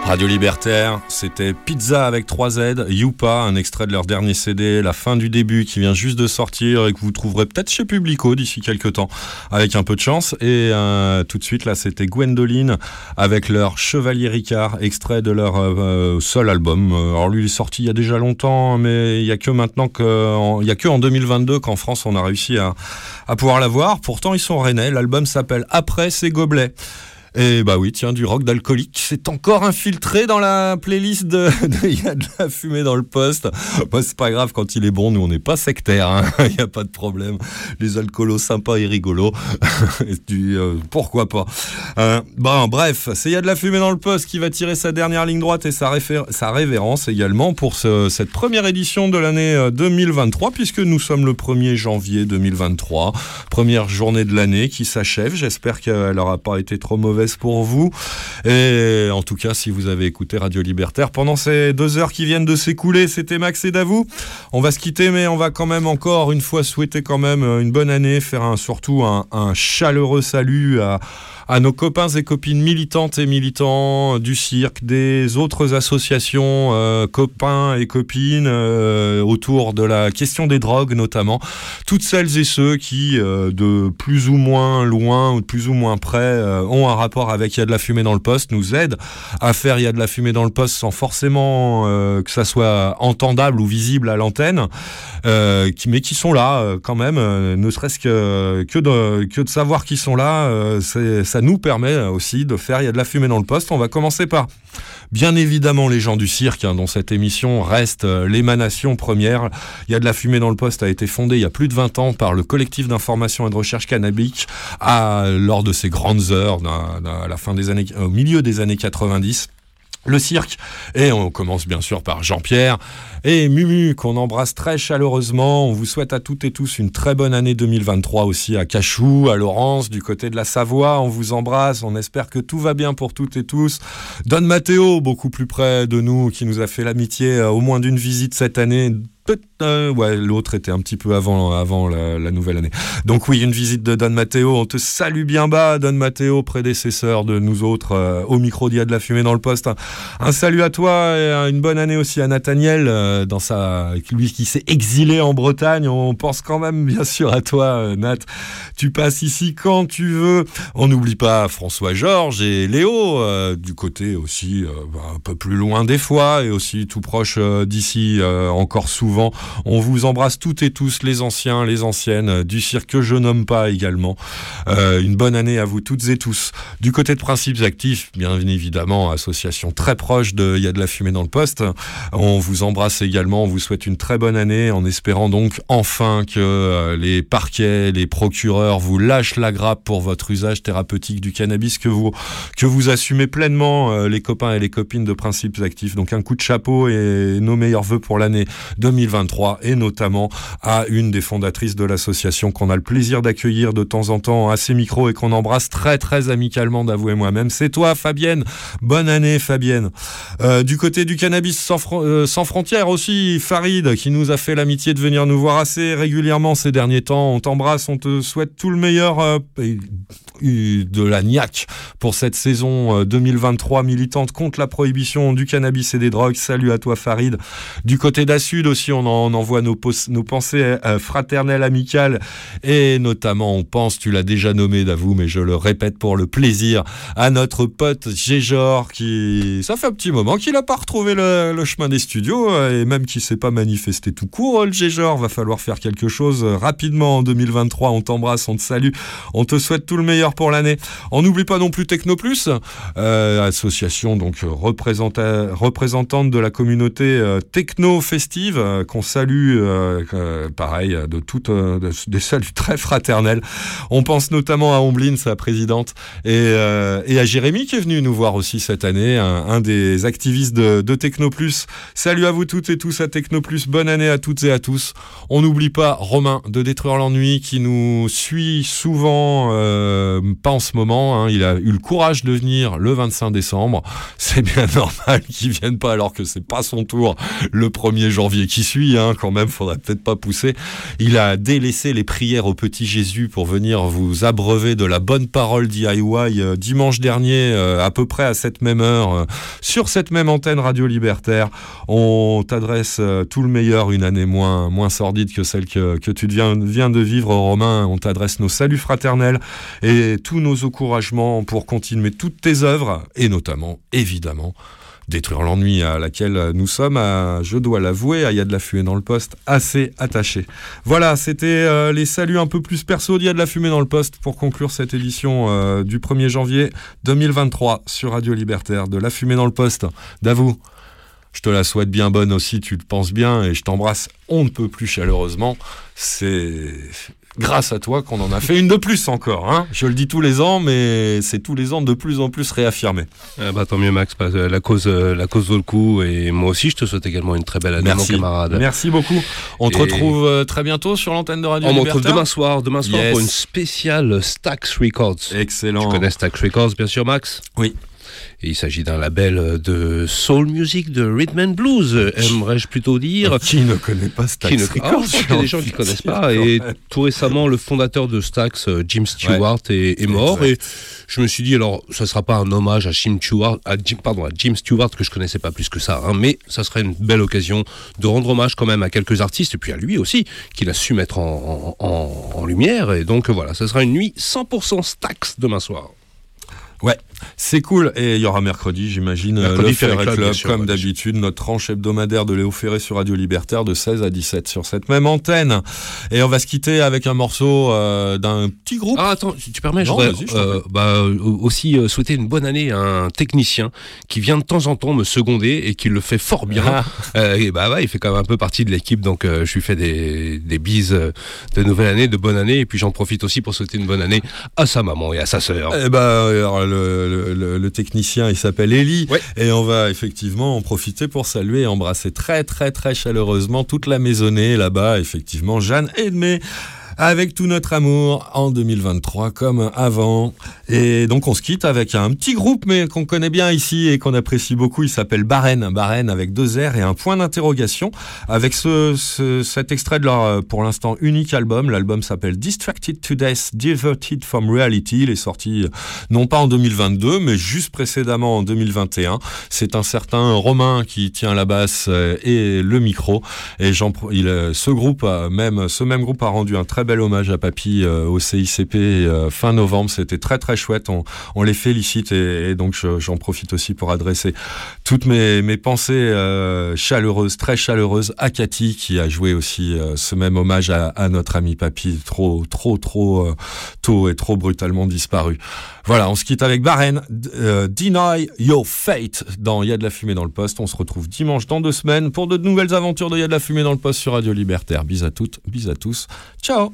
Radio Libertaire, c'était Pizza avec 3 Z, Youpa, un extrait de leur dernier CD, la fin du début qui vient juste de sortir et que vous trouverez peut-être chez Publico d'ici quelques temps, avec un peu de chance. Et euh, tout de suite, là, c'était Gwendoline avec leur Chevalier Ricard, extrait de leur euh, seul album. Euh, Alors lui, il est sorti il y a déjà longtemps, mais il y a que maintenant que, il y a que en 2022 qu'en France on a réussi à, à pouvoir l'avoir. Pourtant, ils sont rennais. L'album s'appelle Après ces gobelets. Et bah oui, tiens, du rock d'alcoolique, c'est encore infiltré dans la playlist de Il y a de la fumée dans le poste. Bah, c'est pas grave, quand il est bon, nous on n'est pas sectaire, hein. il n'y a pas de problème. Les alcoolos sympas et rigolos, du, euh, pourquoi pas. Euh, bon, bref, c'est Il y a de la fumée dans le poste qui va tirer sa dernière ligne droite et sa, révérence également pour ce- cette première édition de l'année euh, 2023, puisque nous sommes le 1er janvier 2023, première journée de l'année qui s'achève. J'espère qu'elle n'aura pas été trop mauvaise pour vous. Et en tout cas, si vous avez écouté Radio Libertaire pendant ces deux heures qui viennent de s'écouler, c'était Max et Davou. On va se quitter, mais on va quand même encore une fois souhaiter quand même une bonne année, faire un, surtout un chaleureux salut à, à nos copains et copines militantes et militants du cirque, des autres associations, euh, copains et copines euh, autour de la question des drogues notamment. Toutes celles et ceux qui, euh, de plus ou moins loin ou de plus ou moins près, ont un rapport avec Il y a de la fumée dans le poste, nous aident à faire Il y a de la fumée dans le poste sans forcément que ça soit entendable ou visible à l'antenne, mais qui sont là quand même, ne serait-ce que, que, de, savoir qu'ils sont là, c'est- ça nous permet aussi de faire Il y a de la fumée dans le poste. On va commencer par Bien évidemment, les gens du cirque, hein, dont cette émission reste euh, l'émanation première. Il y a de la fumée dans le poste, a été fondé il y a plus de 20 ans par le collectif d'information et de recherche cannabique à, lors de ses grandes heures, à la fin des années, au milieu des années 90 le cirque. Et on commence bien sûr par Jean-Pierre et Mumu, qu'on embrasse très chaleureusement. On vous souhaite à toutes et tous une très bonne année 2023 aussi à Cachou, à Laurence, du côté de la Savoie. On vous embrasse. On espère que tout va bien pour toutes et tous. Don Matteo, beaucoup plus près de nous, qui nous a fait l'amitié euh, au moins d'une visite cette année. Euh, ouais, l'autre était un petit peu avant, avant la, nouvelle année. Donc oui, une visite de Don Matteo. On te salue bien bas, Don Matteo, prédécesseur de nous autres euh, au micro d'Il y a de la fumée dans le poste. Un, salut à toi et une bonne année aussi à Nathaniel, euh, dans sa, lui qui s'est exilé en Bretagne. On pense quand même bien sûr à toi, Nat. Tu passes ici quand tu veux. On n'oublie pas François Georges et Léo, du côté aussi bah, un peu plus loin des fois et aussi tout proche d'ici encore souvent. On vous embrasse toutes et tous, les anciens, les anciennes, euh, du cirque que je nomme pas également. Euh, une bonne année à vous toutes et tous. Du côté de Principes Actifs, bien évidemment, association très proche de Il y a de la fumée dans le poste. On vous embrasse également, on vous souhaite une très bonne année en espérant donc enfin que euh, les parquets, les procureurs vous lâchent la grappe pour votre usage thérapeutique du cannabis que vous, que vous assumez pleinement les copains et les copines de Principes Actifs. Donc un coup de chapeau et nos meilleurs voeux pour l'année 2023 et notamment à une des fondatrices de l'association qu'on a le plaisir d'accueillir de temps en temps à ces micros et qu'on embrasse très très amicalement d'avouer moi-même. C'est toi Fabienne. Bonne année Fabienne. Euh, du côté du cannabis euh, sans frontières aussi, Farid qui nous a fait l'amitié de venir nous voir assez régulièrement ces derniers temps. On t'embrasse, on te souhaite tout le meilleur euh, de la niaque pour cette saison euh, 2023 militante contre la prohibition du cannabis et des drogues. Salut à toi Farid. Du côté d'Assud aussi, on, on envoie nos, pensées euh, fraternelles, amicales et notamment on pense, tu l'as déjà nommé d'avoue, mais je le répète pour le plaisir, à notre pote Géjor qui, ça fait un petit moment qu'il n'a pas retrouvé le, chemin des studios euh, et même qu'il s'est pas manifesté tout court, le Géjor. Va falloir faire quelque chose euh, rapidement en 2023. On t'embrasse, on te salue, on te souhaite tout le meilleur pour l'année. On n'oublie pas non plus Technoplus, euh, association donc euh, représenta- représentante de la communauté euh, techno festive euh, qu'on salue, euh, euh, pareil, de toutes de- des saluts très fraternels. On pense notamment à Omblin, sa présidente, et, et à Jérémy qui est venu nous voir aussi cette année, un, des activistes de, de Technoplus. Salut à vous toutes et tous à Technoplus, bonne année à toutes et à tous. On n'oublie pas Romain de Détruire l'ennui qui nous suit souvent, pas en ce moment, hein, il a eu le courage de venir le 25 décembre. C'est bien normal qu'il vienne pas alors que c'est pas son tour le 1er janvier qui suis, hein, quand même, faudrait peut-être pas pousser. Il a délaissé les prières au petit Jésus pour venir vous abreuver de la bonne parole DIY euh, dimanche dernier, euh, à peu près à cette même heure, euh, sur cette même antenne Radio Libertaire. On t'adresse tout le meilleur, une année moins, moins sordide que celle que, que tu viens, viens de vivre, Romain. On t'adresse nos saluts fraternels et tous nos encouragements pour continuer toutes tes œuvres, et notamment, évidemment, détruire l'ennui à laquelle nous sommes, je dois l'avouer, à y a de la fumée dans le poste, assez attaché. Voilà, c'était euh, les saluts un peu plus perso d'Il y a de la fumée dans le poste pour conclure cette édition euh, du 1er janvier 2023 sur Radio Libertaire de la fumée dans le poste. Davou, je te la souhaite bien bonne aussi, tu le penses bien, et je t'embrasse on ne peut plus chaleureusement. C'est grâce à toi qu'on en a fait une de plus encore. Hein je le dis tous les ans, mais c'est tous les ans de plus en plus réaffirmé. Ah bah, tant mieux Max, la cause, euh, la cause vaut le coup et moi aussi je te souhaite également une très belle année Merci. mon camarade. Merci beaucoup. On te Et- retrouve euh, très bientôt sur l'antenne de Radio On me retrouve Libertaire. demain soir, demain soir Yes. pour une spéciale Stax Records. Excellent. Tu connais Stax Records bien sûr Max? Oui. Et il s'agit d'un label de soul music, de rhythm and blues, euh, aimerais-je plutôt dire. Qui ne connaît pas Stax Qui ne- Records, Ah, qu'il y a des gens qui de connaissent pas. Et tout récemment, le fondateur de Stax, euh, Jim Stewart, est, est mort. Exact. Et je me suis dit, alors, ça sera pas un hommage à Jim Stewart, à Jim, pardon, à Jim Stewart que je connaissais pas plus que ça, hein, mais ça serait une belle occasion de rendre hommage quand même à quelques artistes et puis à lui aussi, qu'il a su mettre en, en- en- en lumière. Et donc voilà, ça sera une nuit 100% Stax demain soir. Ouais, c'est cool. Et il y aura mercredi, j'imagine, euh, le Ferré Club, Club, sûr, comme d'habitude, notre tranche hebdomadaire de Léo Ferré sur Radio Libertaire de 16 à 17 sur cette même antenne. Et on va se quitter avec un morceau euh, d'un petit groupe. Ah, attends, si tu permets, je Non, voudrais je t'en euh, bah, aussi euh, souhaiter une bonne année à un technicien qui vient de temps en temps me seconder et qui le fait fort bien. Ah. Euh, et bah ouais, il fait quand même un peu partie de l'équipe, donc euh, je lui fais des, des bises de nouvelle année, de bonne année, et puis j'en profite aussi pour souhaiter une bonne année à sa maman et à sa sœur. Eh ben, alors, le, le- le- le technicien, il s'appelle Eli. Et on va effectivement en profiter pour saluer et embrasser très, très, très chaleureusement toute la maisonnée là-bas. Effectivement, Jeanne Edmé. Avec tout notre amour en 2023 comme avant. Et donc on se quitte avec un petit groupe mais qu'on connaît bien ici et qu'on apprécie beaucoup. Il s'appelle Barren. Barren avec deux R et un point d'interrogation. Avec ce, ce- cet extrait de leur euh, pour l'instant unique album. L'album s'appelle Distracted to Death, Diverted from Reality. Il est sorti euh, non pas en 2022 mais juste précédemment en 2021. C'est un certain Romain qui tient la basse euh, et le micro. Et ce groupe, même, ce même groupe a rendu un très bel hommage à Papy euh, au CICP euh, fin novembre. C'était très très chouette. On, les félicite et, donc je- j'en profite aussi pour adresser toutes mes, mes pensées euh, chaleureuses, très chaleureuses à Cathy qui a joué aussi ce même hommage à, notre ami Papy, trop trop trop tôt et trop brutalement disparu. Voilà, on se quitte avec Barren, Deny Your Fate dans Il y a de la fumée dans le poste. On se retrouve dimanche dans deux semaines pour de nouvelles aventures de Il y a de la fumée dans le poste sur Radio Libertaire. Bis à toutes, bis à tous. Ciao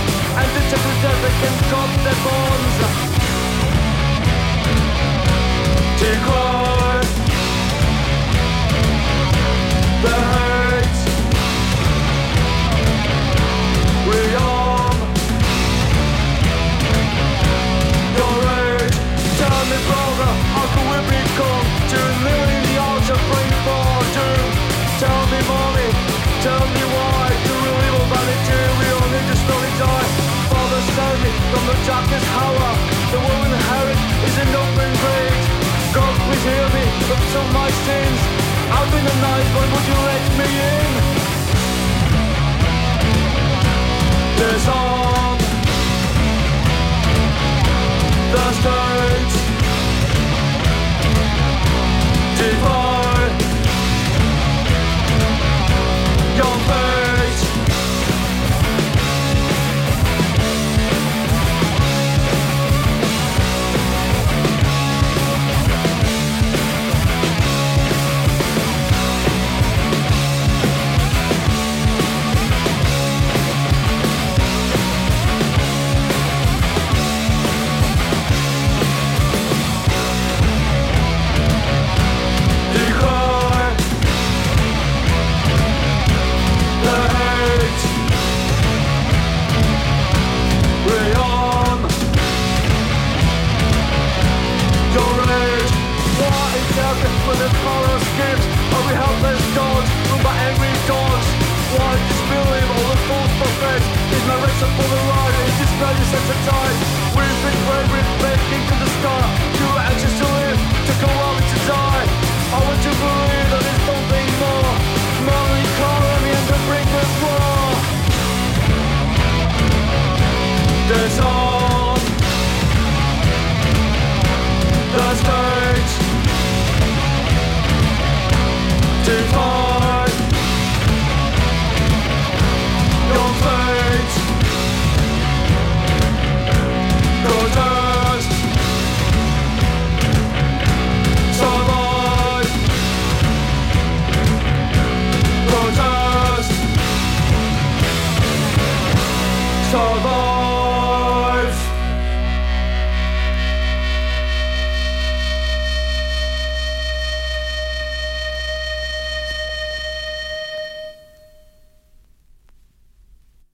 And death they can cut their. Take. The hurt we are Your Tell me brother How can we become To the of for Tell me mommy Tell me why From the darkest hour. The world inherit Is an open grave. God please hear me some of my sins. Out in the night When would you let me in? There's on the streets for our Are we helpless dogs, ruled by angry dogs? Why disbelieve all the false prophets? Is my race up for the ride? Is this value sensitized? We've been brave, we've into the sky